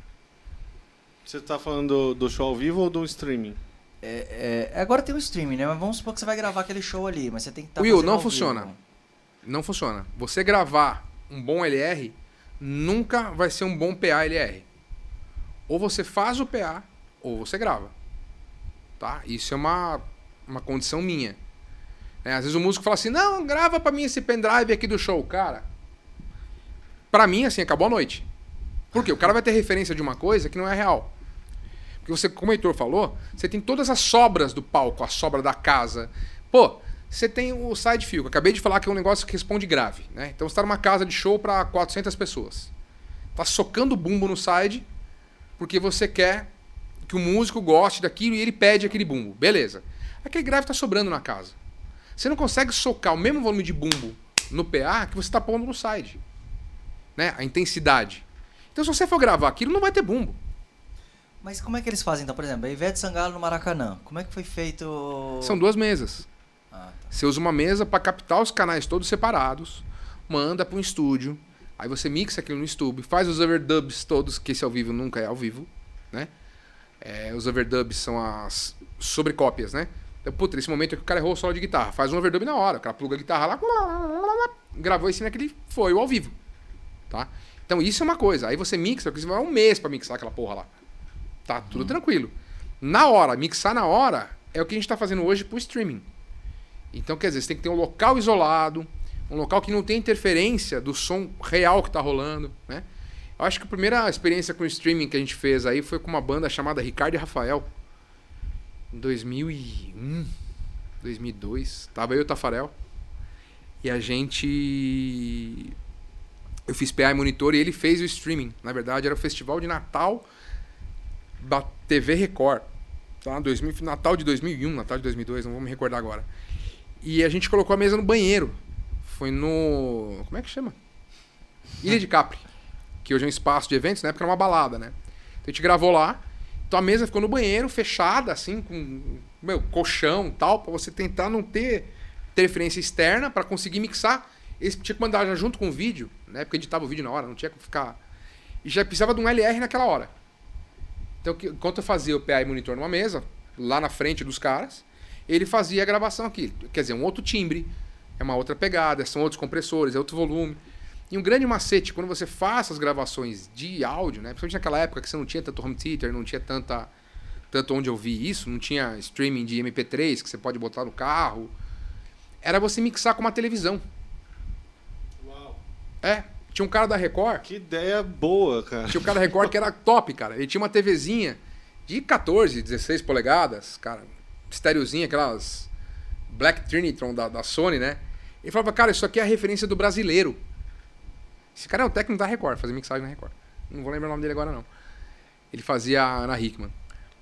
Você tá falando do, do show ao vivo ou do streaming?
É, é, agora tem o streaming, né? Mas vamos supor que você vai gravar aquele show ali, mas você tem que estar
Will, não funciona. Não funciona. Você gravar um bom LR nunca vai ser um bom PA LR. Ou você faz o PA ou você grava. Tá? Isso é uma, uma condição minha. Né? Às vezes o músico fala assim: "Não, grava pra mim esse pendrive aqui do show, cara". Pra mim assim, acabou a noite. Por quê? O cara vai ter referência de uma coisa que não é real. Porque você, como o Heitor falou, você tem todas as sobras do palco, a sobra da casa. Pô, você tem o side eu acabei de falar que é um negócio que responde grave, né? Então você tá numa casa de show para 400 pessoas. Tá socando bumbo no side porque você quer que o músico goste daquilo e ele pede aquele bumbo. Beleza. Aquele grave tá sobrando na casa. Você não consegue socar o mesmo volume de bumbo no PA que você tá pondo no side. Né? A intensidade. Então se você for gravar aquilo, não vai ter bumbo.
Mas como é que eles fazem, então? Por exemplo, a Ivete Sangalo no Maracanã. Como é que foi feito...
São duas mesas.
Ah, tá.
Você usa uma mesa para captar os canais todos separados, manda para um estúdio, aí você mixa aquilo no estúdio, faz os overdubs todos, que esse ao vivo nunca é ao vivo, né? É, os overdubs são as sobrecópias, né? Então, puta, nesse momento é que o cara errou o solo de guitarra. Faz um overdub na hora. O cara pluga a guitarra lá, gravou em cima que ele foi o ao vivo. Tá? Então isso é uma coisa. Aí você mixa, porque você vai um mês pra mixar aquela porra lá. Tá tudo uhum. tranquilo. Na hora, mixar na hora é o que a gente tá fazendo hoje pro streaming. Então, quer dizer, você tem que ter um local isolado, um local que não tem interferência do som real que tá rolando, né? Eu acho que a primeira experiência com streaming que a gente fez aí foi com uma banda chamada Ricardo e Rafael. Em 2001, 2002. Tava eu e o Tafarel. E a gente. Eu fiz PA e monitor e ele fez o streaming. Na verdade, era o festival de Natal da TV Record. Tá? 2000, Natal de 2001, Natal de 2002, não vou me recordar agora. E a gente colocou a mesa no banheiro. Foi no. Como é que chama? Ilha de Capri que hoje é um espaço de eventos, na época era uma balada, né? Então a gente gravou lá. Então a mesa ficou no banheiro, fechada, assim, com meu, colchão tal, para você tentar não ter interferência externa para conseguir mixar. Esse tinha que mandar já junto com o vídeo, né? Porque editava o vídeo na hora, não tinha que ficar. E já precisava de um LR naquela hora. Então, enquanto eu fazia o PA monitor numa mesa, lá na frente dos caras, ele fazia a gravação aqui. Quer dizer, um outro timbre, é uma outra pegada, são outros compressores, é outro volume. E um grande macete, quando você faz as gravações de áudio, né? Principalmente naquela época que você não tinha tanto home theater, não tinha tanta, tanto onde ouvir isso, não tinha streaming de MP3 que você pode botar no carro. Era você mixar com uma televisão. É. Tinha um cara da Record.
Que ideia boa, cara.
Tinha um cara da Record que era top, cara. Ele tinha uma TVzinha de 14, 16 polegadas, cara. Estéreozinha, aquelas Black Trinitron da, da Sony, né? Ele falava, cara, isso aqui é a referência do brasileiro. Esse cara é o técnico da Record, fazia mixagem na Record. Não vou lembrar o nome dele agora, não. Ele fazia a Ana Hickman.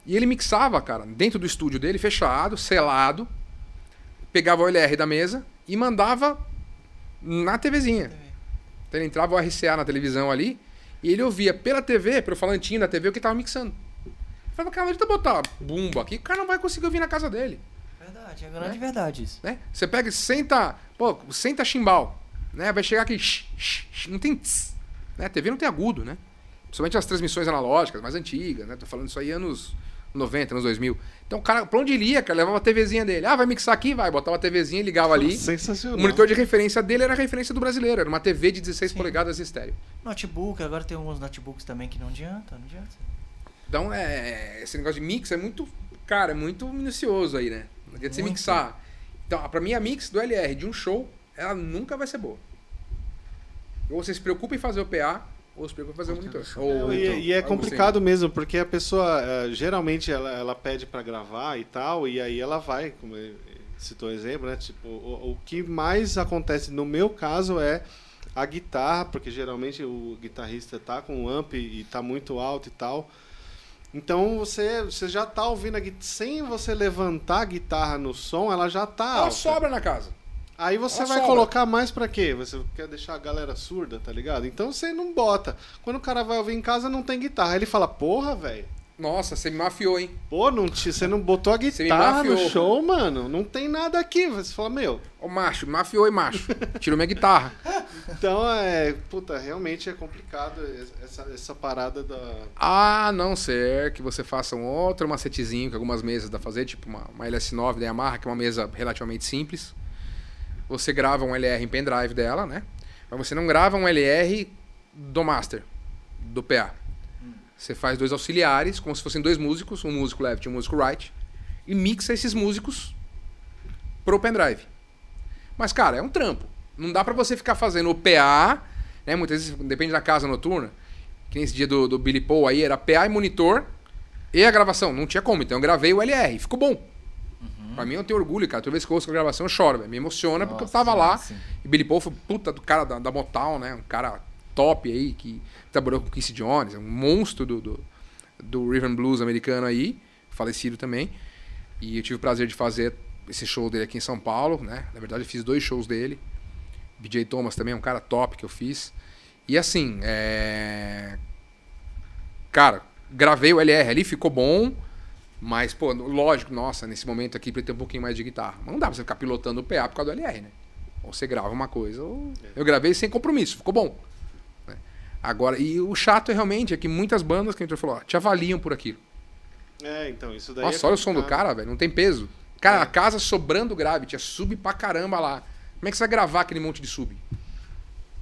E ele mixava, cara, dentro do estúdio dele, fechado, selado, pegava o LR da mesa e mandava na TVzinha. Então ele entrava o RCA na televisão ali e ele ouvia pela TV, pelo falantinho da TV, o que tava mixando. Eu falava, cara, deixa eu botar bumbo aqui, o cara não vai conseguir ouvir na casa dele.
Verdade, é grande né? verdade isso.
Né? Você pega e senta, pô, senta chimbal né? Vai chegar aqui, não tem tss, né? A TV não tem agudo, né? Principalmente as transmissões analógicas mais antigas, né? Tô falando isso aí anos 90, anos 2000. Então o cara, pra onde ele ia, cara, levava a TVzinha dele. Ah, vai mixar aqui? Vai. Botava a TVzinha e ligava ali.
Sensacional.
O monitor de referência dele era a referência do brasileiro. Era uma TV de 16 Sim. polegadas estéreo.
Notebook, agora tem alguns notebooks também que não adianta, não adianta.
Então, é, esse negócio de mix é muito, cara, é muito minucioso aí, né? Não adianta você mixar. Então, pra mim, a mix do LR de um show ela nunca vai ser boa. Ou você se preocupa em fazer o PA, ou se preocupa em fazer o monitor. Ou,
e, e, é complicado assim. mesmo, porque a pessoa, uh, geralmente, ela, ela pede para gravar e tal, e aí ela vai, como citou o exemplo, né? Tipo, o, o que mais acontece no meu caso é a guitarra, porque geralmente o guitarrista tá com o amp e tá muito alto e tal. Então você, você já tá ouvindo a guitarra. Sem você levantar a guitarra no som, ela já tá ela alta.
sobra na casa.
Aí você Ela vai sobra. colocar mais para quê? Você quer deixar a galera surda, tá ligado? Então você não bota. Quando o cara vai ouvir em casa, não tem guitarra. Aí ele fala, porra, velho.
Nossa, você me mafiou, hein?
Pô, não te, você não botou a guitarra no show, mano? Não tem nada aqui. Você fala, meu.
Ô, macho, mafiou, hein, macho? Tirou minha guitarra.
Então, é. Puta, realmente é complicado essa, essa parada da.
Ah, não ser que você faça um outro macetezinho que algumas mesas dá fazer, tipo uma, uma LS9 da Yamaha, que é uma mesa relativamente simples você grava um LR em pendrive dela, né? Mas você não grava um LR do master, do PA. Você faz dois auxiliares, como se fossem dois músicos, um músico left e um músico right, e mixa esses músicos pro pendrive. Mas, cara, é um trampo. Não dá para você ficar fazendo o PA, né? Muitas vezes, depende da casa noturna. Que nesse dia do, do Billy Paul aí era PA e monitor e a gravação. Não tinha como, então eu gravei o LR. Ficou bom. Uhum. Pra mim eu tenho orgulho, cara. Toda vez que eu ouço a gravação eu choro, véio. Me emociona Nossa, porque eu tava lá. Sim. E Billy Paul foi puta do cara da, da Motown, né? Um cara top aí, que trabalhou com Quincy Jones, um monstro do, do, do Rhythm Blues americano aí, falecido também. E eu tive o prazer de fazer esse show dele aqui em São Paulo, né? Na verdade eu fiz dois shows dele. BJ Thomas também é um cara top que eu fiz. E assim, é... Cara, gravei o LR ali, ficou bom. Mas, pô, lógico, nossa, nesse momento aqui precisa ter um pouquinho mais de guitarra. Mas não dá pra você ficar pilotando o PA por causa do LR, né? Ou você grava uma coisa, ou... É. Eu gravei sem compromisso, ficou bom. Né? Agora, e o chato é realmente é que muitas bandas que a gente falou, ó, te avaliam por aquilo.
É, então, isso daí.
Nossa,
é
olha o som do cara, velho. Não tem peso. Cara,
É.
a casa sobrando gravity, é sub pra caramba lá. Como é que você vai gravar aquele monte de sub?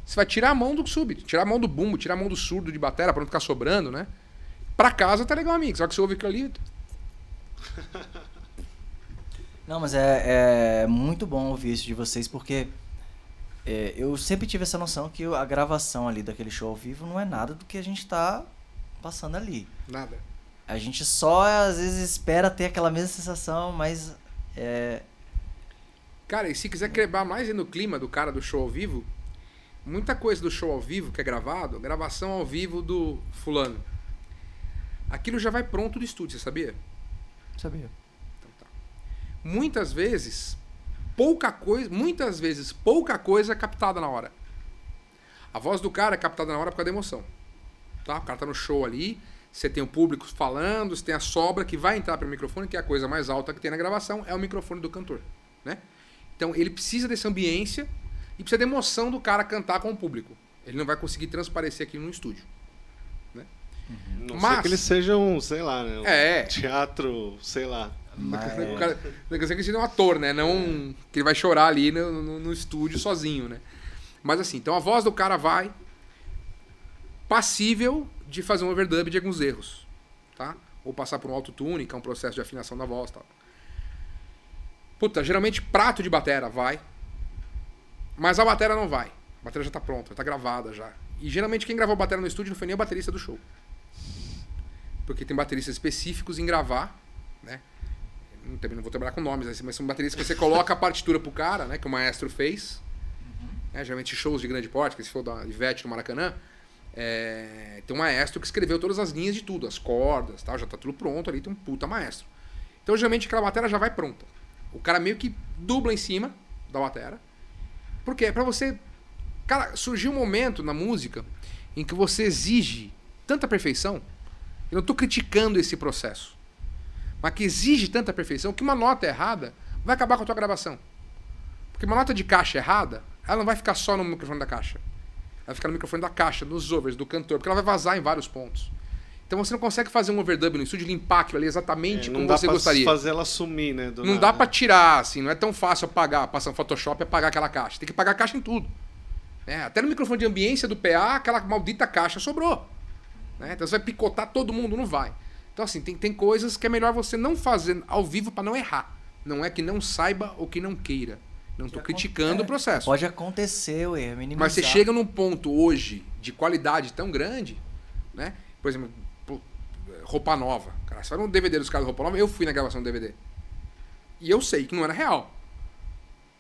Você vai tirar a mão do sub, tirar a mão do bumbo, tirar a mão do surdo de batera pra não ficar sobrando, né? Pra casa tá legal, amigo. Só que você ouve aquilo ali.
Não, mas é, é muito bom ouvir isso de vocês, porque é, eu sempre tive essa noção que a gravação ali daquele show ao vivo não é nada do que a gente tá passando ali.
Nada.
A gente só às vezes espera ter aquela mesma sensação, mas é,
Cara, e se quiser quebrar mais no clima do cara do show ao vivo, muita coisa do show ao vivo que é gravado, gravação ao vivo do fulano. Aquilo já vai pronto do estúdio, você sabia?
Sabia.
Muitas vezes, pouca coisa, muitas vezes pouca coisa é captada na hora. A voz do cara é captada na hora por causa da emoção. Tá? O cara tá no show ali, você tem o público falando, você tem a sobra que vai entrar pelo microfone, que é a coisa mais alta que tem na gravação, é o microfone do cantor, né? Então ele precisa dessa ambiência e precisa da emoção do cara cantar com o público. Ele não vai conseguir transparecer aquilo no estúdio.
Não
Mas-
sei que eles sejam, sei lá, né? um
É.
Teatro, sei lá.
Mas,
O cara, não quer dizer que ele seja um ator, né? Não que ele vai chorar ali no, no, no estúdio sozinho, né? Mas assim, então a voz do cara vai passível de fazer um overdub de alguns erros, tá? Ou passar por um autotune, que é um processo de afinação da voz, tal. Puta, geralmente prato de batera vai, mas a batera não vai. A batera já tá pronta, tá gravada já. E geralmente quem gravou a batera no estúdio não foi nem o baterista do show. Porque tem bateristas específicos em gravar, né? Não, também não vou trabalhar com nomes, mas são bateristas que você coloca a partitura pro cara, né? Que o maestro fez. né, geralmente shows de grande porte, que se for da Ivete no Maracanã, é, tem um maestro que escreveu todas as linhas de tudo, as cordas, tal, já tá tudo pronto ali, tem um puta maestro. Então geralmente aquela bateria já vai pronta. O cara meio que dubla em cima da bateria. Porque é pra você. Cara, surgiu um momento na música em que você exige tanta perfeição. Eu não tô criticando esse processo. Mas que exige tanta perfeição que uma nota errada vai acabar com a tua gravação. Porque uma nota de caixa errada, ela não vai ficar só no microfone da caixa. Ela vai ficar no microfone da caixa, nos overs do cantor, porque ela vai vazar em vários pontos. Então você não consegue fazer um overdub no estúdio limpar aquilo ali exatamente
É,
como
não dá
você
pra
gostaria.
fazer ela sumir, né?
Não
nada.
dá pra tirar, assim, não é tão fácil apagar, passar um Photoshop e apagar aquela caixa. Tem que apagar a caixa em tudo. É, até no microfone de ambiência do PA, aquela maldita caixa sobrou. Né? Então você vai picotar todo mundo, não vai. Então, assim, tem, tem coisas que é melhor você não fazer ao vivo pra não errar. Não é que não saiba ou que não queira. Não tô
Que
criticando
acon-
o processo.
Pode acontecer o erro, minimizar.
Mas você chega num ponto hoje de qualidade tão grande, né? Por exemplo, roupa nova. Cara, você vai no DVD dos caras de roupa nova, eu fui na gravação do DVD. E eu sei que não era real.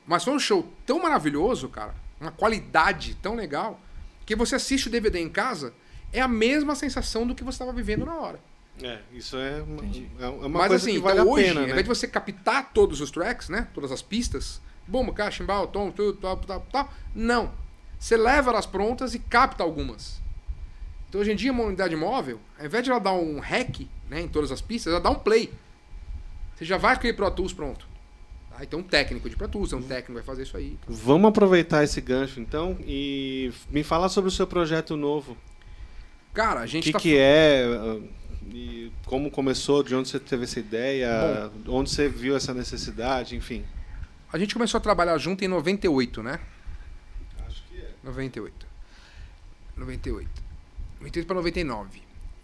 Mas foi um show tão maravilhoso, cara, uma qualidade tão legal, que você assiste o DVD em casa, é a mesma sensação do que você estava vivendo na hora.
É, isso é uma, é uma
Mas
coisa
assim,
que vale
então
a
hoje,
pena,
ao
né?
invés de você captar todos os tracks, né? Todas as pistas, bomba, caixa, chimbal, tom, tudo, tal, tal, tal. Não. Você leva elas prontas e capta algumas. Então hoje em dia, uma unidade móvel, ao invés de ela dar um hack né, em todas as pistas, ela dá um play. Você já vai aquele Pro Tools pronto. Aí tem um técnico de Pro Tools, tem um técnico que vai fazer isso aí.
Vamos aproveitar esse gancho então e me fala sobre o seu projeto novo.
Cara, a
O
gente
que,
tá
que é? uh, E como começou? De onde você teve essa ideia? onde você viu essa necessidade? Enfim.
A gente começou a trabalhar junto em 98, né?
Acho que é.
98. 98. 98 para 99.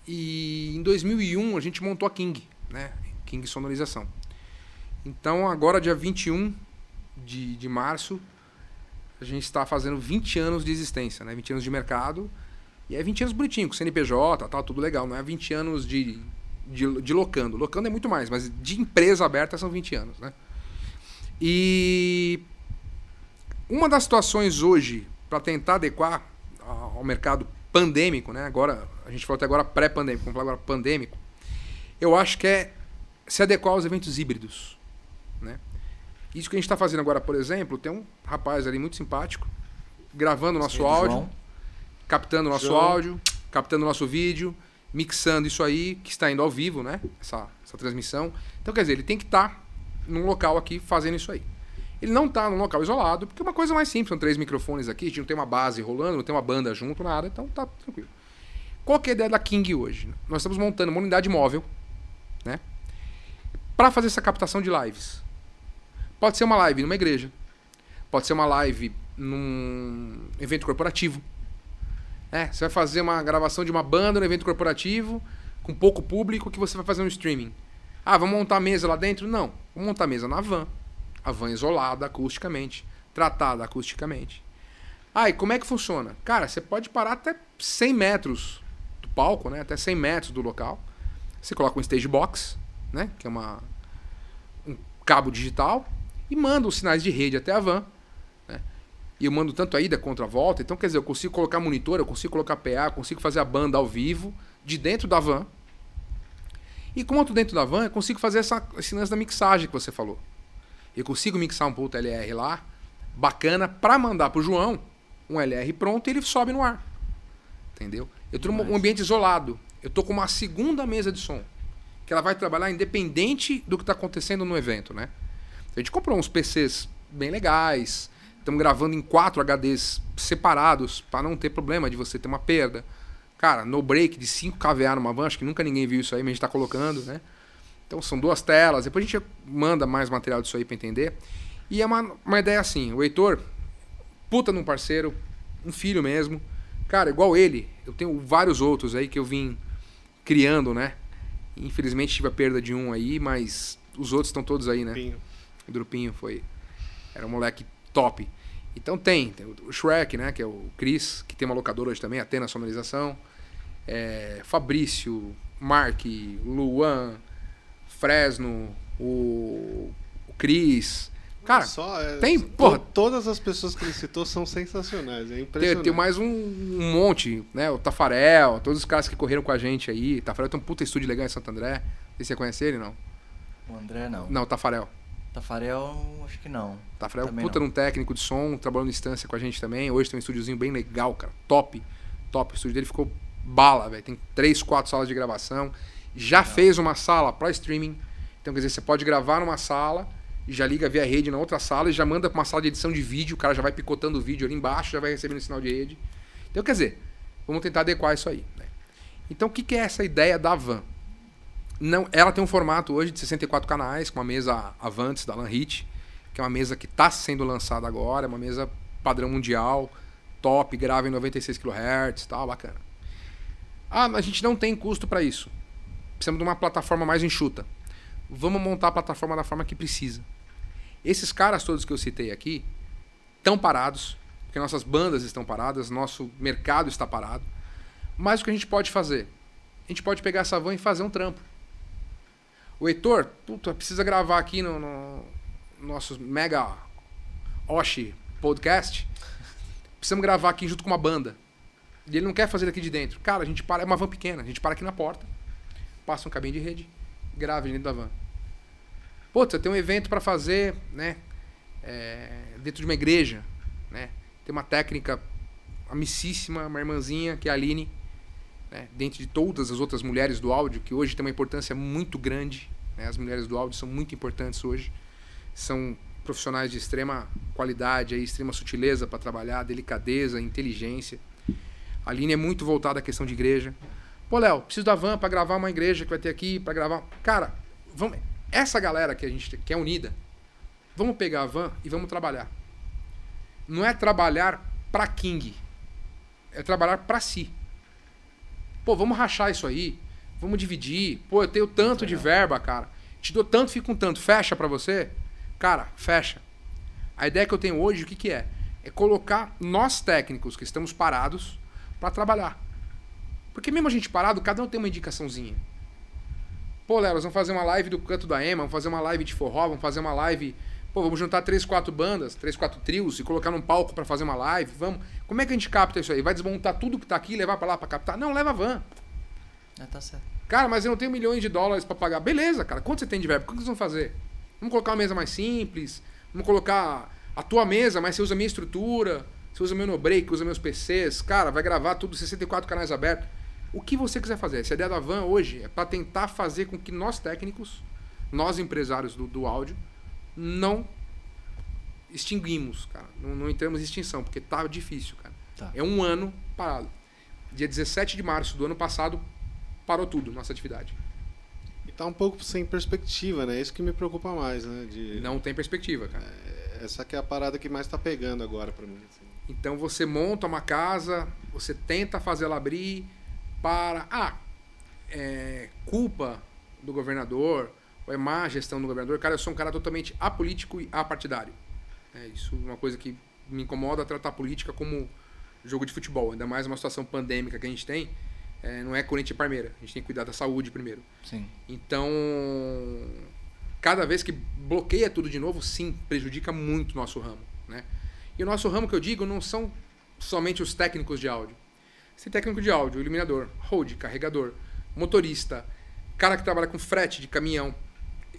E em 2001 a gente montou a King, né? King Sonorização. Então agora, dia 21 de, de março, a gente está fazendo 20 anos de existência, né? 20 anos de mercado. E é 20 anos bonitinho, com CNPJ, tal, tudo legal. Não é 20 anos de, de, de locando. Locando é muito mais, mas de empresa aberta são 20 anos, né? E uma das situações hoje para tentar adequar ao mercado pandêmico, né? Agora, a gente falou até agora pré-pandêmico, vamos falar agora pandêmico. Eu acho que é se adequar aos eventos híbridos, né? Isso que a gente está fazendo agora, por exemplo, tem um rapaz ali muito simpático gravando o nosso
João.
áudio, captando o nosso
João.
áudio, captando o nosso vídeo, mixando isso aí, que está indo ao vivo, né? Essa, essa transmissão. Então, quer dizer, ele tem que estar num local aqui fazendo isso aí. Ele não está num local isolado, porque é uma coisa mais simples, são três microfones aqui, a gente não tem uma base rolando, não tem uma banda junto, nada, então tá tranquilo. Qual que é a ideia da King hoje? Nós estamos montando uma unidade móvel, né? Para fazer essa captação de lives. Pode ser uma live numa igreja, pode ser uma live num evento corporativo. É, você vai fazer uma gravação de uma banda no evento corporativo com pouco público que você vai fazer um streaming. Ah, vamos montar mesa lá dentro? Não, vamos montar mesa na van. A van isolada acusticamente, tratada acusticamente. Ah, e como é que funciona? Cara, você pode parar até 100 metros do palco, né? Até 100 metros do local. Você coloca um stage box, né? Que é uma, um cabo digital e manda os sinais de rede até a van. E eu mando tanto a ida quanto a volta. Então, quer dizer, eu consigo colocar monitor, eu consigo colocar PA, eu consigo fazer a banda ao vivo de dentro da van. E tô dentro da van, eu consigo fazer essa, esse lance da mixagem que você falou. Eu consigo mixar um puto LR lá, bacana, para mandar pro João um LR pronto e ele sobe no ar. Entendeu? Eu tô num ambiente isolado. Eu tô com uma segunda mesa de som. Que ela vai trabalhar independente do que está acontecendo no evento, né? A gente comprou uns PCs bem legais. Estamos gravando em quatro HDs separados para não ter problema de você ter uma perda. Cara, no break de 5 kVA numa van, acho que nunca ninguém viu isso aí, mas a gente está colocando, né? Então são duas telas. Depois a gente manda mais material disso aí para entender. E é uma, uma ideia assim: o Heitor, puta num parceiro, um filho mesmo. Cara, igual ele, eu tenho vários outros aí que eu vim criando, né? Infelizmente tive a perda de um aí, mas os outros estão todos aí, né? Pinho. O Drupinho foi. Era um moleque top. Então tem, tem o Shrek, né? Que é o Chris, que tem uma locadora hoje também, a Sonorização. É, Fabrício, Mark, Luan, Fresno, o, o Cris. Cara, Só, é, tem, porra.
Todas as pessoas que ele citou são sensacionais, é impressionante.
Tem, tem mais um, um, monte, né? O Tafarel, todos os caras que correram com a gente aí. Tafarel tem um puta estúdio legal em Santo André. Não sei se você conhece ele, não.
O André, não.
Não, o Tafarel.
Tafarel, acho que não.
Tafarel é um puta num técnico de som, trabalhando em instância com a gente também. Hoje tem um estúdiozinho bem legal, cara. Top. Top. O estúdio dele ficou bala, velho. Tem três, quatro salas de gravação. Já legal. fez uma sala para streaming. Então, quer dizer, você pode gravar numa sala e já liga via rede na outra sala e já manda para uma sala de edição de vídeo. O cara já vai picotando o vídeo ali embaixo, já vai recebendo sinal de rede. Então, quer dizer, vamos tentar adequar isso aí. Né? Então, o que, que é essa ideia da van? Não, ela tem um formato hoje de 64 canais, com uma mesa Avantes da Lanhit, que é uma mesa que está sendo lançada agora, é uma mesa padrão mundial, top, grava em 96 kHz, tal, bacana. Ah, a gente não tem custo para isso. Precisamos de uma plataforma mais enxuta. Vamos montar a plataforma da forma que precisa. Esses caras todos que eu citei aqui estão parados, porque nossas bandas estão paradas, nosso mercado está parado. Mas o que a gente pode fazer? A gente pode pegar essa van e fazer um trampo. O Heitor, puta, precisa gravar aqui no, no nosso mega Oshi podcast. Precisamos gravar aqui junto com uma banda. E ele não quer fazer daqui de dentro. Cara, a gente para, é uma van pequena, a gente para aqui na porta, passa um cabinho de rede, grava dentro da van. Putz, tem um evento para fazer, né? É, dentro de uma igreja, né? Tem uma técnica amicíssima, uma irmãzinha, que é a Aline né, dentre de todas as outras mulheres do áudio, que hoje tem uma importância muito grande. Né, as mulheres do áudio são muito importantes hoje. São profissionais de extrema qualidade, aí, extrema sutileza para trabalhar, delicadeza, inteligência. A linha é muito voltada à questão de igreja. Pô, Léo, preciso da van para gravar uma igreja que vai ter aqui, para gravar. Cara, vamos... essa galera que a gente que é unida, vamos pegar a van e vamos trabalhar. Não é trabalhar para King, é trabalhar para si. Pô, vamos rachar isso aí. Vamos dividir. Pô, eu tenho tanto de verba, cara. Te dou tanto, fico com tanto. Fecha para você? Cara, fecha. A ideia que eu tenho hoje, o que, que é? É colocar nós técnicos que estamos parados para trabalhar. Porque mesmo a gente parado, cada um tem uma indicaçãozinha. Pô, Léo, vamos fazer uma live do canto da Ema, vamos fazer uma live de forró, vamos fazer uma live Pô, vamos juntar três, quatro bandas, três, quatro trios e colocar num palco para fazer uma live. Vamos. Como é que a gente capta isso aí? Vai desmontar tudo que tá aqui e levar para lá para captar? Não, leva a van.
É, tá certo.
Cara, mas eu não tenho milhões de dólares para pagar. Beleza, cara. Quanto você tem de verba? O que vocês vão fazer? Vamos colocar uma mesa mais simples. Vamos colocar a tua mesa, mas você usa a minha estrutura. Você usa meu no break, usa meus PCs. Cara, vai gravar tudo 64 canais abertos. O que você quiser fazer. Essa ideia da van hoje é para tentar fazer com que nós técnicos, nós empresários do, do áudio, não extinguimos, cara. Não, não entramos em extinção, porque tá difícil, cara. Tá. É um ano parado. Dia 17 de março do ano passado, parou tudo, nossa atividade.
E tá um pouco sem perspectiva, né? Isso que me preocupa mais, né? De...
Não tem perspectiva, cara.
É, essa que é a parada que mais tá pegando agora para mim. Assim.
Então você monta uma casa, você tenta fazer ela abrir para. Ah, é, culpa do governador, ou é má gestão do governador. Cara, eu sou um cara totalmente apolítico e apartidário. É isso é uma coisa que me incomoda tratar a política como jogo de futebol, ainda mais uma situação pandêmica que a gente tem. É, não é Corinthians e Parmeira. A gente tem que cuidar da saúde primeiro.
Sim.
Então, cada vez que bloqueia tudo de novo, sim, prejudica muito o nosso ramo. Né? E o nosso ramo que eu digo não são somente os técnicos de áudio. Você tem técnico de áudio, iluminador, hold, carregador, motorista, cara que trabalha com frete de caminhão,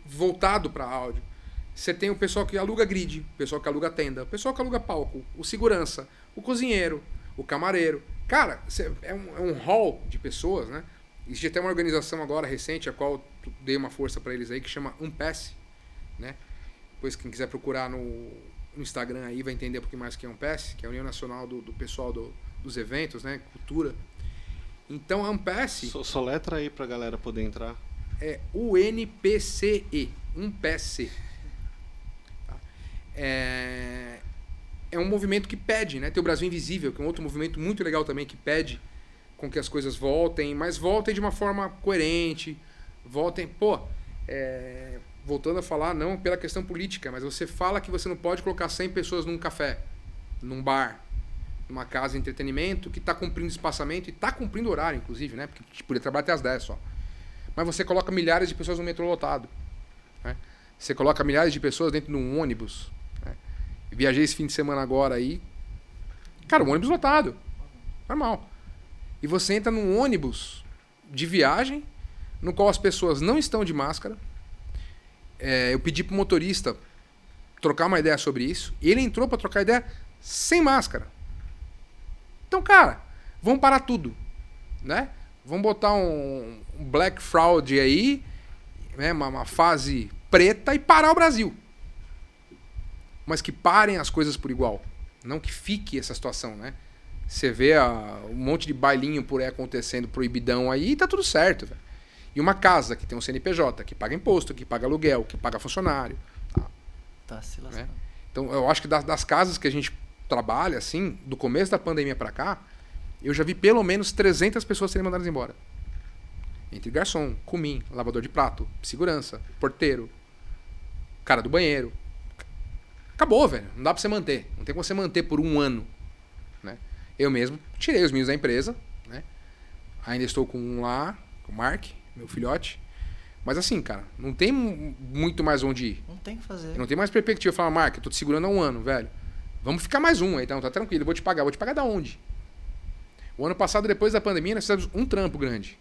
voltado para áudio. Você tem o pessoal que aluga grid, o pessoal que aluga tenda, o pessoal que aluga palco, o segurança, o cozinheiro, o camareiro. Cara, é um, é um hall de pessoas, né? Existe até uma organização agora recente, a qual dei uma força para eles aí, que chama Unpass, né? Depois quem quiser procurar no, no, Instagram aí vai entender um pouquinho mais que é Unpass, que é a União Nacional do, do Pessoal do, dos Eventos, né? Cultura. Então a Unpass...
So, soletra aí pra galera poder entrar.
É UNPCE, Unpass. Tá? É, é um movimento que pede, né? Tem o Brasil Invisível, que é um outro movimento muito legal também, que pede com que as coisas voltem, mas voltem de uma forma coerente, voltem, pô, é, voltando a falar, não pela questão política, mas você fala que você não pode colocar 100 pessoas num café, num bar, numa casa de entretenimento que está cumprindo espaçamento e está cumprindo horário, inclusive, né? Porque tipo, poderia trabalhar até as 10 só. Mas você coloca milhares de pessoas no metrô lotado. Né? Você coloca milhares de pessoas dentro de um ônibus Viajei esse fim de semana agora aí. Cara, um ônibus lotado. Normal. E você entra num ônibus de viagem, no qual as pessoas não estão de máscara. É, eu pedi pro motorista trocar uma ideia sobre isso. E ele entrou para trocar ideia sem máscara. Então, cara, vamos parar tudo. Né? Vamos botar um Black Fraud aí, né? uma, uma fase preta e parar o Brasil mas que parem as coisas por igual. Não que fique essa situação, né? Você vê a, um monte de bailinho por aí acontecendo, proibidão aí, e tá tudo certo, velho. E uma casa que tem um CNPJ, que paga imposto, que paga aluguel, que paga funcionário. Tá,
tá se lascando. Né?
Então, eu acho que das, das, casas que a gente trabalha, assim, do começo da pandemia para cá, eu já vi pelo menos 300 pessoas serem mandadas embora. Entre garçom, cumim, lavador de prato, segurança, porteiro, cara do banheiro, Acabou, velho. Não dá pra você manter. Não tem como você manter por um ano. Né? Eu mesmo tirei os meus da empresa. Né? Ainda estou com um lá, com o Mark, meu filhote. Mas assim, cara, não tem muito mais onde ir.
Não tem que fazer.
Não tem mais perspectiva. Falar, Mark, eu tô te segurando há um ano, velho. Vamos ficar mais um aí, então, tá tranquilo. Eu vou te pagar. vou te pagar da onde? O ano passado, depois da pandemia, nós fizemos um trampo grande.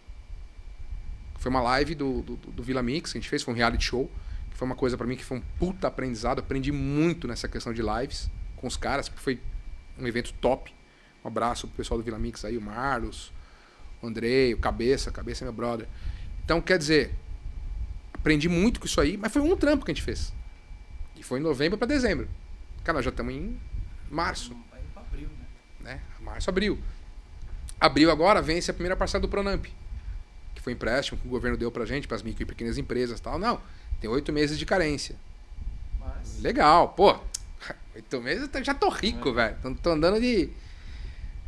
Foi uma live do, do, do Vila Mix que a gente fez, foi um reality show foi uma coisa para mim que foi um puta aprendizado. Aprendi muito nessa questão de lives com os caras, porque foi um evento top. Um abraço pro pessoal do Vila Mix aí, o Marlos, o Andrei, o Cabeça, Cabeça é meu brother. Então, quer dizer, aprendi muito com isso aí, mas foi um trampo que a gente fez. E foi em novembro para dezembro. Cara, nós já estamos em março.
Abril,
né? né? Março, abril. Abril agora vence a primeira parcela do Pronamp, que foi empréstimo que o governo deu pra gente, para as micro e pequenas empresas tal. Não, tem oito meses de carência. Mas... Legal, pô. Oito meses já tô rico, é. velho. Tô, tô, andando de.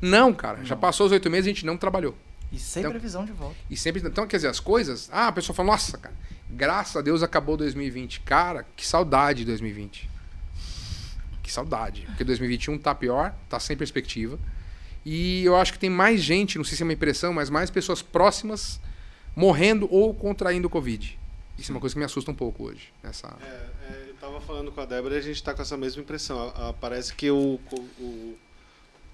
Não, cara. Não. Já passou os oito meses e a gente não trabalhou.
E sem então, previsão de volta.
E sempre. Então, quer dizer, as coisas. Ah, a pessoa fala, nossa, cara, graças a Deus acabou 2020. Cara, que saudade de 2020. Que saudade. Porque 2021 tá pior, tá sem perspectiva. E eu acho que tem mais gente, não sei se é uma impressão, mas mais pessoas próximas morrendo ou contraindo o Covid. Isso é uma coisa que me assusta um pouco hoje. Nessa...
É, é, eu estava falando com a Débora e a gente está com essa mesma impressão. A, a, parece que o, o,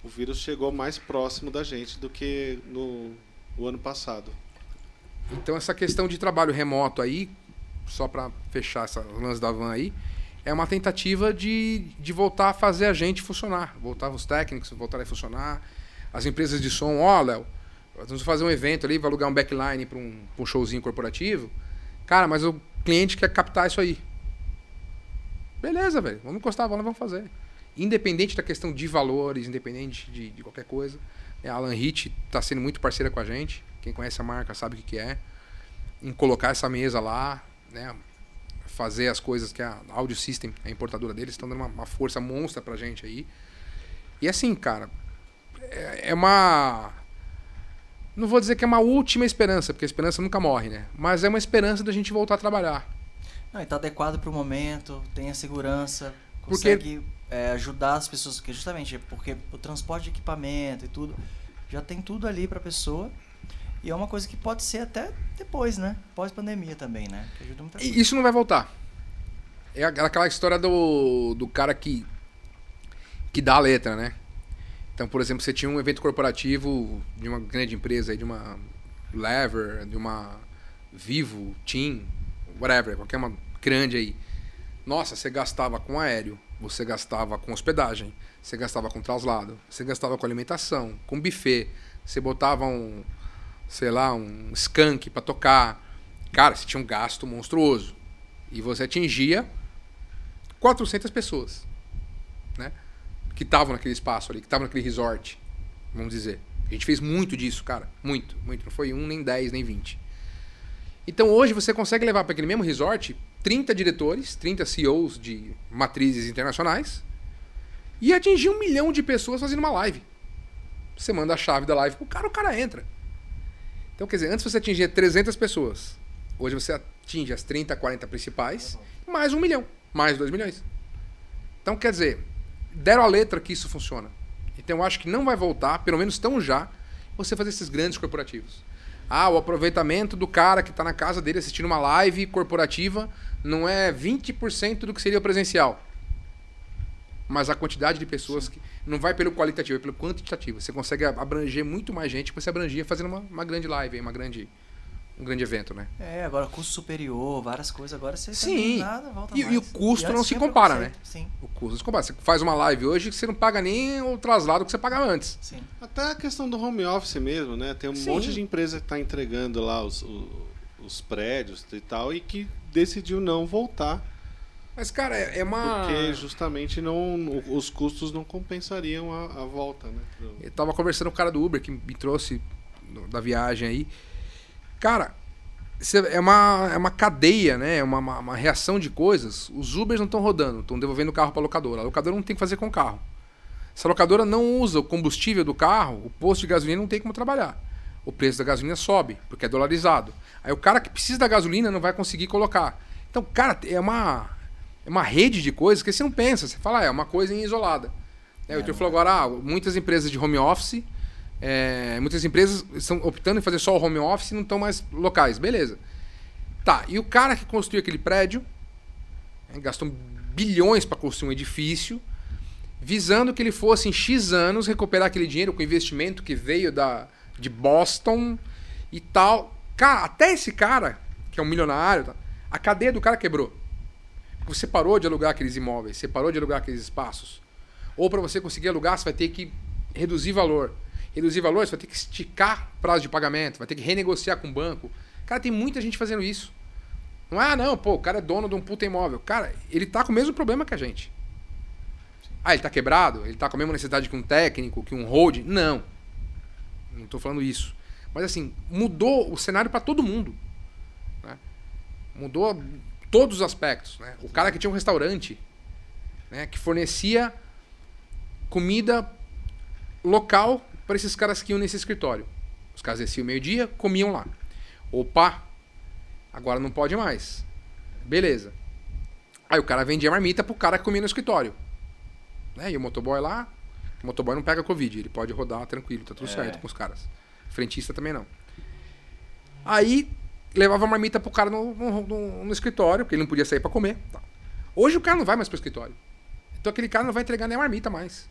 o vírus chegou mais próximo da gente do que no, no ano passado.
Então, essa questão de trabalho remoto aí, só para fechar essa lance da van aí, é uma tentativa de, de voltar a fazer a gente funcionar. Voltar os técnicos, voltar a funcionar. As empresas de som, ó, oh, Léo, vamos fazer um evento ali, vai alugar um backline para um, um showzinho corporativo. Cara, mas o cliente quer captar isso aí. Beleza, velho. Vamos encostar a bola, vamos fazer. Independente da questão de valores, independente de, de qualquer coisa. A Alan Hit está sendo muito parceira com a gente. Quem conhece a marca sabe o que, que é. em colocar essa mesa lá, né? Fazer as coisas que a Audio System, a importadora deles, estão dando uma, uma força monstra pra gente aí. E assim, cara, é, é uma. Não vou dizer que é uma última esperança, porque a esperança nunca morre, né? Mas é uma esperança da gente voltar a trabalhar.
Não, e tá adequado pro momento, tem a segurança,
Porque-
consegue é, ajudar as pessoas, porque justamente porque o transporte de equipamento e tudo, já tem tudo ali pra pessoa. E é uma coisa que pode ser até depois, né? Pós-pandemia também, né? Que ajuda muita coisa.
E isso não vai voltar. É aquela história do, do cara que, que dá a letra, né? Então, por exemplo, você tinha um evento corporativo de uma grande empresa, de uma Lever, de uma Vivo, Team, whatever, qualquer uma grande aí. Nossa, você gastava com aéreo, você gastava com hospedagem, você gastava com traslado, você gastava com alimentação, com buffet, você botava um, sei lá, um skunk pra tocar. Cara, você tinha um gasto monstruoso. E você atingia 400 pessoas, né? Que estavam naquele espaço ali, que estavam naquele resort, vamos dizer. A gente fez muito disso, cara. Muito, muito. Não foi um, nem 10, nem 20. Então hoje você consegue levar para aquele mesmo resort 30 diretores, 30 CEOs de matrizes internacionais e atingir um milhão de pessoas fazendo uma live. Você manda a chave da live pro cara, o cara entra. Então, quer dizer, antes você atingia 300 pessoas. Hoje você atinge as 30, 40 principais, mais um milhão, mais dois milhões. Então, quer dizer, deram a letra que isso funciona. Então, eu acho que não vai voltar, pelo menos tão já, você fazer esses grandes corporativos. Ah, o aproveitamento do cara que está na casa dele assistindo uma live corporativa não é 20% do que seria o presencial. Mas a quantidade de pessoas que. Não vai pelo qualitativo, é pelo quantitativo. Você consegue abranger muito mais gente que você abrangia fazendo uma, uma grande live, uma grande, um grande evento, né?
É, agora custo superior, várias coisas. Agora você
Sim.
também nada, volta
E-
mais.
e o custo não
antes
se
tinha
compara,
preconceito. Sim,
O custo não se compara. Você faz uma live hoje que você não paga nem o traslado que você pagava antes.
sim.
Até a questão do home office mesmo, né? Tem um
Sim.
monte de empresa que está entregando lá os, o- os prédios e tal e que decidiu não voltar
Mas, cara, é é uma.
porque justamente não os custos não compensariam a, a volta, né? Pro-
Eu tava conversando com o cara do Uber que me trouxe da viagem aí. Cara, é uma, é uma cadeia, né? É uma, uma, uma reação de coisas. Os Ubers não estão rodando, estão devolvendo o carro para a locadora. A locadora não tem o que fazer com o carro. Se a locadora não usa o combustível do carro, o posto de gasolina não tem como trabalhar. O preço da gasolina sobe, porque é dolarizado. Aí o cara que precisa da gasolina não vai conseguir colocar. Então, cara, é uma, é uma rede de coisas que você não pensa. Você fala, ah, é uma coisa isolada. É, o
É,
Arthur
não
falou agora, ah, muitas empresas de home office, é, muitas empresas estão optando em fazer só o home office e não estão mais locais. Beleza. Tá, e o cara que construiu aquele prédio, né, gastou bilhões para construir um edifício, visando que ele fosse em X anos recuperar aquele dinheiro com investimento que veio da, de Boston e tal. Cara, até esse cara, que é um milionário, tá, a cadeia do cara quebrou. Você parou de alugar aqueles imóveis, você parou de alugar aqueles espaços. Ou para você conseguir alugar, você vai ter que reduzir valor. Reduzir valor, você vai ter que esticar prazo de pagamento, vai ter que renegociar com o banco. Cara, tem muita gente fazendo isso. Não é, ah, não, pô, o cara é dono de um puta imóvel. Cara, ele tá com o mesmo problema que a gente. Ah, ele tá quebrado? Ele tá com a mesma necessidade que um técnico, que um hold? Não. Não tô falando isso. Mas assim, mudou o cenário para todo mundo. né? Mudou todos os aspectos. Né? O cara que tinha um restaurante, né, que fornecia comida local para esses caras que iam nesse escritório. Os caras desciam meio-dia, comiam lá. Opa, agora não pode mais. Beleza. Aí o cara vendia marmita pro cara que comia no escritório. Né? E o motoboy lá, o motoboy não pega Covid, ele pode rodar tranquilo, tá tudo
É.
certo com os caras. Frentista também não. Aí levava a marmita pro cara no, no, no- no escritório, porque ele não podia sair pra comer. Tá. Hoje o cara não vai mais pro escritório. Então aquele cara não vai entregar nem a marmita mais.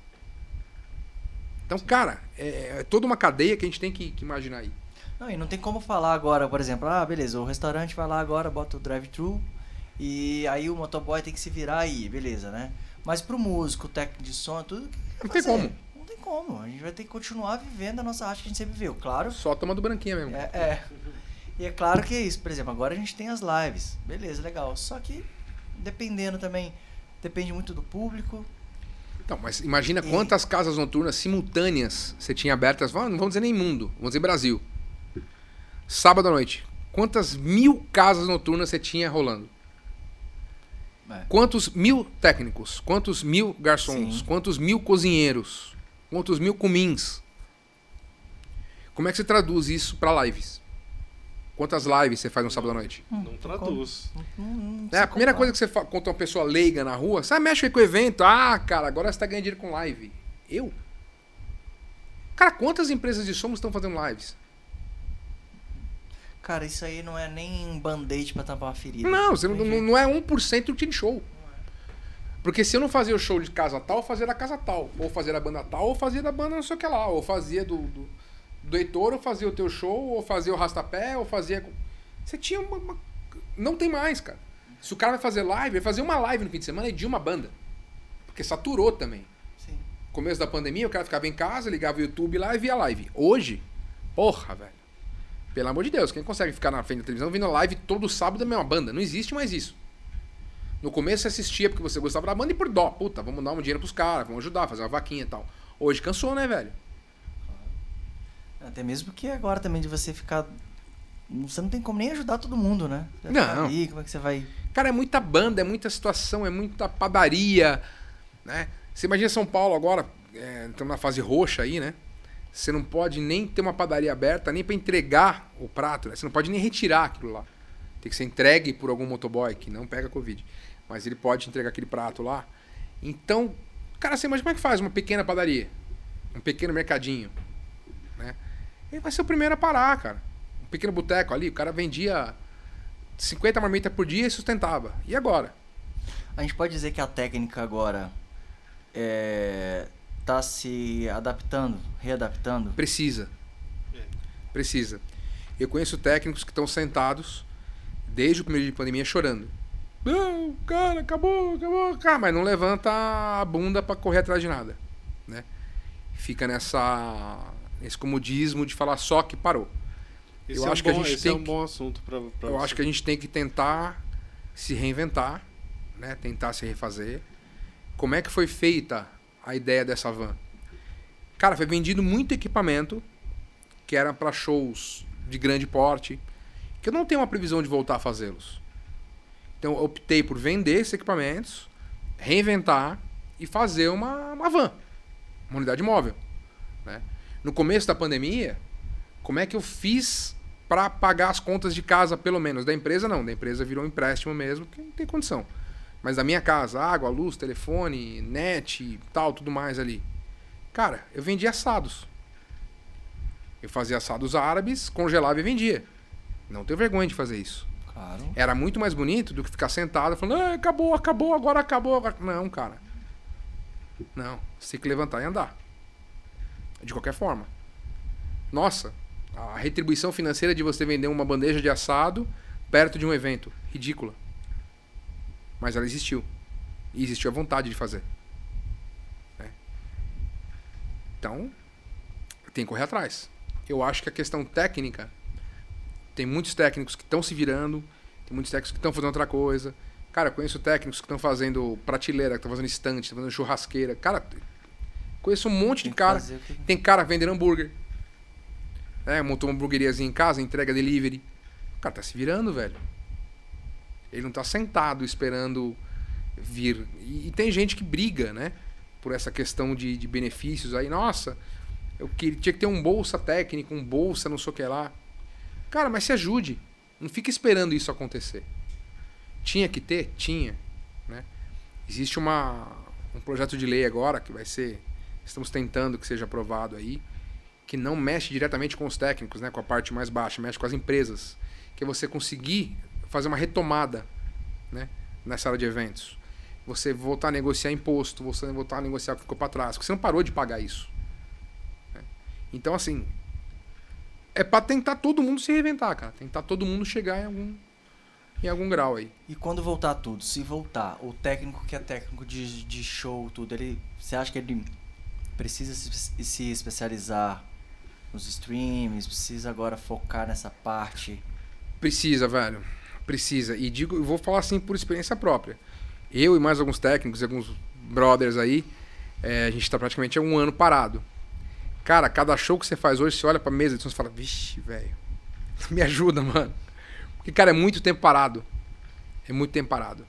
Então, cara, é, é toda uma cadeia que a gente tem que, que imaginar aí.
Não, e não tem como falar agora, por exemplo, ah, beleza, o restaurante vai lá agora, bota o drive-thru e aí o motoboy tem que se virar aí, beleza, né? Mas pro músico, técnico de som, tudo.
Não tem como.
Não tem como. A gente vai ter que continuar vivendo a nossa arte que a gente sempre viveu. Claro,
Só tomando branquinha mesmo.
é, é. E é claro que é isso. Por exemplo, agora a gente tem as lives. Beleza, legal. Só que dependendo também, depende muito do público.
Então, mas imagina
E-
quantas casas noturnas simultâneas você tinha abertas, vamos- não vamos dizer nem mundo, vamos dizer Brasil. Sábado à noite, Quantas mil casas noturnas você tinha rolando?
É.
Quantos mil técnicos? Quantos mil garçons?
Sim.
Quantos mil cozinheiros? Quantos mil cumins? Como é que você traduz isso para lives? Quantas lives você faz no sábado à noite?
Não traduz.
Não- não
É, a primeira coisa que você conta uma pessoa leiga na rua, você ah, mexe com o evento. Ah, cara, agora você tá ganhando dinheiro com live. Eu? Cara, quantas empresas de somos estão fazendo lives?
Cara, isso aí não é nem um band-aid pra tampar uma ferida.
Não, você não, não, não é 1% do team show. Porque se eu não fazia o show de casa tal, eu fazia da casa tal. Ou fazia da banda tal, ou fazia da banda não sei o que lá. Ou fazia do, do, do Heitor, ou fazia o teu show, ou fazia o Rastapé, ou fazia. Você tinha uma, uma- Não tem mais, cara. Se o cara vai fazer live, vai fazer uma live no fim de semana e de uma banda. Porque saturou também.
Sim.
Começo da pandemia, o cara ficava em casa, ligava o YouTube lá e via live. Hoje, porra, velho. Pelo amor de Deus, quem consegue ficar na frente da televisão vendo live todo sábado da mesma banda? Não existe mais isso. No começo você assistia porque você gostava da banda e por dó. Puta, vamos dar um dinheiro pros caras, vamos ajudar, fazer uma vaquinha e tal. Hoje cansou, né, velho?
Até mesmo porque agora também de você ficar. Você não tem como nem ajudar todo mundo, né?
Não.
Ali, como é que você vai.
Cara, é muita banda, é muita situação, é muita padaria, né? Você imagina São Paulo agora, é, estamos na fase roxa aí, né? Você não pode nem ter uma padaria aberta, nem para entregar o prato, né? Você não pode nem retirar aquilo lá. Tem que ser entregue por algum motoboy que não pega Covid. Mas ele pode entregar aquele prato lá. Então, cara, você imagina como é que faz uma pequena padaria? Um pequeno mercadinho? Ele vai ser o primeiro a parar, cara. Um pequeno boteco ali, o cara vendia 50 marmitas por dia e sustentava. E agora?
A gente pode dizer que a técnica agora é, tá se adaptando, readaptando.
Precisa.
É.
Precisa. Eu conheço técnicos que estão sentados desde o primeiro dia de pandemia chorando. Não, cara, acabou, acabou. Cara, mas não levanta a bunda pra correr atrás de nada, né? Fica nessa nesse comodismo de falar só que parou.
Esse
Eu
é
acho
um
que a gente
esse
tem
é um
que-
bom assunto pra
Eu
você.
acho que a gente tem que tentar se reinventar, né? Tentar se refazer. Como é que foi feita a ideia dessa van? Cara, foi vendido muito equipamento que era para shows de grande porte, que eu não tenho uma previsão de voltar a fazê-los. Então eu optei por vender esses equipamentos, reinventar e fazer uma, uma van, uma unidade móvel. Né? No começo da pandemia, como é que eu fiz para pagar as contas de casa, pelo menos? Da empresa, não. Da empresa virou um empréstimo mesmo, que não tem condição. Mas da minha casa, água, luz, telefone, net, tal, tudo mais ali. Cara, eu vendia assados. Eu fazia assados árabes, congelava e vendia. Não tenho vergonha de fazer isso.
Claro.
Era muito mais bonito do que ficar sentado falando, ah, acabou, acabou, agora acabou. agora-". Não, cara. Não. Você tem que levantar e andar. De qualquer forma. Nossa, a retribuição financeira de você vender uma bandeja de assado perto de um evento. Ridícula. Mas ela existiu. E existiu a vontade de fazer. né? Então, tem que correr atrás. Eu acho que a questão técnica tem muitos técnicos que estão se virando, tem muitos técnicos que estão fazendo outra coisa. Cara, eu conheço técnicos que estão fazendo prateleira, que estão fazendo estante, estão fazendo churrasqueira. Cara, conheço um monte
Tem
de cara.
que-
Tem cara vendendo hambúrguer. É, montou uma hamburgueriazinha em casa, entrega delivery. O cara tá se virando, velho. Ele não tá sentado esperando vir. E, e tem gente que briga, né? Por essa questão de, de benefícios aí. Nossa, eu queria, tinha que ter um bolsa técnico, um bolsa não sei o que lá. Cara, mas se ajude. Não fica esperando isso acontecer. Tinha que ter? Tinha. Né? Existe uma, um projeto de lei agora que vai ser. Estamos tentando que seja aprovado aí. Que não mexe diretamente com os técnicos, né? com a parte mais baixa, mexe com as empresas. Que é você conseguir fazer uma retomada né? nessa área de eventos. Você voltar a negociar imposto, você voltar a negociar o que ficou para trás. Porque você não parou de pagar isso. né? Então, assim, é para tentar todo mundo se reinventar, cara. Tentar todo mundo chegar em algum, em algum grau aí.
E quando voltar tudo, se voltar, o técnico que é técnico de, de show, tudo, ele. Você acha que ele precisa se, especializar nos streams, precisa agora focar nessa parte?
Precisa, velho. Precisa. E digo, vou falar assim por experiência própria. Eu e mais alguns técnicos, alguns brothers aí, é, a gente tá praticamente um ano parado. Cara, cada show que você faz hoje, você olha pra mesa de som e fala, vixe, velho, me ajuda, mano. Porque, cara, é muito tempo parado. É muito tempo parado.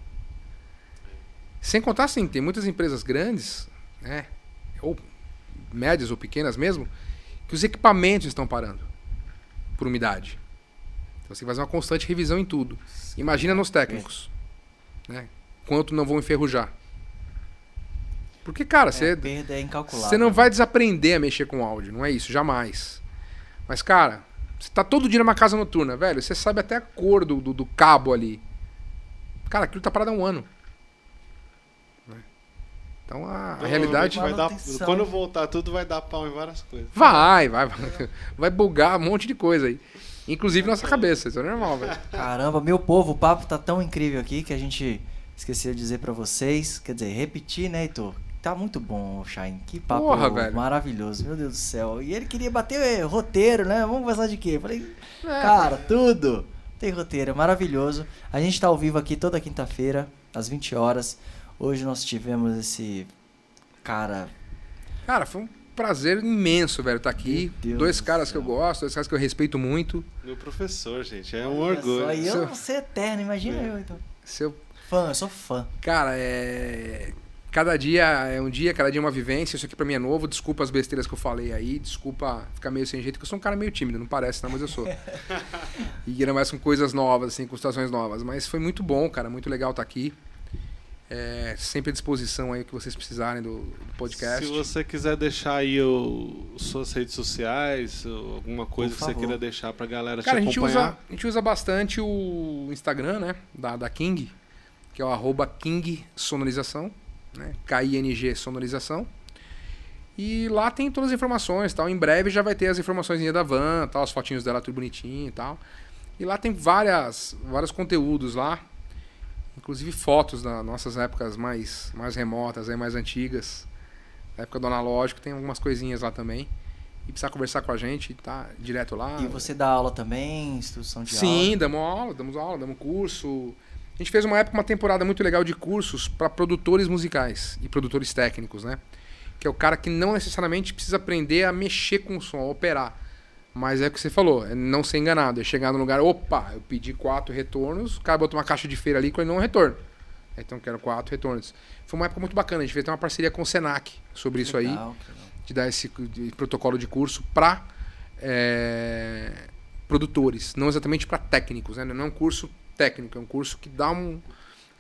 Sem contar, assim, tem muitas empresas grandes, né? Ou médias ou pequenas mesmo, que os equipamentos estão parando por umidade. Então você faz uma constante revisão em tudo. Imagina nos técnicos. Né? Quanto não vão enferrujar. Porque, cara,
É,
você,
perda é incalculável.
você não vai desaprender a mexer com áudio, não é isso, jamais. Mas, cara, você tá todo dia numa casa noturna, velho, você sabe até a cor do, do, do cabo ali. Cara, aquilo tá parado há um ano. Então a, a realidade.
vai dar, quando voltar tudo vai dar pau em várias coisas.
Vai, vai, vai. Vai bugar um monte de coisa aí. Inclusive nossa cabeça, isso é normal, velho.
Caramba, meu povo, o papo tá tão incrível aqui que a gente esqueceu de dizer pra vocês, quer dizer, repetir, né, Heitor? Tá muito bom, Shine. Que papo
Porra, velho.
maravilhoso, meu Deus do céu. E ele queria bater eh, roteiro, né? Vamos conversar de quê? Eu falei, cara, tudo. Tem roteiro, é maravilhoso. A gente tá ao vivo aqui toda quinta-feira, às 20 horas. Hoje nós tivemos esse cara
Cara, foi um prazer imenso, velho, estar aqui.
Meu Deus
dois
do
caras que eu gosto, dois caras que eu respeito muito.
Meu professor, gente, é um
Olha
orgulho.
Só, e eu
Seu-
vou ser eterno, imagina eu, então.
Seu
Fã, eu sou fã.
Cara, é. Cada dia é um dia, cada dia é uma vivência. Isso aqui pra mim é novo. Desculpa as besteiras que eu falei aí. Desculpa ficar meio sem jeito, que eu sou um cara meio tímido, não parece, não, mas eu sou. e ainda mais com coisas novas, assim, com situações novas. Mas foi muito bom, cara. Muito legal estar aqui. É, sempre à disposição aí que vocês precisarem do, do podcast.
Se você quiser deixar aí o, suas redes sociais, alguma coisa que você queira deixar pra galera
Cara, a
te
gente,
acompanhar.
usa, a gente usa bastante o Instagram, né? Da, da King, que é o arroba King Sonorização, né? K-I-N-G Sonorização. E lá tem todas as informações tal. Em breve já vai ter as informações da van, tal, as fotinhos dela tudo bonitinho e tal. E lá tem várias, vários conteúdos lá. Inclusive fotos das nossas épocas mais, mais remotas, aí, mais antigas. Da época do analógico, tem algumas coisinhas lá também. E precisar conversar com a gente, tá direto lá.
E você dá aula também, instrução de
Sim,
aula?
damos aula, damos aula, damos curso. A gente fez uma época uma temporada muito legal de cursos para produtores musicais e produtores técnicos, né? Que é o cara que não necessariamente precisa aprender a mexer com o som, a operar. Mas é o que você falou, é não ser enganado, é chegar no lugar, opa, eu pedi quatro retornos, o cara botou uma caixa de feira ali com ele não retorno. Então eu quero quatro retornos. Foi uma época muito bacana, a gente fez até uma parceria com o Senac sobre isso aí
Legal, que legal.
de dar esse protocolo de curso para produtores, não exatamente para técnicos, né? Não é um curso técnico, é um curso que dá um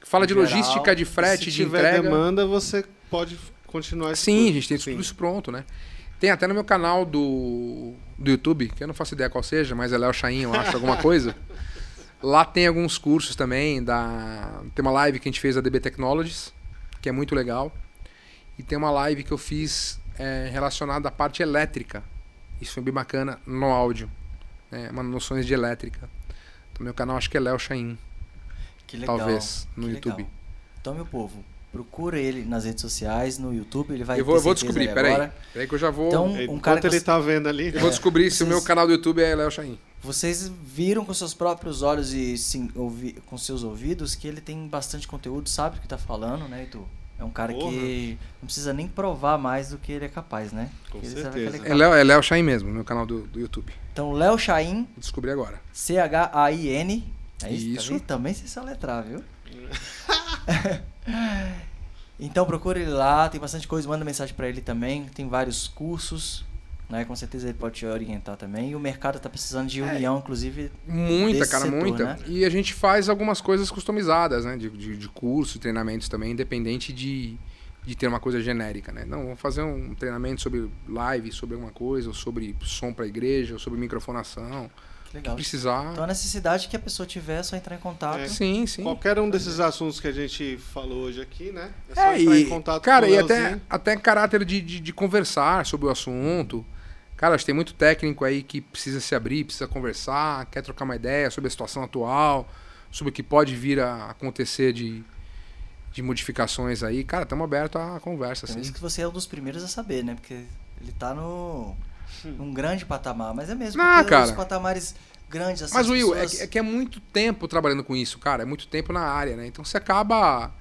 que fala de
Geral.
logística, de frete,
Se
de
tiver
entrega.
demanda, você pode continuar esse
Sim,
curso.
a gente tem
Sim.
tudo isso pronto, né? Tem até no meu canal do, do YouTube, que eu não faço ideia qual seja, mas é Léo Chain, eu acho, alguma coisa. Lá tem alguns cursos também, da... tem uma live que a gente fez da DB Technologies, que é muito legal. E tem uma live que eu fiz é, relacionada à parte elétrica. Isso foi bem bacana no áudio. Né? Uma noções de elétrica. No meu canal acho que é Léo Chain,
Que legal.
talvez, no
que
YouTube.
legal. Então, meu povo, procura ele nas redes sociais, no YouTube, ele vai
Eu vou, eu vou descobrir,
aí
peraí. Peraí que eu já vou.
Então,
Enquanto
um cara que
ele
você-
tá vendo ali,
eu vou descobrir se o meu
vocês-
canal do YouTube é Léo Chain.
Vocês viram com seus próprios olhos e sim, ouvi, com seus ouvidos que ele tem bastante conteúdo, sabe o que tá falando, né, Edu? É um cara
Porra.
que não precisa nem provar mais do que ele é capaz, né?
Com
Porque
certeza.
que ele
É
capaz.
Léo, é Léo Chain mesmo, meu canal do, do YouTube.
Então, Léo Chain,
Vou descobrir agora.
C-H-A-I-N. É isso?
Isso.
Tá vendo? Também se soletrar, viu? então procura ele lá, tem bastante coisa, manda mensagem pra ele também, tem vários cursos, né? Com certeza ele pode te orientar também. E o mercado tá precisando de união, inclusive.
Muita, cara,
setor,
muita.
né?
E a gente faz algumas coisas customizadas, né? De, de, de curso, treinamentos também, independente de, de ter uma coisa genérica, né? Não, vamos fazer um treinamento sobre live, sobre alguma coisa, ou sobre som pra igreja, ou sobre microfonação.
Que legal.
Precisar.
Então a necessidade que a pessoa tiver é só entrar em contato.
É.
Sim, sim.
Qualquer um desses assuntos que a gente falou hoje aqui, né? É só
É,
entrar
e,
em contato
cara,
com o
e até, até caráter de, de, de conversar sobre o assunto. Cara, acho que tem muito técnico aí que precisa se abrir, precisa conversar, quer trocar uma ideia sobre a situação atual, sobre o que pode vir a acontecer de, de modificações aí. Cara, estamos abertos à conversa,
Por
assim.
isso que você é um dos primeiros a saber, né? Porque ele tá no num grande patamar, mas é mesmo,
Ah, cara.
os patamares grandes assim,
Mas,
as
Will, é,
pessoas-
que- é que é muito tempo trabalhando com isso, cara. É muito tempo na área, né? Então você acaba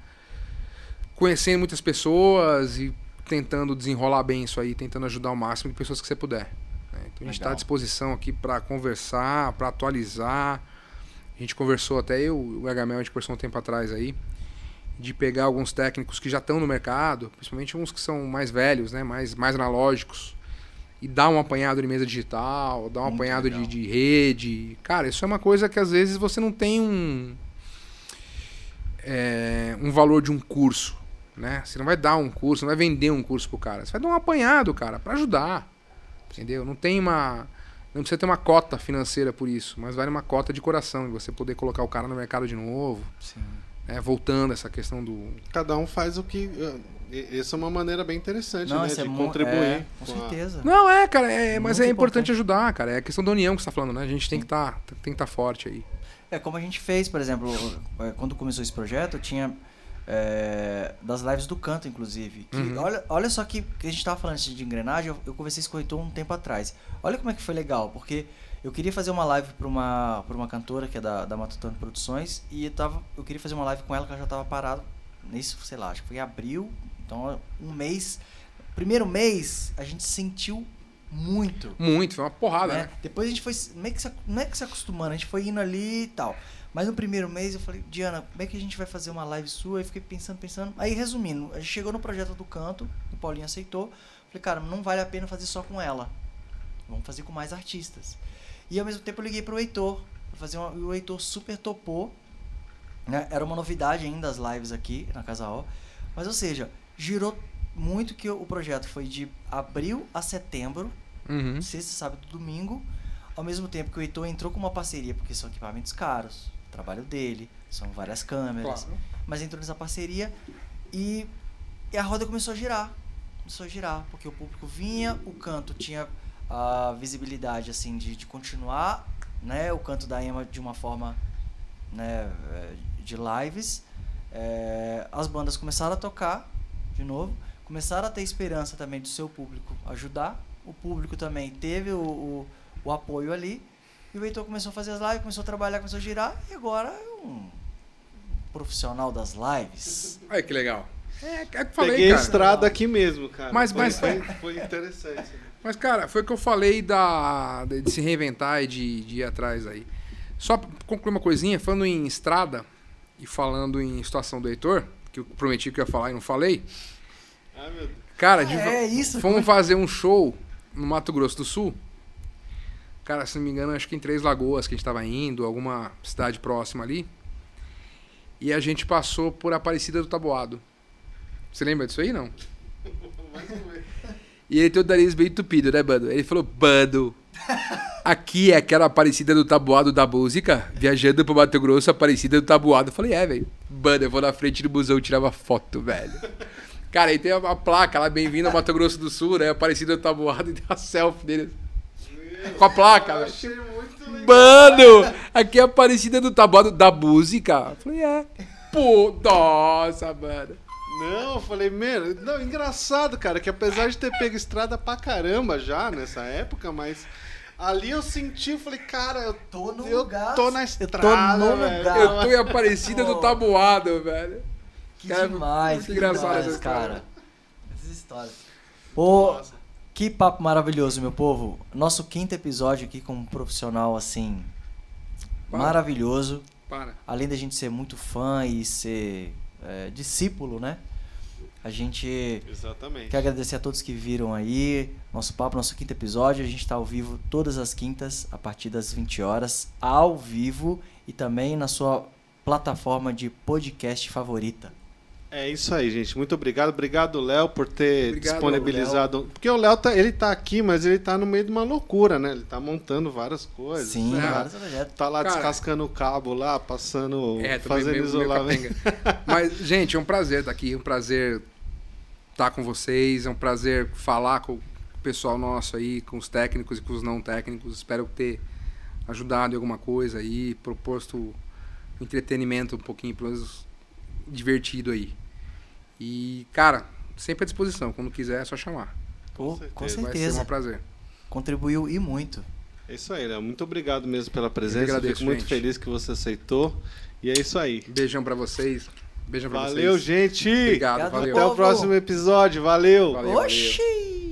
conhecendo muitas pessoas e tentando desenrolar bem isso aí, tentando ajudar o máximo de pessoas que você puder. né? Então a gente está à disposição aqui para conversar, para atualizar. A gente conversou até eu, o Gargamel, a gente conversou um tempo atrás aí, de pegar alguns técnicos que já estão no mercado, principalmente uns que são mais velhos, né, mais, mais analógicos, e dar um apanhado de mesa digital, dar um
Muito
apanhado de, de rede. Cara, isso é uma coisa que às vezes você não tem um, é, um valor de um curso, né? Você não vai dar um curso, não vai vender um curso pro cara. Você vai dar um apanhado, cara, para ajudar. Entendeu? Não tem uma. Não precisa ter uma cota financeira por isso, mas vale uma cota de coração, de você poder colocar o cara no mercado de novo,
Sim.
Né? Voltando a essa questão do.
Cada um faz o que. e- Essa é uma maneira bem interessante,
Não,
né?
isso
De
é
contribuir.
é, com
com a-
certeza.
Não, é, cara, é, mas
Muito
é importante,
importante.
ajudar, cara. É a questão da união que você tá falando, né? A gente tem que estar tem que tá forte aí.
É como a gente fez, por exemplo, é, quando começou esse projeto, tinha é, das lives do canto, inclusive. Que
Uhum.
olha, olha só que, que a gente tava falando de engrenagem, eu, eu conversei isso com o Heitor um tempo atrás. Olha como é que foi legal, porque eu queria fazer uma live pra uma, pra uma cantora que é da, da Matutano Produções e eu, tava, eu queria fazer uma live com ela que ela já tava parada nesse, sei lá, acho que foi em abril, então um mês. Primeiro mês, a gente sentiu muito
Muito, foi uma porrada,
né?
né?
Depois a gente foi meio que se, não é que se acostumando, a gente foi indo ali e tal. Mas no primeiro mês eu falei, Diana, como é que a gente vai fazer uma live sua? Aí fiquei pensando, pensando. Aí resumindo, a gente chegou no projeto do canto, o Paulinho aceitou. Falei, cara, não vale a pena fazer só com ela. Vamos fazer com mais artistas. E ao mesmo tempo eu liguei pro Heitor, fazer uma, e o Heitor super topou. Né? Era uma novidade ainda as lives aqui na Casa O. Mas ou seja, girou muito que o projeto foi de abril a setembro
Uhum.
sexta, sábado domingo, ao mesmo tempo que o Heitor entrou com uma parceria, porque são equipamentos caros, o trabalho dele, são várias câmeras,
Claro.
mas entrou nessa parceria e, e a roda começou a girar, começou a girar, porque o público vinha, o canto tinha a visibilidade assim de, de continuar, né, o canto da Ema de uma forma, né, eh, de lives, eh, as bandas começaram a tocar de novo, começaram a ter esperança também do seu público ajudar, o público também teve o, o, o apoio ali, e o Heitor começou a fazer as lives, começou a trabalhar, começou a girar, e agora é um profissional das lives.
Olha que legal. É, é que falei,
Peguei
cara.
estrada aqui mesmo, cara.
Mas-
foi,
mas-
foi, foi interessante.
Mas, cara, foi o que eu falei da, de se reinventar e de, de ir atrás aí. Só pra concluir uma coisinha, falando em estrada e falando em situação do Heitor, que eu prometi que eu ia falar e não falei.
Ai, meu Deus.
Cara, de-
É isso,
fomos
como-
fazer um show no Mato Grosso do Sul. Cara, se não me engano, acho que em Três Lagoas que a gente tava indo, alguma cidade próxima ali. E a gente passou por Aparecida do Taboado. Você lembra disso aí, não? E ele tem o nariz bem entupido, né, Bando? Ele falou, Bando, aqui é aquela Aparecida do Tabuado da música, viajando pro Mato Grosso, Aparecida do Tabuado. Eu falei, é, velho. Bando, eu vou na frente do busão tirar uma foto, velho. Cara, aí tem a, a placa lá, bem-vindo ao Mato Grosso do Sul, né? Aparecida do Tabuado e tem a selfie dele. Com a placa,
Eu
velho.
achei muito legal.
Mano, aqui é a Aparecida do Tabuado da música. Eu falei, é. Pô, nossa, mano.
Não, eu falei, meu, não, engraçado, cara, que apesar de ter pego estrada pra caramba já nessa época, mas ali eu senti, eu falei, cara, eu
Tô no
eu
lugar.
tô na
eu tô
estrada,
no
velho.
lugar.
Eu tô em Aparecida do. Tabuado, velho.
Que
Cara,
demais, que
engraçado
demais, cara. Essas histórias. Pô,
Nossa.
que papo maravilhoso, meu povo. Nosso quinto episódio aqui com um profissional assim
Para.
maravilhoso.
Para.
Além da gente ser muito fã e ser é, discípulo, né? A gente
Exatamente.
quer agradecer a todos que viram aí nosso papo, nosso quinto episódio. A gente está ao vivo todas as quintas, a partir das 20 horas, ao vivo e também na sua plataforma de podcast favorita.
É isso aí, gente. Muito obrigado. Obrigado, Léo, por ter
Obrigado,
disponibilizado. Porque o Léo tá, ele tá aqui, mas ele tá no meio de uma loucura, né? Ele tá montando várias coisas.
Sim,
né?
vários projetos.
Tá lá
Cara,
descascando o cabo lá, passando.
É,
fazendo
meio, meio
isolamento.
capenga. Mas, gente, é um prazer estar aqui, é um prazer estar com vocês, é um prazer falar com o pessoal nosso aí, com os técnicos e com os não técnicos. Espero ter ajudado em alguma coisa aí, proposto entretenimento um pouquinho, pelo menos divertido aí. E, cara, sempre à disposição. Quando quiser, é só chamar.
Pô,
certeza.
com
Vai ser
certeza.
um prazer.
Contribuiu e muito.
É isso aí, Léo. Muito obrigado mesmo pela presença.
agradeço,
Fico muito
gente.
feliz que você aceitou. E é isso aí.
Beijão pra vocês. Beijão pra
Valeu,
vocês.
gente.
Obrigado,
Obrigado,
valeu.
Até o próximo episódio. Valeu.
Valeu, valeu.
Oxi!